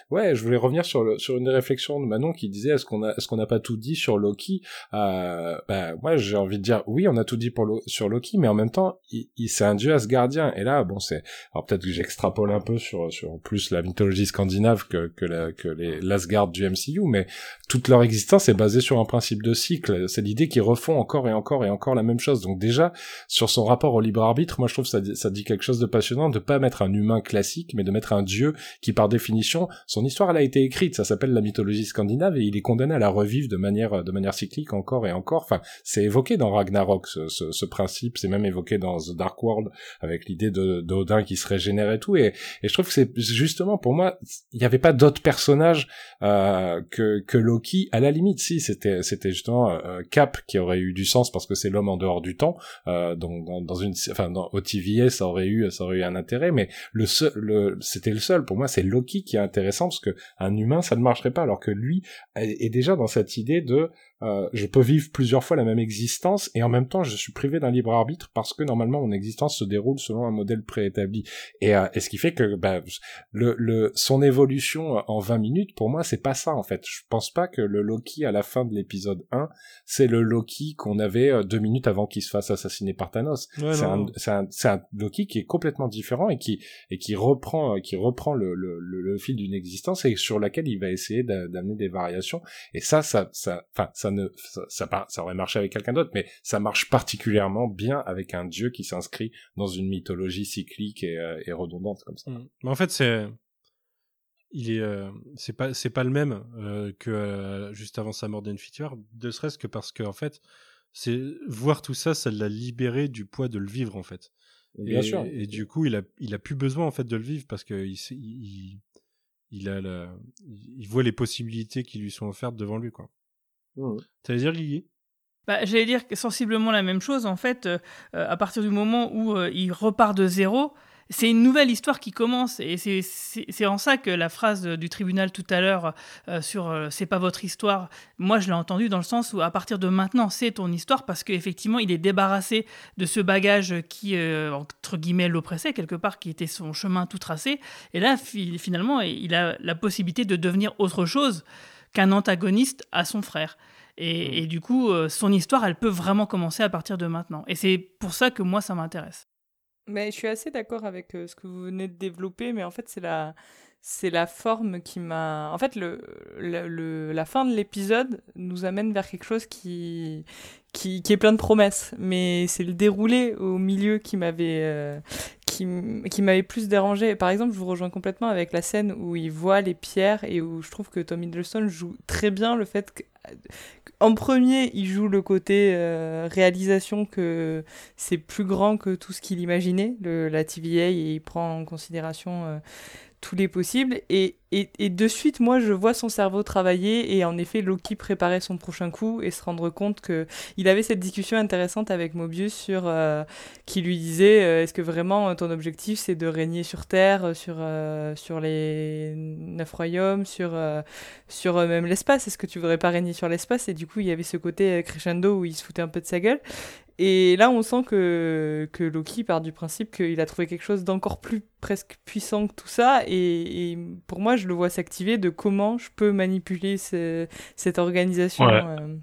Ouais, je voulais revenir sur le, sur une des réflexions de Manon qui disait est-ce qu'on a est-ce qu'on n'a pas tout dit sur Loki? Euh, bah moi j'ai envie de dire oui on a tout dit sur Loki mais en même temps il, il c'est un dieu asgardien. Et là bon c'est alors peut-être que j'extrapole un peu sur sur plus la mythologie scandinave que que la, que les l'Asgard du MCU mais toute leur existence est basée sur un principe de cycle. C'est l'idée qu'ils refont encore et encore et encore la même chose. Donc déjà sur son rapport au libre arbitre moi je trouve ça ça dit quelque chose de passionnant de pas mettre un humain classique mais de mettre un dieu qui par définition son histoire elle a été écrite, ça s'appelle la mythologie scandinave et il est condamné à la revivre de manière de manière cyclique encore et encore. Enfin, c'est évoqué dans Ragnarok ce, ce, ce principe, c'est même évoqué dans The Dark World avec l'idée de d'Odin qui se régénère et tout. Et, et je trouve que c'est justement pour moi, il n'y avait pas d'autres personnages euh, que que Loki. À la limite, si c'était c'était justement euh, Cap qui aurait eu du sens parce que c'est l'homme en dehors du temps. Euh, donc dans, dans, une, enfin dans au TVA ça aurait eu ça aurait eu un intérêt, mais le seul, le, c'était le seul. Pour moi, c'est Loki qui est intéressant parce que un humain ça ne marcherait pas, alors que lui est déjà dans cette idée de euh, je peux vivre plusieurs fois la même existence et en même temps je suis privé d'un libre arbitre parce que normalement mon existence se déroule selon un modèle préétabli. Et, euh, et ce qui fait que bah, le, le son évolution en 20 minutes pour moi c'est pas ça en fait. Je pense pas que le Loki à la fin de l'épisode 1 c'est le Loki qu'on avait euh, deux minutes avant qu'il se fasse assassiner par Thanos. C'est un, un, un, Loki qui est complètement différent et qui et qui reprend qui reprend le, le, le, fil d'une existence et sur laquelle il va essayer d'amener des variations. Et ça ça ça enfin ça ça ça, aurait marché avec quelqu'un d'autre, mais ça marche particulièrement bien avec un dieu qui s'inscrit dans une mythologie cyclique et, euh, redondante comme ça. Mm. Mais en fait, c'est il est euh, c'est pas c'est pas le même euh, que juste avant sa mort d'Enfiture, de serait-ce que parce que en fait, c'est voir tout ça, ça l'a libéré du poids de le vivre en fait. Bien et, sûr. Et du coup, il a il a plus besoin en fait de le vivre parce que il, il, il a la, il voit les possibilités qui lui sont offertes devant lui quoi. Mmh. Tu dire, Guigui? Bah, J'allais dire sensiblement la même chose. En fait, euh, à partir du moment où euh, il repart de zéro, c'est une nouvelle histoire qui commence. Et c'est en ça que la phrase du tribunal tout à l'heure euh, sur c'est pas votre histoire, moi je l'ai entendu dans le sens où à partir de maintenant c'est ton histoire parce qu'effectivement il est débarrassé de ce bagage qui, entre guillemets, l'oppressait quelque part, qui était son chemin tout tracé. Et là, finalement, il a la possibilité de devenir autre chose qu'un antagoniste à son frère. Et, mm. du coup, euh, son histoire, elle peut vraiment commencer à partir de maintenant. Et c'est pour ça que moi, ça m'intéresse. Mais je suis assez d'accord avec euh, ce que vous venez de développer, mais en fait, c'est la, c'est la forme qui m'a. En fait, le, le, la fin de l'épisode nous amène vers quelque chose qui, qui, qui est plein de promesses, mais c'est le déroulé au milieu qui m'avait, euh, qui, m'avait plus dérangé. Par exemple, je vous rejoins complètement avec la scène où il voit les pierres et où je trouve que Tom Hiddleston joue très bien le fait que en premier, il joue le côté euh, réalisation que c'est plus grand que tout ce qu'il imaginait, la TVA, et il prend en considération euh, tous les possibles. Et, et, et, de suite, moi, je vois son cerveau travailler et en effet, Loki préparer son prochain coup et se rendre compte que il avait cette discussion intéressante avec Mobius sur euh, qui lui disait est-ce que vraiment ton objectif c'est de régner sur Terre, sur sur les neuf royaumes, sur sur même l'espace? Est-ce que tu voudrais pas régner sur l'espace Et du coup, il y avait ce côté crescendo où il se foutait un peu de sa gueule. Et là, on sent que, que Loki part du principe qu'il a trouvé quelque chose d'encore plus presque puissant que tout ça. Et, pour moi, je le vois s'activer de comment je peux manipuler cette organisation. Euh,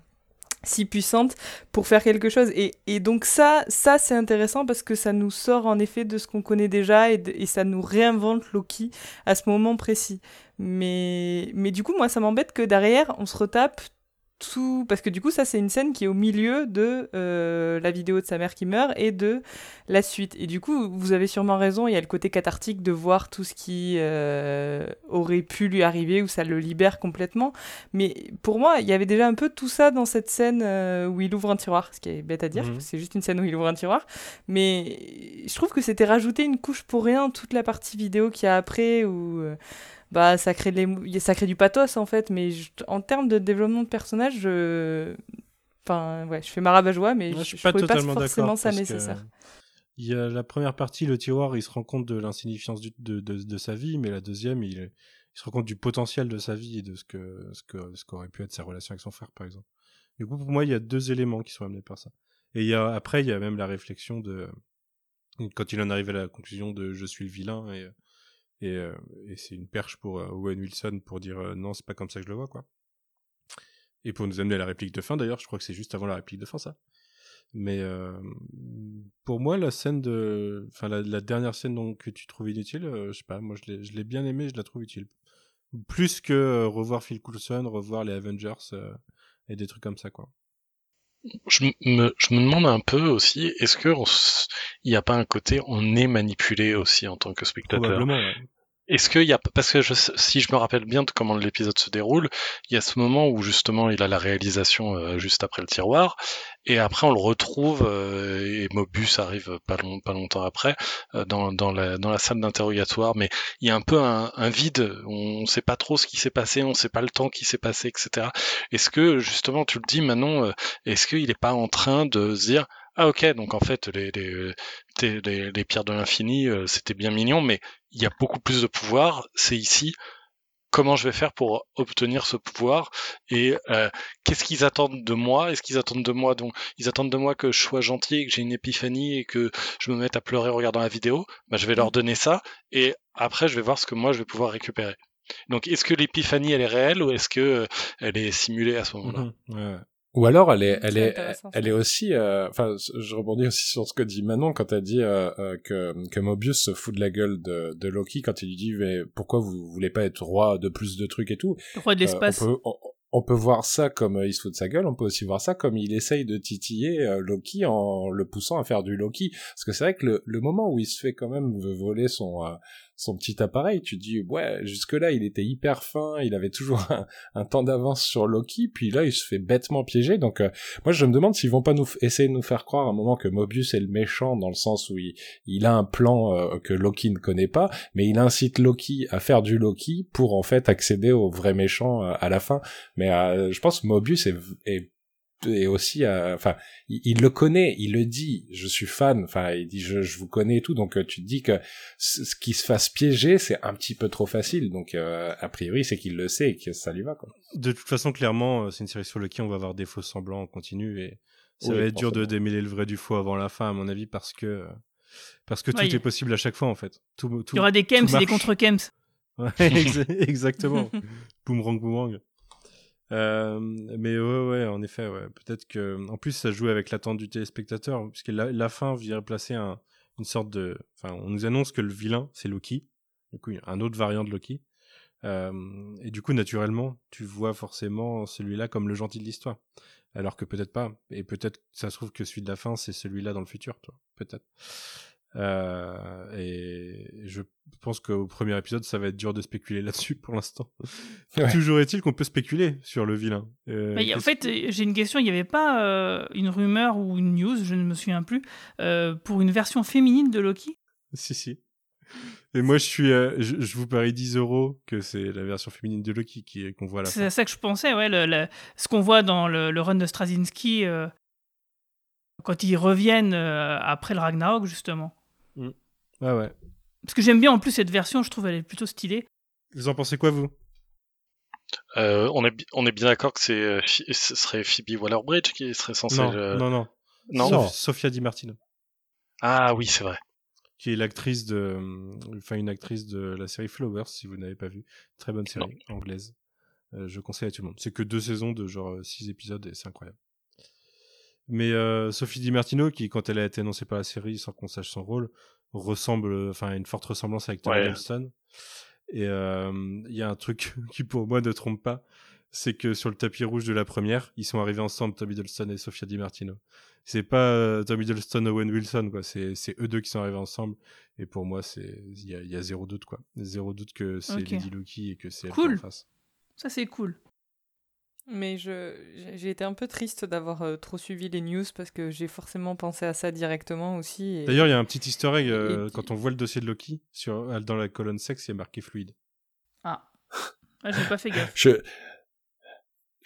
si puissante pour faire quelque chose et, et donc ça ça c'est intéressant parce que ça nous sort en effet de ce qu'on connaît déjà et, et, ça nous réinvente Loki à ce moment précis mais mais du coup moi ça m'embête que derrière on se retape tout parce que du coup ça c'est une scène qui est au milieu de euh, la vidéo de sa mère qui meurt et de la suite. Et du coup vous avez sûrement raison il y a le côté cathartique de voir tout ce qui euh, aurait pu lui arriver ou ça le libère complètement. Mais pour moi il y avait déjà un peu tout ça dans cette scène euh, où il ouvre un tiroir ce qui est bête à dire. Mhm. c'est juste une scène où il ouvre un tiroir. Mais je trouve que c'était rajouter une couche pour rien toute la partie vidéo qu'il y a après où bah ça crée, les, ça crée du pathos en fait, mais en termes de développement de personnage, je... Enfin, ouais, je fais ma rabat joie, mais je, suis pas, totalement pas forcément ça nécessaire. Il y a la première partie, le tiroir, il se rend compte de l'insignifiance de, de, de, sa vie, mais la deuxième, il, il, se rend compte du potentiel de sa vie et de ce que ce que ce qu'aurait pu être sa relation avec son frère, par exemple. Du coup, pour moi, il y a deux éléments qui sont amenés par ça. Et il y a, après, il y a même la réflexion de quand il en arrive à la conclusion de je suis le vilain et et, euh, et c'est une perche pour euh, Owen Wilson pour dire euh, non, c'est pas comme ça que je le vois, quoi. Et pour nous amener à la réplique de fin, d'ailleurs, je crois que c'est juste avant la réplique de fin, ça. Mais pour moi, la scène de, enfin la, dernière scène que tu trouves inutile, je sais pas, moi je l'ai bien aimé, je la trouve utile. Plus que revoir Phil Coulson, revoir les Avengers et des trucs comme ça, quoi. Je me, je me demande un peu aussi, est-ce que il n'y a pas un côté on est manipulé aussi en tant que spectateur? Est-ce qu'il y a parce que je, si je me rappelle bien de comment l'épisode se déroule, il y a ce moment où justement il a la réalisation euh, juste après le tiroir, et après on le retrouve euh, et Mobus arrive pas, long, pas longtemps après euh, dans, dans, la, dans la salle d'interrogatoire, mais il y a un peu un, un vide, on ne sait pas trop ce qui s'est passé, on ne sait pas le temps qui s'est passé, etc. Est-ce que justement tu le dis Manon, est-ce qu'il n'est pas en train de se dire ah ok, donc en fait les, les, les, les pierres de l'infini, c'était bien mignon, mais il y a beaucoup plus de pouvoir, c'est ici. Comment je vais faire pour obtenir ce pouvoir et euh, qu'est-ce qu'ils attendent de moi? Est-ce qu'ils attendent de moi? Donc ils attendent de moi que je sois gentil, et que j'ai une épiphanie et que je me mette à pleurer en regardant la vidéo bah, je vais leur donner ça et après je vais voir ce que moi je vais pouvoir récupérer. Donc est-ce que l'épiphanie elle est réelle ou est-ce que euh, elle est simulée à ce moment-là? Mhm. Ouais. Ou alors elle est, elle est, elle est aussi, euh, enfin, je rebondis aussi sur ce que dit Manon quand elle dit euh, euh, que que Mobius se fout de la gueule de, de Loki quand il lui dit mais pourquoi vous voulez pas être roi de plus de trucs et tout? Roi de l'espace. Euh, on, peut, on, on peut voir ça comme il se fout de sa gueule, on peut aussi voir ça comme il essaye de titiller Loki en le poussant à faire du Loki. Parce que c'est vrai que le, le moment où il se fait quand même voler son euh, son petit appareil, tu dis ouais jusque là il était hyper fin, il avait toujours un, temps d'avance sur Loki, puis là il se fait bêtement piéger. Donc euh, moi je me demande s'ils vont pas nous essayer de nous faire croire à un moment que Mobius est le méchant dans le sens où il, il a un plan euh, que Loki ne connaît pas, mais il incite Loki à faire du Loki pour en fait accéder au vrai méchant euh, à la fin. Mais euh, je pense que Mobius est, est, est aussi, euh, enfin, il, il le connaît, il le dit, je suis fan, enfin, il dit je, je vous connais et tout, donc euh, tu te dis que ce ce qui se fasse piéger, c'est un petit peu trop facile, donc euh, a priori c'est qu'il le sait et que ça lui va quoi. De toute façon, clairement, euh, c'est une série sur laquelle on va avoir des faux semblants en continu et ça Oui, va être dur de démêler le vrai du faux avant la fin, à mon avis, parce que parce que tout Ouais, est possible à chaque fois en fait. Tout, tout, Il y aura des kems et des marche. contre-kems. Ouais, exa- exactement. boomerang, boomerang. Euh, mais ouais, ouais, en effet, ouais. Peut-être que, en plus, ça joue avec l'attente du téléspectateur, puisque la, fin vient placer un, une sorte de, enfin, on nous annonce que le vilain, c'est Loki. Du coup, un autre variant de Loki. Euh, et du coup, naturellement, tu vois forcément celui-là comme le gentil de l'histoire. Alors que peut-être pas. Et peut-être, ça se trouve que celui de la fin, c'est celui-là dans le futur, toi. Peut-être. Euh, et je pense qu'au premier épisode, ça va être dur de spéculer là-dessus pour l'instant. Ouais. Toujours est-il qu'on peut spéculer sur le vilain. Euh, Mais en fait, euh, j'ai une question. Il n'y avait pas euh, une rumeur ou une news, je ne me souviens plus, euh, pour une version féminine de Loki? Si, si. Et moi, je suis, euh, je, je vous parie 10 euros que c'est la version féminine de Loki qui qu'on voit à la C'est à ça que je pensais, ouais. le- le- ce qu'on voit dans le, le run de Straczynski euh, quand ils reviennent euh, après le Ragnarok, justement. Ah ouais. Parce que j'aime bien en plus cette version, je trouve elle est plutôt stylée. Vous en pensez quoi, vous? Euh, on, est, on est bien d'accord que c'est, euh, ce serait Phoebe Waller-Bridge qui serait censée non, le- non, non, Non Sof- Sofia Di Martino, Ah oui, c'est vrai. qui est l'actrice de, euh, enfin une actrice de la série Flowers, si vous n'avez pas vu. Très bonne série anglaise. Euh, je conseille à tout le monde. C'est que deux saisons de genre 6 épisodes et c'est incroyable. Mais euh, Sophie Di Martino, qui quand elle a été annoncée par la série sans qu'on sache son rôle, ressemble, enfin, a une forte ressemblance avec Tom Ouais. Et euh, il y a un truc qui pour moi ne trompe pas, c'est que sur le tapis rouge de la première, ils sont arrivés ensemble, Tom Hiddleston et Sophia Di Martino. C'est pas euh, Tom Hiddleston Owen Wilson quoi, c'est c'est eux deux qui sont arrivés ensemble. Et pour moi, c'est il y a, il y a zéro doute quoi, zéro doute que c'est. Lady Loki et que c'est elle Cool. qui est en face. Ça, c'est cool. Mais je, j'ai- été un peu triste d'avoir euh, trop suivi les news parce que j'ai forcément pensé à ça directement aussi. et- D'ailleurs, il y a un petit Easter egg euh, Et- quand on voit le dossier de Loki sur dans la colonne sexe, il y a marqué fluide. Ah. Ah, j'ai pas fait gaffe. Je,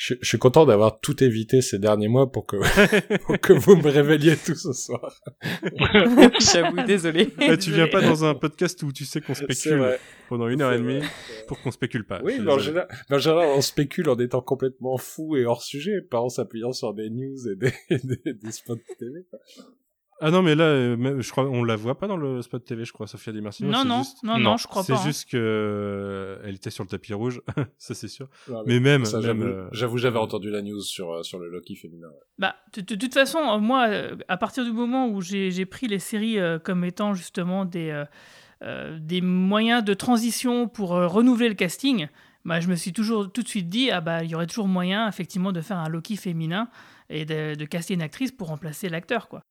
je, je suis content d'avoir tout évité ces derniers mois pour que, pour que vous me révéliez tout ce soir. J'avoue, désolé. Ah, tu viens pas dans un podcast où tu sais qu'on spécule pendant une heure et demie pour qu'on spécule pas. Oui, mais en, général, mais en général, on spécule en étant complètement fou et hors sujet, pas en s'appuyant sur des news et des, des, des spots TV. Ah non, mais là, euh, je crois, on la voit pas dans le spot TV, je crois, Sophia Di Martino. Non, c'est non, juste- non, Non, je crois C'est pas. hein. juste que euh, elle était sur le tapis rouge, ça c'est sûr. Mais même, ça, même, j'avoue, euh, j'avoue, j'avais entendu la news sur, euh, sur le Loki féminin. ouais. Bah, de, de- de toute façon, moi, à partir du moment où j'ai j'ai pris les séries euh, comme étant justement des, des moyens de transition pour euh, renouveler le casting, bah, je me suis toujours tout de suite dit, ah bah, il y aurait toujours moyen, effectivement, de faire un Loki féminin et de, de caster une actrice pour remplacer l'acteur, quoi.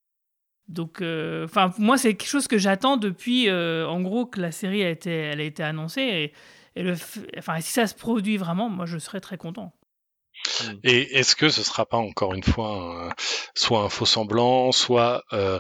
Donc, euh, enfin, moi, c'est quelque chose que j'attends depuis, euh, en gros, que la série a été, elle a été annoncée. Et, le, enfin, si ça se produit vraiment, moi, je serais très content. Et est-ce que ce sera pas encore une fois soit un faux semblant, soit euh,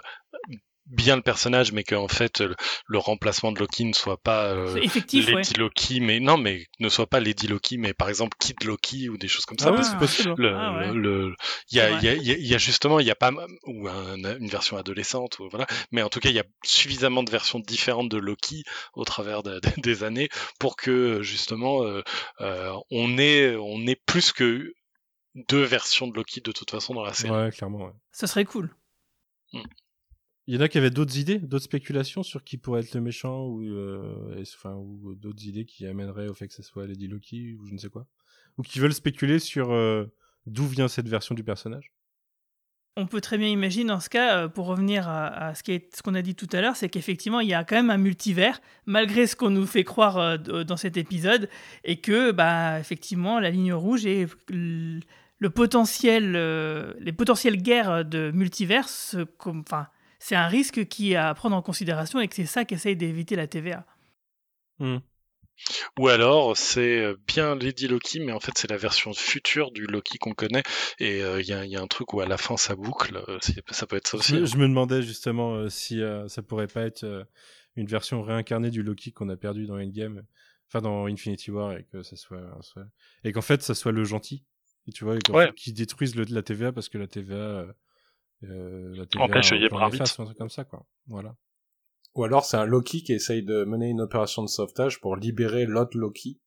bien le personnage, mais qu'en fait le, le remplacement de Loki ne soit pas euh, ouais. Lady Loki, mais non, mais ne soit pas Lady Loki, mais par exemple Kid Loki ou des choses comme ça. Ah oui, parce c'est que possible. le, Ah ouais. le, il y y a, il y a- il y a justement, il y a pas, ou un- une version adolescente, ou voilà. Mais en tout cas, il y a suffisamment de versions différentes de Loki au travers de- de- des années pour que justement, euh, euh, on ait, on ait plus que deux versions de Loki de toute façon dans la série. Ouais, clairement. ouais. Ce serait cool. Il y en a qui avaient d'autres idées, d'autres spéculations sur qui pourrait être le méchant ou, euh, enfin, ou d'autres idées qui amèneraient au fait que ce soit Lady Loki ou je ne sais quoi? Ou qui veulent spéculer sur euh, d'où vient cette version du personnage? On peut très bien imaginer dans ce cas, euh, pour revenir à, à ce qu'on a dit tout à l'heure, c'est qu'effectivement, il y a quand même un multivers, malgré ce qu'on nous fait croire euh, dans cet épisode, et que, bah, effectivement, la ligne rouge et le potentiel, euh, les potentielles guerres de multivers, enfin, c'est un risque qui est à prendre en considération et que c'est ça qu'essaye d'éviter la TVA. Ou alors, c'est euh, bien Lady Loki, mais en fait, c'est la version future du Loki qu'on connaît. Et euh, il y, a, il y a un truc où à la fin ça boucle. euh, ça peut être ça aussi. Je, me- hein. je me demandais justement euh, si euh, ça pourrait pas être euh, une version réincarnée du Loki qu'on a perdu dans Endgame, enfin dans Infinity War, et que ça soit, soit- et qu'en fait ça soit le gentil, et tu vois, Ouais. fait, qui détruise le, la TVA parce que la TVA, euh, la TVA Empêche a un truc comme ça, quoi. Voilà. Ou alors c'est un Loki qui essaye de mener une opération de sauvetage pour libérer l'autre Loki.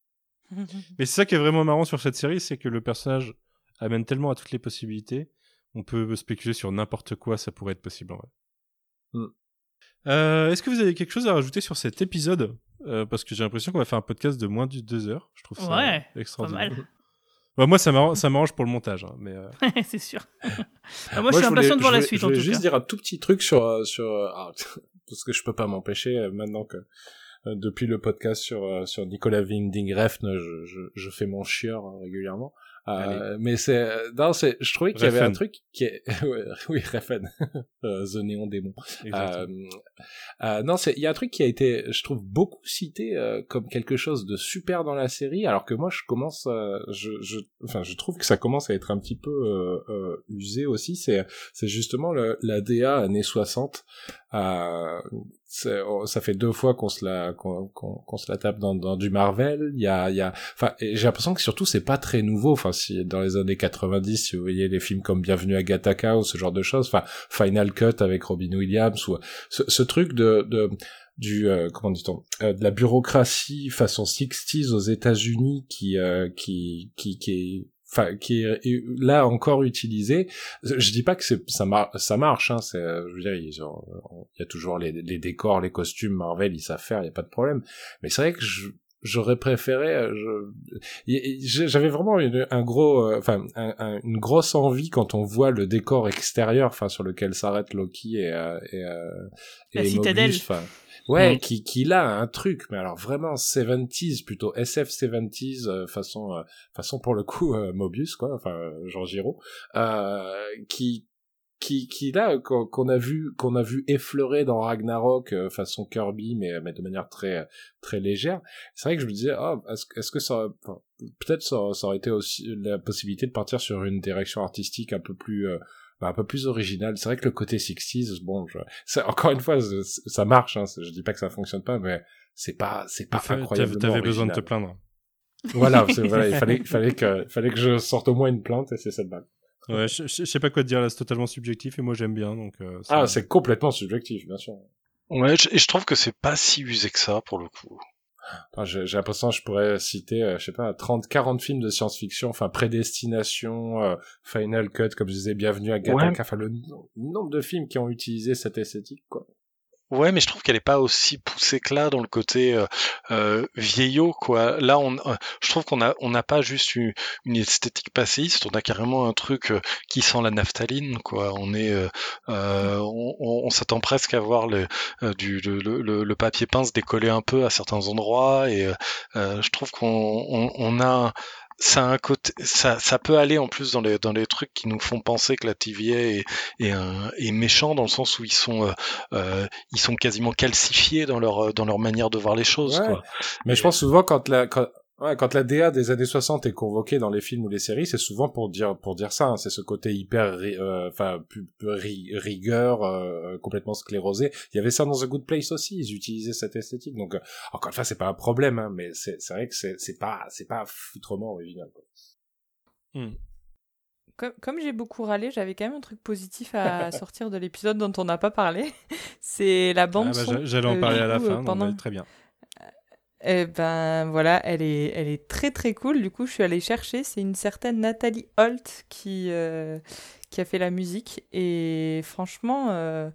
Mais c'est ça qui est vraiment marrant sur cette série, c'est que le personnage amène tellement à toutes les possibilités, on peut spéculer sur n'importe quoi, ça pourrait être possible en vrai. Mm. Euh, Est-ce que vous avez quelque chose à rajouter sur cet épisode? Euh, Parce que j'ai l'impression qu'on va faire un podcast de moins de deux heures. Je trouve ça Ouais, extraordinaire. mal. Bah, moi, ça m'arrange ça m'arrange pour le montage. hein, mais euh, c'est sûr. Ah, moi, je suis impatient de voir la suite, je en voulais tout juste cas. dire un tout petit truc sur euh, sur euh, ah, parce que je peux pas m'empêcher euh, maintenant que euh, depuis le podcast sur euh, sur Nicolas Winding Refn, je, je, je fais mon chieur euh, régulièrement. Euh, mais c'est euh, non, c'est je trouvais qu'il y avait un truc qui est oui Refn, euh, The Néon Démon. Euh, euh, non, c'est il y a un truc qui a été, je trouve, beaucoup cité euh, comme quelque chose de super dans la série, alors que moi, je commence, euh, je, je, enfin, je trouve que ça commence à être un petit peu euh, euh, usé aussi. C'est, c'est justement le, la DA années 60. Euh, oh, ça fait deux fois qu'on se la, qu'on, qu'on, qu'on se la tape dans, dans du Marvel. Il y a, il y a, enfin, j'ai l'impression que surtout c'est pas très nouveau. Enfin, si dans les années 90, si vous voyez les films comme Bienvenue à Gattaca ou ce genre de choses, enfin, Final Cut avec Robin Williams ou ce, ce truc de, de du euh, comment dit-on euh, de la bureaucratie façon 60s aux États-Unis qui euh, qui qui qui est enfin qui est est là encore utilisé. Je dis pas que c'est ça mar ça marche hein c'est euh, je veux dire ils ont- il y a toujours les, les décors les costumes Marvel ils savent faire il y a pas de problème. Mais c'est vrai que je j'aurais préféré euh, j'avais vraiment une, un gros euh, enfin un- un- une grosse envie quand on voit le décor extérieur enfin sur lequel s'arrête Loki et euh, et, euh, La et citadelle. Mobius, ouais Mm. qui qui a un truc mais alors vraiment 70s plutôt SF 70s euh, façon euh, façon pour le coup euh, Mobius quoi enfin euh, Jean Giraud euh, qui qui qui là qu'on a vu qu'on a vu effleurer dans Ragnarok euh, façon Kirby mais mais de manière très très légère c'est vrai que je me disais ah est-ce est-ce que ça peut-être ça, ça aurait été aussi la possibilité de partir sur une direction artistique un peu plus euh, bah, un peu plus originale c'est vrai que le côté 60s bon je, ça, encore une fois ça, marche hein, je dis pas que ça fonctionne pas mais c'est pas c'est pas Enfin, incroyable T'avais besoin de te plaindre. voilà, il fallait il fallait que il fallait que je sorte au moins une plainte et c'est cette balle Ouais, je, je- je sais pas quoi te dire là, c'est totalement subjectif et moi j'aime bien donc. euh, ah c'est complètement subjectif bien sûr Ouais, je- et je trouve que c'est pas si usé que ça pour le coup. Enfin, j'ai l'impression que je pourrais citer, euh, je sais pas, 30, 40 films de science-fiction, enfin Prédestination, euh, Final Cut, comme je disais, Bienvenue à Gattaca, Ouais. enfin le no- nombre de films qui ont utilisé cette esthétique, quoi. Ouais, mais je trouve qu'elle est pas aussi poussée que là dans le côté euh, euh, vieillot, quoi. Là, on, euh, je trouve qu'on a, on n'a pas juste une, esthétique passéiste, on a carrément un truc euh, qui sent la naphtaline, quoi. On est, on, on- s'attend presque à voir le, du, le, le, le papier peint se décoller un peu à certains endroits, et je trouve qu'on on, on a ça a un côté, ça, ça peut aller en plus dans les dans les trucs qui nous font penser que la TVA est est, un, est méchant dans le sens où ils sont euh, euh, ils sont quasiment calcifiés dans leur dans leur manière de voir les choses. Ouais. Quoi. Mais je pense souvent quand la quand, ouais, quand la DA des années 60 est convoquée dans les films ou les séries, c'est souvent pour dire pour dire ça. hein. c'est ce côté hyper euh, enfin pu- ri- rigueur, euh, complètement sclérosé. Il y avait ça dans The Good Place aussi. Ils utilisaient cette esthétique. Donc euh, encore une fois, c'est pas un problème, hein, mais c'est c'est vrai que c'est c'est pas c'est pas foutrement original. Quoi. Comme, comme j'ai beaucoup râlé, j'avais quand même un truc positif à sortir de l'épisode dont on n'a pas parlé. C'est la Ah bande bah, son. j'a- J'allais en Euh, parler à la euh, fin, donc, pendant- bah, très bien. Eh ben voilà, elle est, elle est très très cool. Du coup, je suis allée chercher. C'est une certaine Nathalie Holt qui, euh, qui a fait la musique. Et franchement, euh,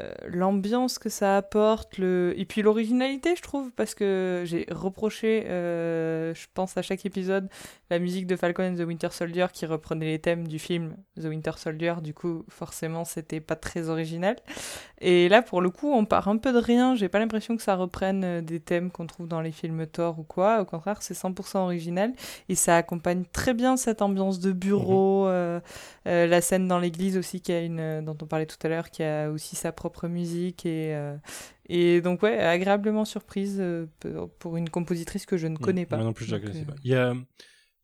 euh, l'ambiance que ça apporte, le... et puis l'originalité, je trouve, parce que j'ai reproché, euh, je pense à chaque épisode, la musique de Falcon and the Winter Soldier qui reprenait les thèmes du film The Winter Soldier. Du coup, forcément, c'était pas très original. Et là, pour le coup, on part un peu de rien. J'ai pas l'impression que ça reprenne euh, des thèmes qu'on trouve dans les films Thor ou quoi. Au contraire, c'est 100% original. Et ça accompagne très bien cette ambiance de bureau. euh, euh, la scène dans l'église aussi, qui a une, dont on parlait tout à l'heure, qui a aussi sa propre musique. Et, euh, et donc, ouais, agréablement surprise euh, pour- une compositrice que je ne connais pas. Moi non plus, je la connaissais euh, pas. Il y a,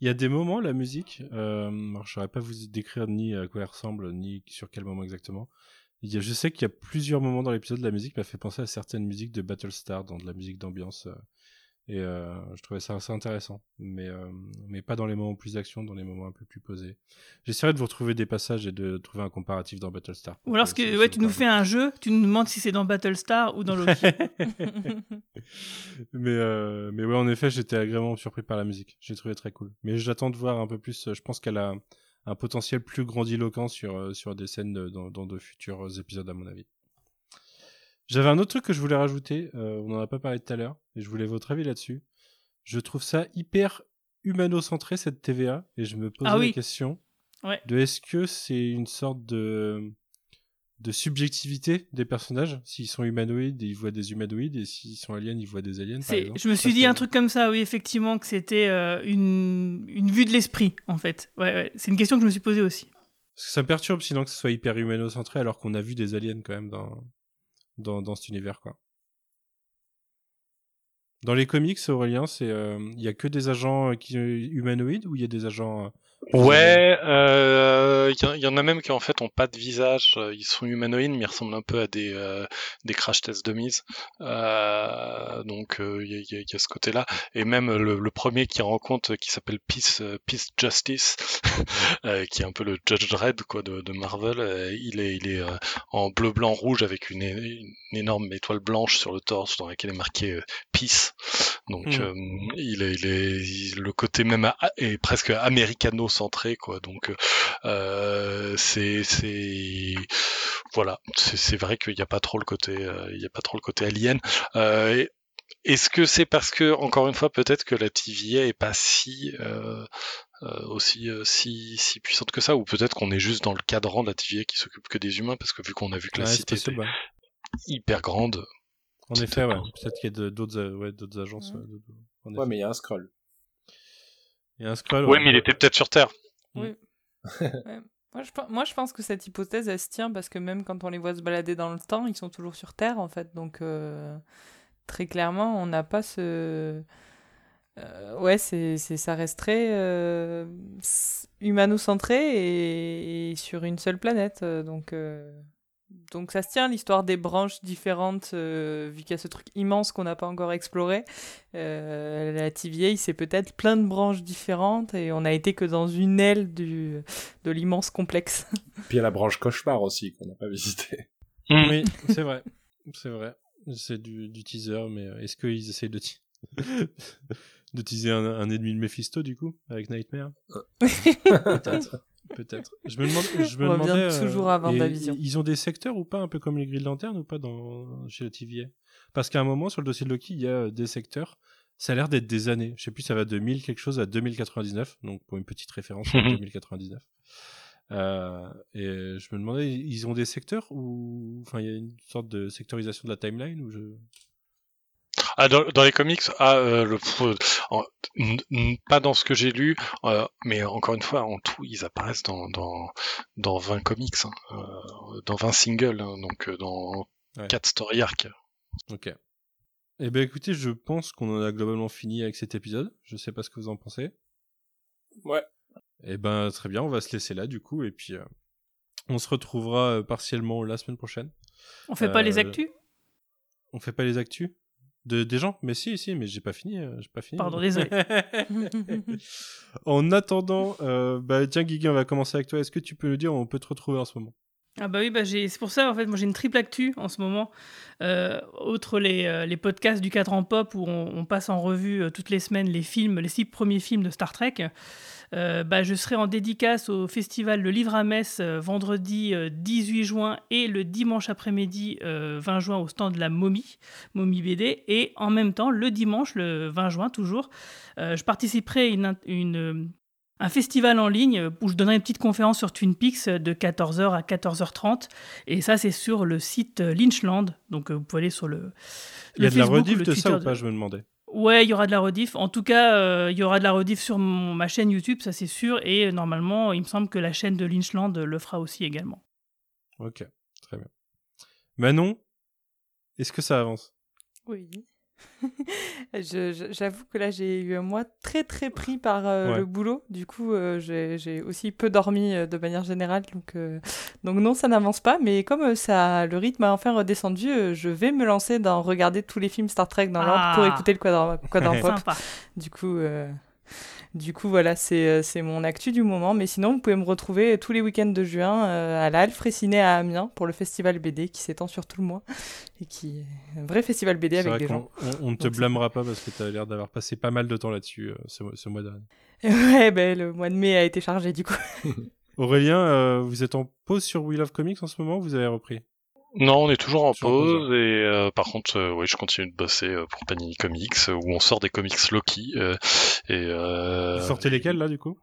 il y a des moments, la musique, euh, alors, je saurais pas vous décrire ni à quoi elle ressemble, ni sur quel moment exactement. Il y a, je sais qu'il y a plusieurs moments dans l'épisode, la musique m'a fait penser à certaines musiques de Battlestar, dans de la musique d'ambiance. euh, et euh, je trouvais ça assez intéressant. Mais, euh, mais pas dans les moments plus d'action, dans les moments un peu plus posés. J'essaierai de vous retrouver des passages et de trouver un comparatif dans Battlestar. Ou alors, ce que, ouais, tu nous fais un jeu, tu nous demandes si c'est dans Battlestar ou dans Loki. mais euh, mais ouais en effet j'étais agréablement surpris par la musique j'ai trouvé très cool mais j'attends de voir un peu plus je pense qu'elle a un potentiel plus grandiloquent sur sur des scènes de- dans, dans de futurs épisodes à mon avis j'avais un autre truc que je voulais rajouter euh, on en a pas parlé tout à l'heure et je voulais votre avis là-dessus je trouve ça hyper humano-centré cette TVA et je me posais Ah oui. la question Ouais. de est-ce que c'est une sorte de de subjectivité des personnages? S'ils sont humanoïdes ils voient des humanoïdes et s'ils sont aliens ils voient des aliens par C'est- exemple. je me suis Ça, dit un truc comme ça, oui, effectivement, que c'était euh, une, une vue de l'esprit, en fait. Ouais, ouais. C'est une question que je me suis posée aussi. Parce que ça me perturbe sinon que ce soit hyper humano-centré alors qu'on a vu des aliens quand même dans, dans, cet univers quoi. Dans les comics, Aurélien, euh, il y a que des agents euh, qui humanoïdes ou il y a des agents euh, Ouais, euh, il y, en- il y en a même qui en fait ont pas de visage, euh, ils sont humanoïdes mais ils ressemblent un peu à des euh, des crash test dummies. Euh, donc euh, il y, a- il y a- y ce côté-là et même le, le premier qui rencontre qui s'appelle Peace euh, Peace Justice, euh, qui est un peu le Judge Dredd quoi de, de Marvel. euh, il est il est euh, en bleu blanc rouge avec une, énorme étoile blanche sur le torse dans laquelle est marqué euh, Peace. Donc euh, il est, il est il- le côté même a- est presque américano-centré quoi. Donc euh, euh, c'est c'est voilà, c'est c'est vrai qu'il n'y a pas trop le côté euh, il y a pas trop le côté alien. Euh, et- est-ce que c'est parce que, encore une fois, peut-être que la TVA est pas si euh, euh, aussi euh, si, si puissante que ça, ou peut-être qu'on est juste dans le cadran de la TVA qui s'occupe que des humains, parce que vu qu'on a vu que la Ouais, cité possible, ouais. hyper grande, En effet, ouais. Peut-être qu'il y a d'autres ouais, d'autres agences. ouais, mais il y a un scroll. Il y a un scroll. ouais, mais il était peut-être sur Terre. Moi je, pe- moi, je pense que cette hypothèse, elle se tient parce que même quand on les voit se balader dans le temps, ils sont toujours sur Terre, en fait. Donc, euh, très clairement, on n'a pas ce... Euh, ouais, c'est, ça reste très euh, humano-centré et, et sur une seule planète. Donc, euh, donc ça se tient, l'histoire des branches différentes, euh, vu qu'il y a ce truc immense qu'on n'a pas encore exploré. Euh, la TVA, c'est peut-être plein de branches différentes et on n'a été que dans une aile du, de l'immense complexe. Puis il y a la branche cauchemar aussi qu'on n'a pas visité. Oui, c'est vrai. C'est vrai. C'est du, du teaser, mais euh, est-ce qu'ils essayent de, de teaser un, un ennemi de Mephisto, du coup, avec Nightmare? Peut-être. Peut-être. Je me, demande, je me On revient demandais. toujours à et WandaVision. Ils ont des secteurs ou pas, un peu comme les grilles de lanterne ou pas dans, chez la TVA Parce qu'à un moment, sur le dossier de Loki, il y a euh, des secteurs. Ça a l'air d'être des années. Je sais plus, ça va de 1000 quelque chose à 2099. Donc, pour une petite référence, c'est 2099. Euh, et je me demandais, ils ont des secteurs ou enfin il y a une sorte de sectorisation de la timeline ou je Ah, dans, dans les comics, ah, euh, le, pff, en- n- n- pas dans ce que j'ai lu, euh, mais encore une fois, en tout, ils apparaissent dans, dans, dans 20 comics, hein, euh, dans 20 singles, hein, donc euh, dans Ouais. 4 story arcs. Ok. Eh ben écoutez, je pense qu'on en a globalement fini avec cet épisode. Je sais pas ce que vous en pensez. Ouais. Eh ben très bien, on va se laisser là du coup et puis euh, on se retrouvera euh, partiellement la semaine prochaine. On fait pas les actus? On fait pas les actus? De des gens Mais si, si, mais j'ai pas fini, euh, j'ai pas fini. Pardon, désolé. en attendant, euh, bah tiens Guigui, on va commencer avec toi. Est-ce que tu peux nous dire où on peut te retrouver en ce moment? Ah bah oui, bah c'est pour ça en fait, moi j'ai une triple actu en ce moment. Euh, outre les, euh, les podcasts du cadran pop où on, passe en revue euh, toutes les semaines les films, les six premiers films de Star Trek. euh, bah, je serai en dédicace au festival Le Livre à Metz vendredi euh, 18 juin et le dimanche après-midi euh, 20 juin au stand de la Momie, Momie BD. Et en même temps, le dimanche, le 20 juin toujours, je participerai à une, une, un festival en ligne où je donnerai une petite conférence sur Twin Peaks de 14h à 14h30. Et ça, c'est sur le site Lynchland. Donc, euh, vous pouvez aller sur le. Il y a le de la Facebook rediff de ça ou pas Je me demandais. Ouais, il y aura de la rediff. En tout cas, euh, il y aura de la rediff sur mon- ma chaîne YouTube, ça c'est sûr. Et normalement, il me semble que la chaîne de Lynchland le fera aussi également. Ok, très bien. Manon, est-ce que ça avance? Oui. J'avoue que là, j'ai eu un mois très très pris par euh, Ouais. le boulot. Du coup, euh, j'ai aussi peu dormi euh, de manière générale. Donc, donc non, ça n'avance pas. Mais comme ça, le rythme a enfin redescendu, je vais me lancer dans regarder tous les films Star Trek dans l'ordre pour Ah. écouter le quadran, quadran pop. Sympa. Du coup, du coup voilà, c'est euh, c'est mon actu du moment. Mais sinon, vous pouvez me retrouver tous les week-ends de juin euh, à la Halle Fraissinet à Amiens pour le festival BD qui s'étend sur tout le mois et qui est un vrai festival BD avec des gens. On, ne te blâmera pas parce que tu as l'air d'avoir passé pas mal de temps là-dessus euh, ce, mois- ce mois dernier. Ouais, ben le mois de mai a été chargé du coup. Aurélien, euh, vous êtes en pause sur We Love Comics en ce moment ou vous avez repris? Non, on est toujours en Toujours pause, et euh, par contre, euh, oui, je continue de bosser euh, pour Panini Comics euh, où on sort des comics Loki euh, et euh, Vous sortez lesquels là du coup?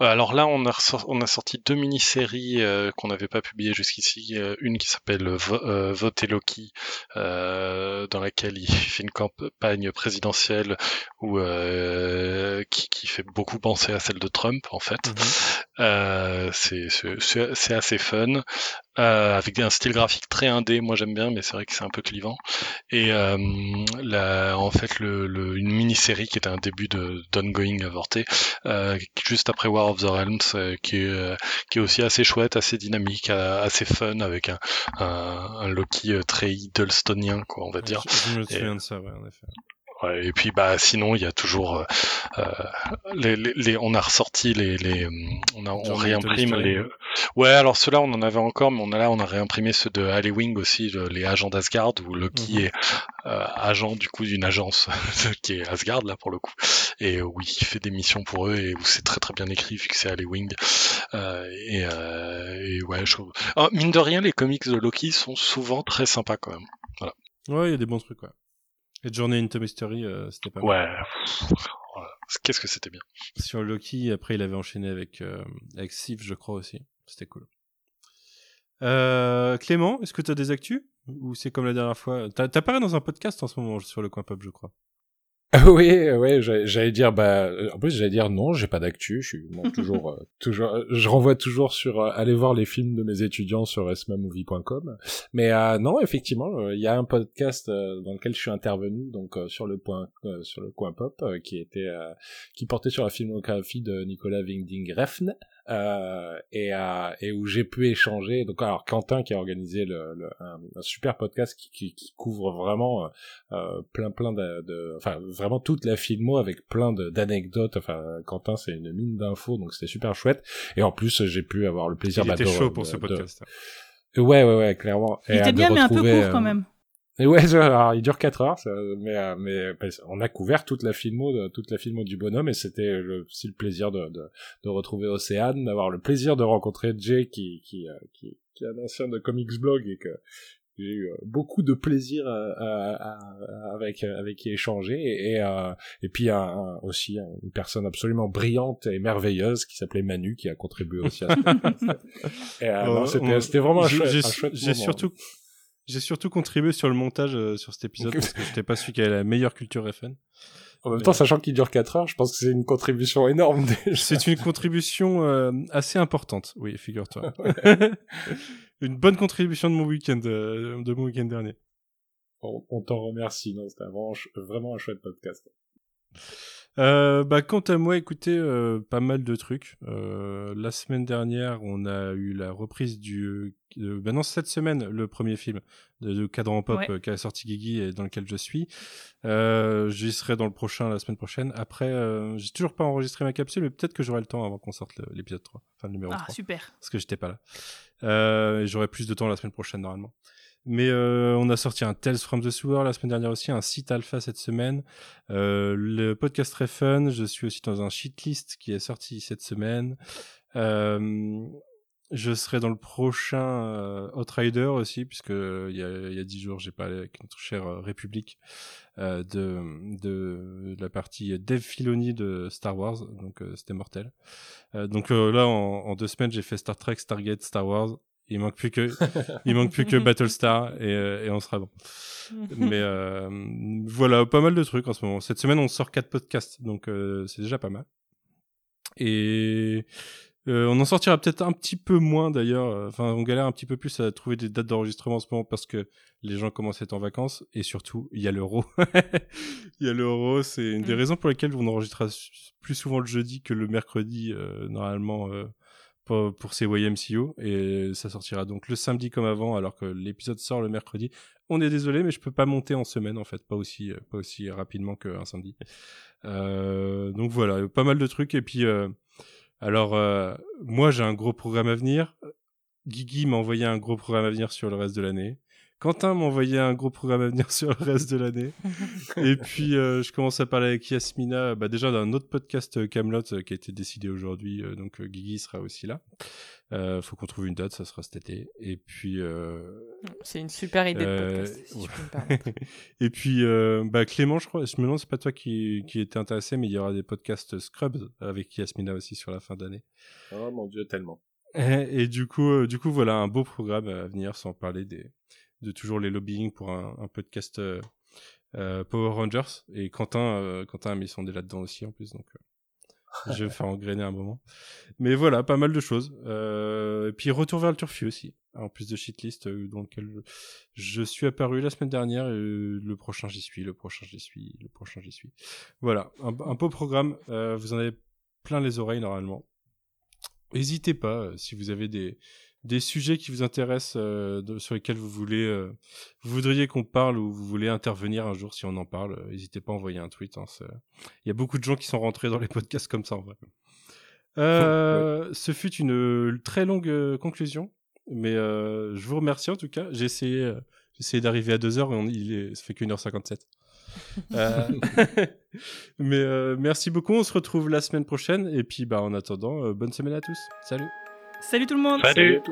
Alors là, on a, on a sorti deux mini-séries euh, qu'on n'avait pas publiées jusqu'ici. Une qui s'appelle Vo- euh, Vote et Loki, euh, dans laquelle il fait une campagne présidentielle où, euh, qui, qui fait beaucoup penser à celle de Trump, en fait. C'est- c'est assez fun, euh, avec un style graphique très indé. Moi, j'aime bien, mais c'est vrai que c'est un peu clivant. Et euh, la- en fait, le, le- une mini-série qui était un début de d'ongoing avorté, euh, juste après War of the Realms, euh, qui, est, euh, qui est aussi assez chouette, assez dynamique, euh, assez fun, avec un, un, un Loki très Hiddlestonien, quoi, on va dire. Je, je me Et- souviens de ça, ouais, en effet. Ouais, et puis bah sinon il y a toujours euh, euh, les, les, les- on a ressorti les, les euh, on a on réimprime les ouais. alors ceux-là on en avait encore mais on a là on a réimprimé ceux de Alley Wing aussi le- les agents d'Asgard où Loki Mhm. est euh, agent du coup d'une agence qui est Asgard là pour le coup. Et où il fait des missions pour eux et où c'est très très bien écrit vu que c'est Wing euh, et, euh, et ouais je trouve Ah, mine de rien les comics de Loki sont souvent très sympas quand même. Ouais, il y a des bons trucs, ouais. Et Journey into Mystery, euh, c'était pas mal. ouais qu'est-ce que c'était bien Sur Loki, après, il avait enchaîné avec, euh, avec Sif, je crois aussi. C'était cool. Euh, Clément, est-ce que tu as des actus? Ou c'est comme la dernière fois? T'apparais dans un podcast en ce moment sur le coin pop, je crois. Oui, ouais, j'allais dire, bah, euh, en plus j'allais dire non, j'ai pas d'actu, je suis bon, toujours, euh, toujours, euh, je renvoie toujours sur euh, aller voir les films de mes étudiants sur esmamovie.com. Mais euh, non, effectivement, il y a un podcast dans lequel je suis intervenu, donc euh, sur le point, euh, sur le coin pop, qui était, euh, qui portait sur la filmographie de Nicolas Winding Refn. Euh, et, euh, et où j'ai pu échanger. Donc alors Quentin qui a organisé le, le- un, un super podcast qui, qui, qui couvre vraiment euh, euh, plein plein de, de- enfin vraiment toute la filmo avec plein d'anecdotes enfin Quentin c'est une mine d'infos donc c'était super chouette et en plus j'ai pu avoir le plaisir Il bah, était de- chaud pour de- ce de- podcast. ouais ouais ouais clairement Il Et, était bien, mais un peu court quand euh, même. Et ouais, alors, il dure 4 heures, ça, mais, euh, mais on a couvert toute la filmo, de, toute la filmo du bonhomme, et c'était aussi le plaisir de, de, de retrouver Océane, d'avoir le plaisir de rencontrer Jay, qui, qui, euh, qui, qui est un ancien de Comics Blog, et que j'ai eu euh, beaucoup de plaisir à- à- à- avec, avec qui échanger, et, et, euh, et puis un- un- aussi une personne absolument brillante et merveilleuse qui s'appelait Manu, qui a contribué aussi à ce podcast. Euh, Euh, c'était vraiment un chouette, j'ai- surtout, J'ai surtout contribué sur le montage euh, sur cet épisode parce que j'étais pas celui qui avait la meilleure culture FN. En même temps, sachant qu'il dure 4 heures, je pense que c'est une contribution énorme. C'est une contribution euh, assez importante, oui, figure-toi. une bonne contribution de mon week-end, euh, de mon week-end dernier. On, on t'en remercie, non, c'était vraiment, vraiment un chouette podcast. Euh, bah, quant à moi, écoutez, euh, pas mal de trucs. Euh, la semaine dernière, on a eu la reprise du. Euh, bah non, cette semaine, le premier film de, de Cadran Pop Ouais. euh, qu'a sorti Guigui et dans lequel je suis. Euh, J'y serai dans le prochain la semaine prochaine. Après, euh, j'ai toujours pas enregistré ma capsule, mais peut-être que j'aurai le temps avant qu'on sorte l'épisode 3, enfin le numéro Ah, 3 super. parce que j'étais pas là. Euh, J'aurai plus de temps la semaine prochaine normalement. Mais euh, on a sorti un Tales from the Sewer la semaine dernière aussi, un site alpha cette semaine. Euh, le podcast très fun. Je suis aussi dans un shitlist qui est sorti cette semaine. Euh, je serai dans le prochain euh, Outrider aussi, puisque il y a, y a 10 jours, j'ai parlé avec notre chère euh, République euh, de, de la partie Dev Filoni de Star Wars, donc euh, c'était mortel. Euh, donc euh, là, en, en deux semaines, j'ai fait Star Trek, Stargate, Star Wars. Il manque plus que, il manque plus que Battlestar et, euh, et on sera bon. Mais euh, voilà, pas mal de trucs en ce moment. Cette semaine, on sort quatre podcasts, donc euh, c'est déjà pas mal. Et euh, on en sortira peut-être un petit peu moins d'ailleurs. Enfin, on galère un petit peu plus à trouver des dates d'enregistrement en ce moment parce que les gens commencent à être en vacances et surtout, il y a l'euro. il y a l'euro, c'est une des Mm. raisons pour lesquelles on enregistrera plus souvent le jeudi que le mercredi, euh, normalement. Euh, pour, pour ces YMCO et ça sortira donc le samedi comme avant alors que l'épisode sort le mercredi. On est désolé mais je peux pas monter en semaine en fait, pas aussi euh, pas aussi rapidement qu'un samedi. Euh, donc voilà, pas mal de trucs et puis alors moi j'ai un gros programme à venir. Guigui m'a envoyé un gros programme à venir sur le reste de l'année. Quentin m'a envoyé un gros programme à venir sur le reste de l'année. Et puis, euh, je commence à parler avec Yasmina, bah, déjà d'un autre podcast euh, Camelot euh, qui a été décidé aujourd'hui. euh, donc, euh, Guigui sera aussi là. Euh, faut qu'on trouve une date, ça sera cet été. Et puis, euh, C'est une super idée de podcast, si ouais. je peux me et puis, euh, bah, Clément, je crois, je me demande, c'est pas toi qui, qui était intéressé, mais il y aura des podcasts Scrubs avec Yasmina aussi sur la fin d'année. Oh mon dieu, tellement. Et, et du coup, euh, du coup, voilà un beau programme à venir, sans parler des, de toujours les lobbying pour un, podcast euh, euh, Power Rangers. Et Quentin, euh, Quentin a mis son dé là-dedans aussi en plus, donc euh, je vais faire engrainer un moment. Mais voilà, pas mal de choses. Et puis retour vers le turfu aussi, en plus de shitlist dans lequel je, suis apparu la semaine dernière. Et le prochain j'y suis, le prochain j'y suis, le prochain j'y suis. Voilà, un, un beau programme. Vous en avez plein les oreilles normalement. N'hésitez pas si vous avez des, des sujets qui vous intéressent, euh, de- sur lesquels vous voulez, euh, vous voudriez qu'on parle ou vous voulez intervenir un jour si on en parle. euh, N'hésitez pas à envoyer un tweet. hein, Il y a beaucoup de gens qui sont rentrés dans les podcasts comme ça en vrai. Euh, Ce fut une très longue conclusion, mais je vous remercie en tout cas. J'ai essayé, d'arriver à 2 heures et on, il est, ça fait qu'une heure 57. Euh, mais euh, merci beaucoup. On se retrouve la semaine prochaine et puis bah en attendant, euh, bonne semaine à tous. Salut. Salut tout le monde. Salut,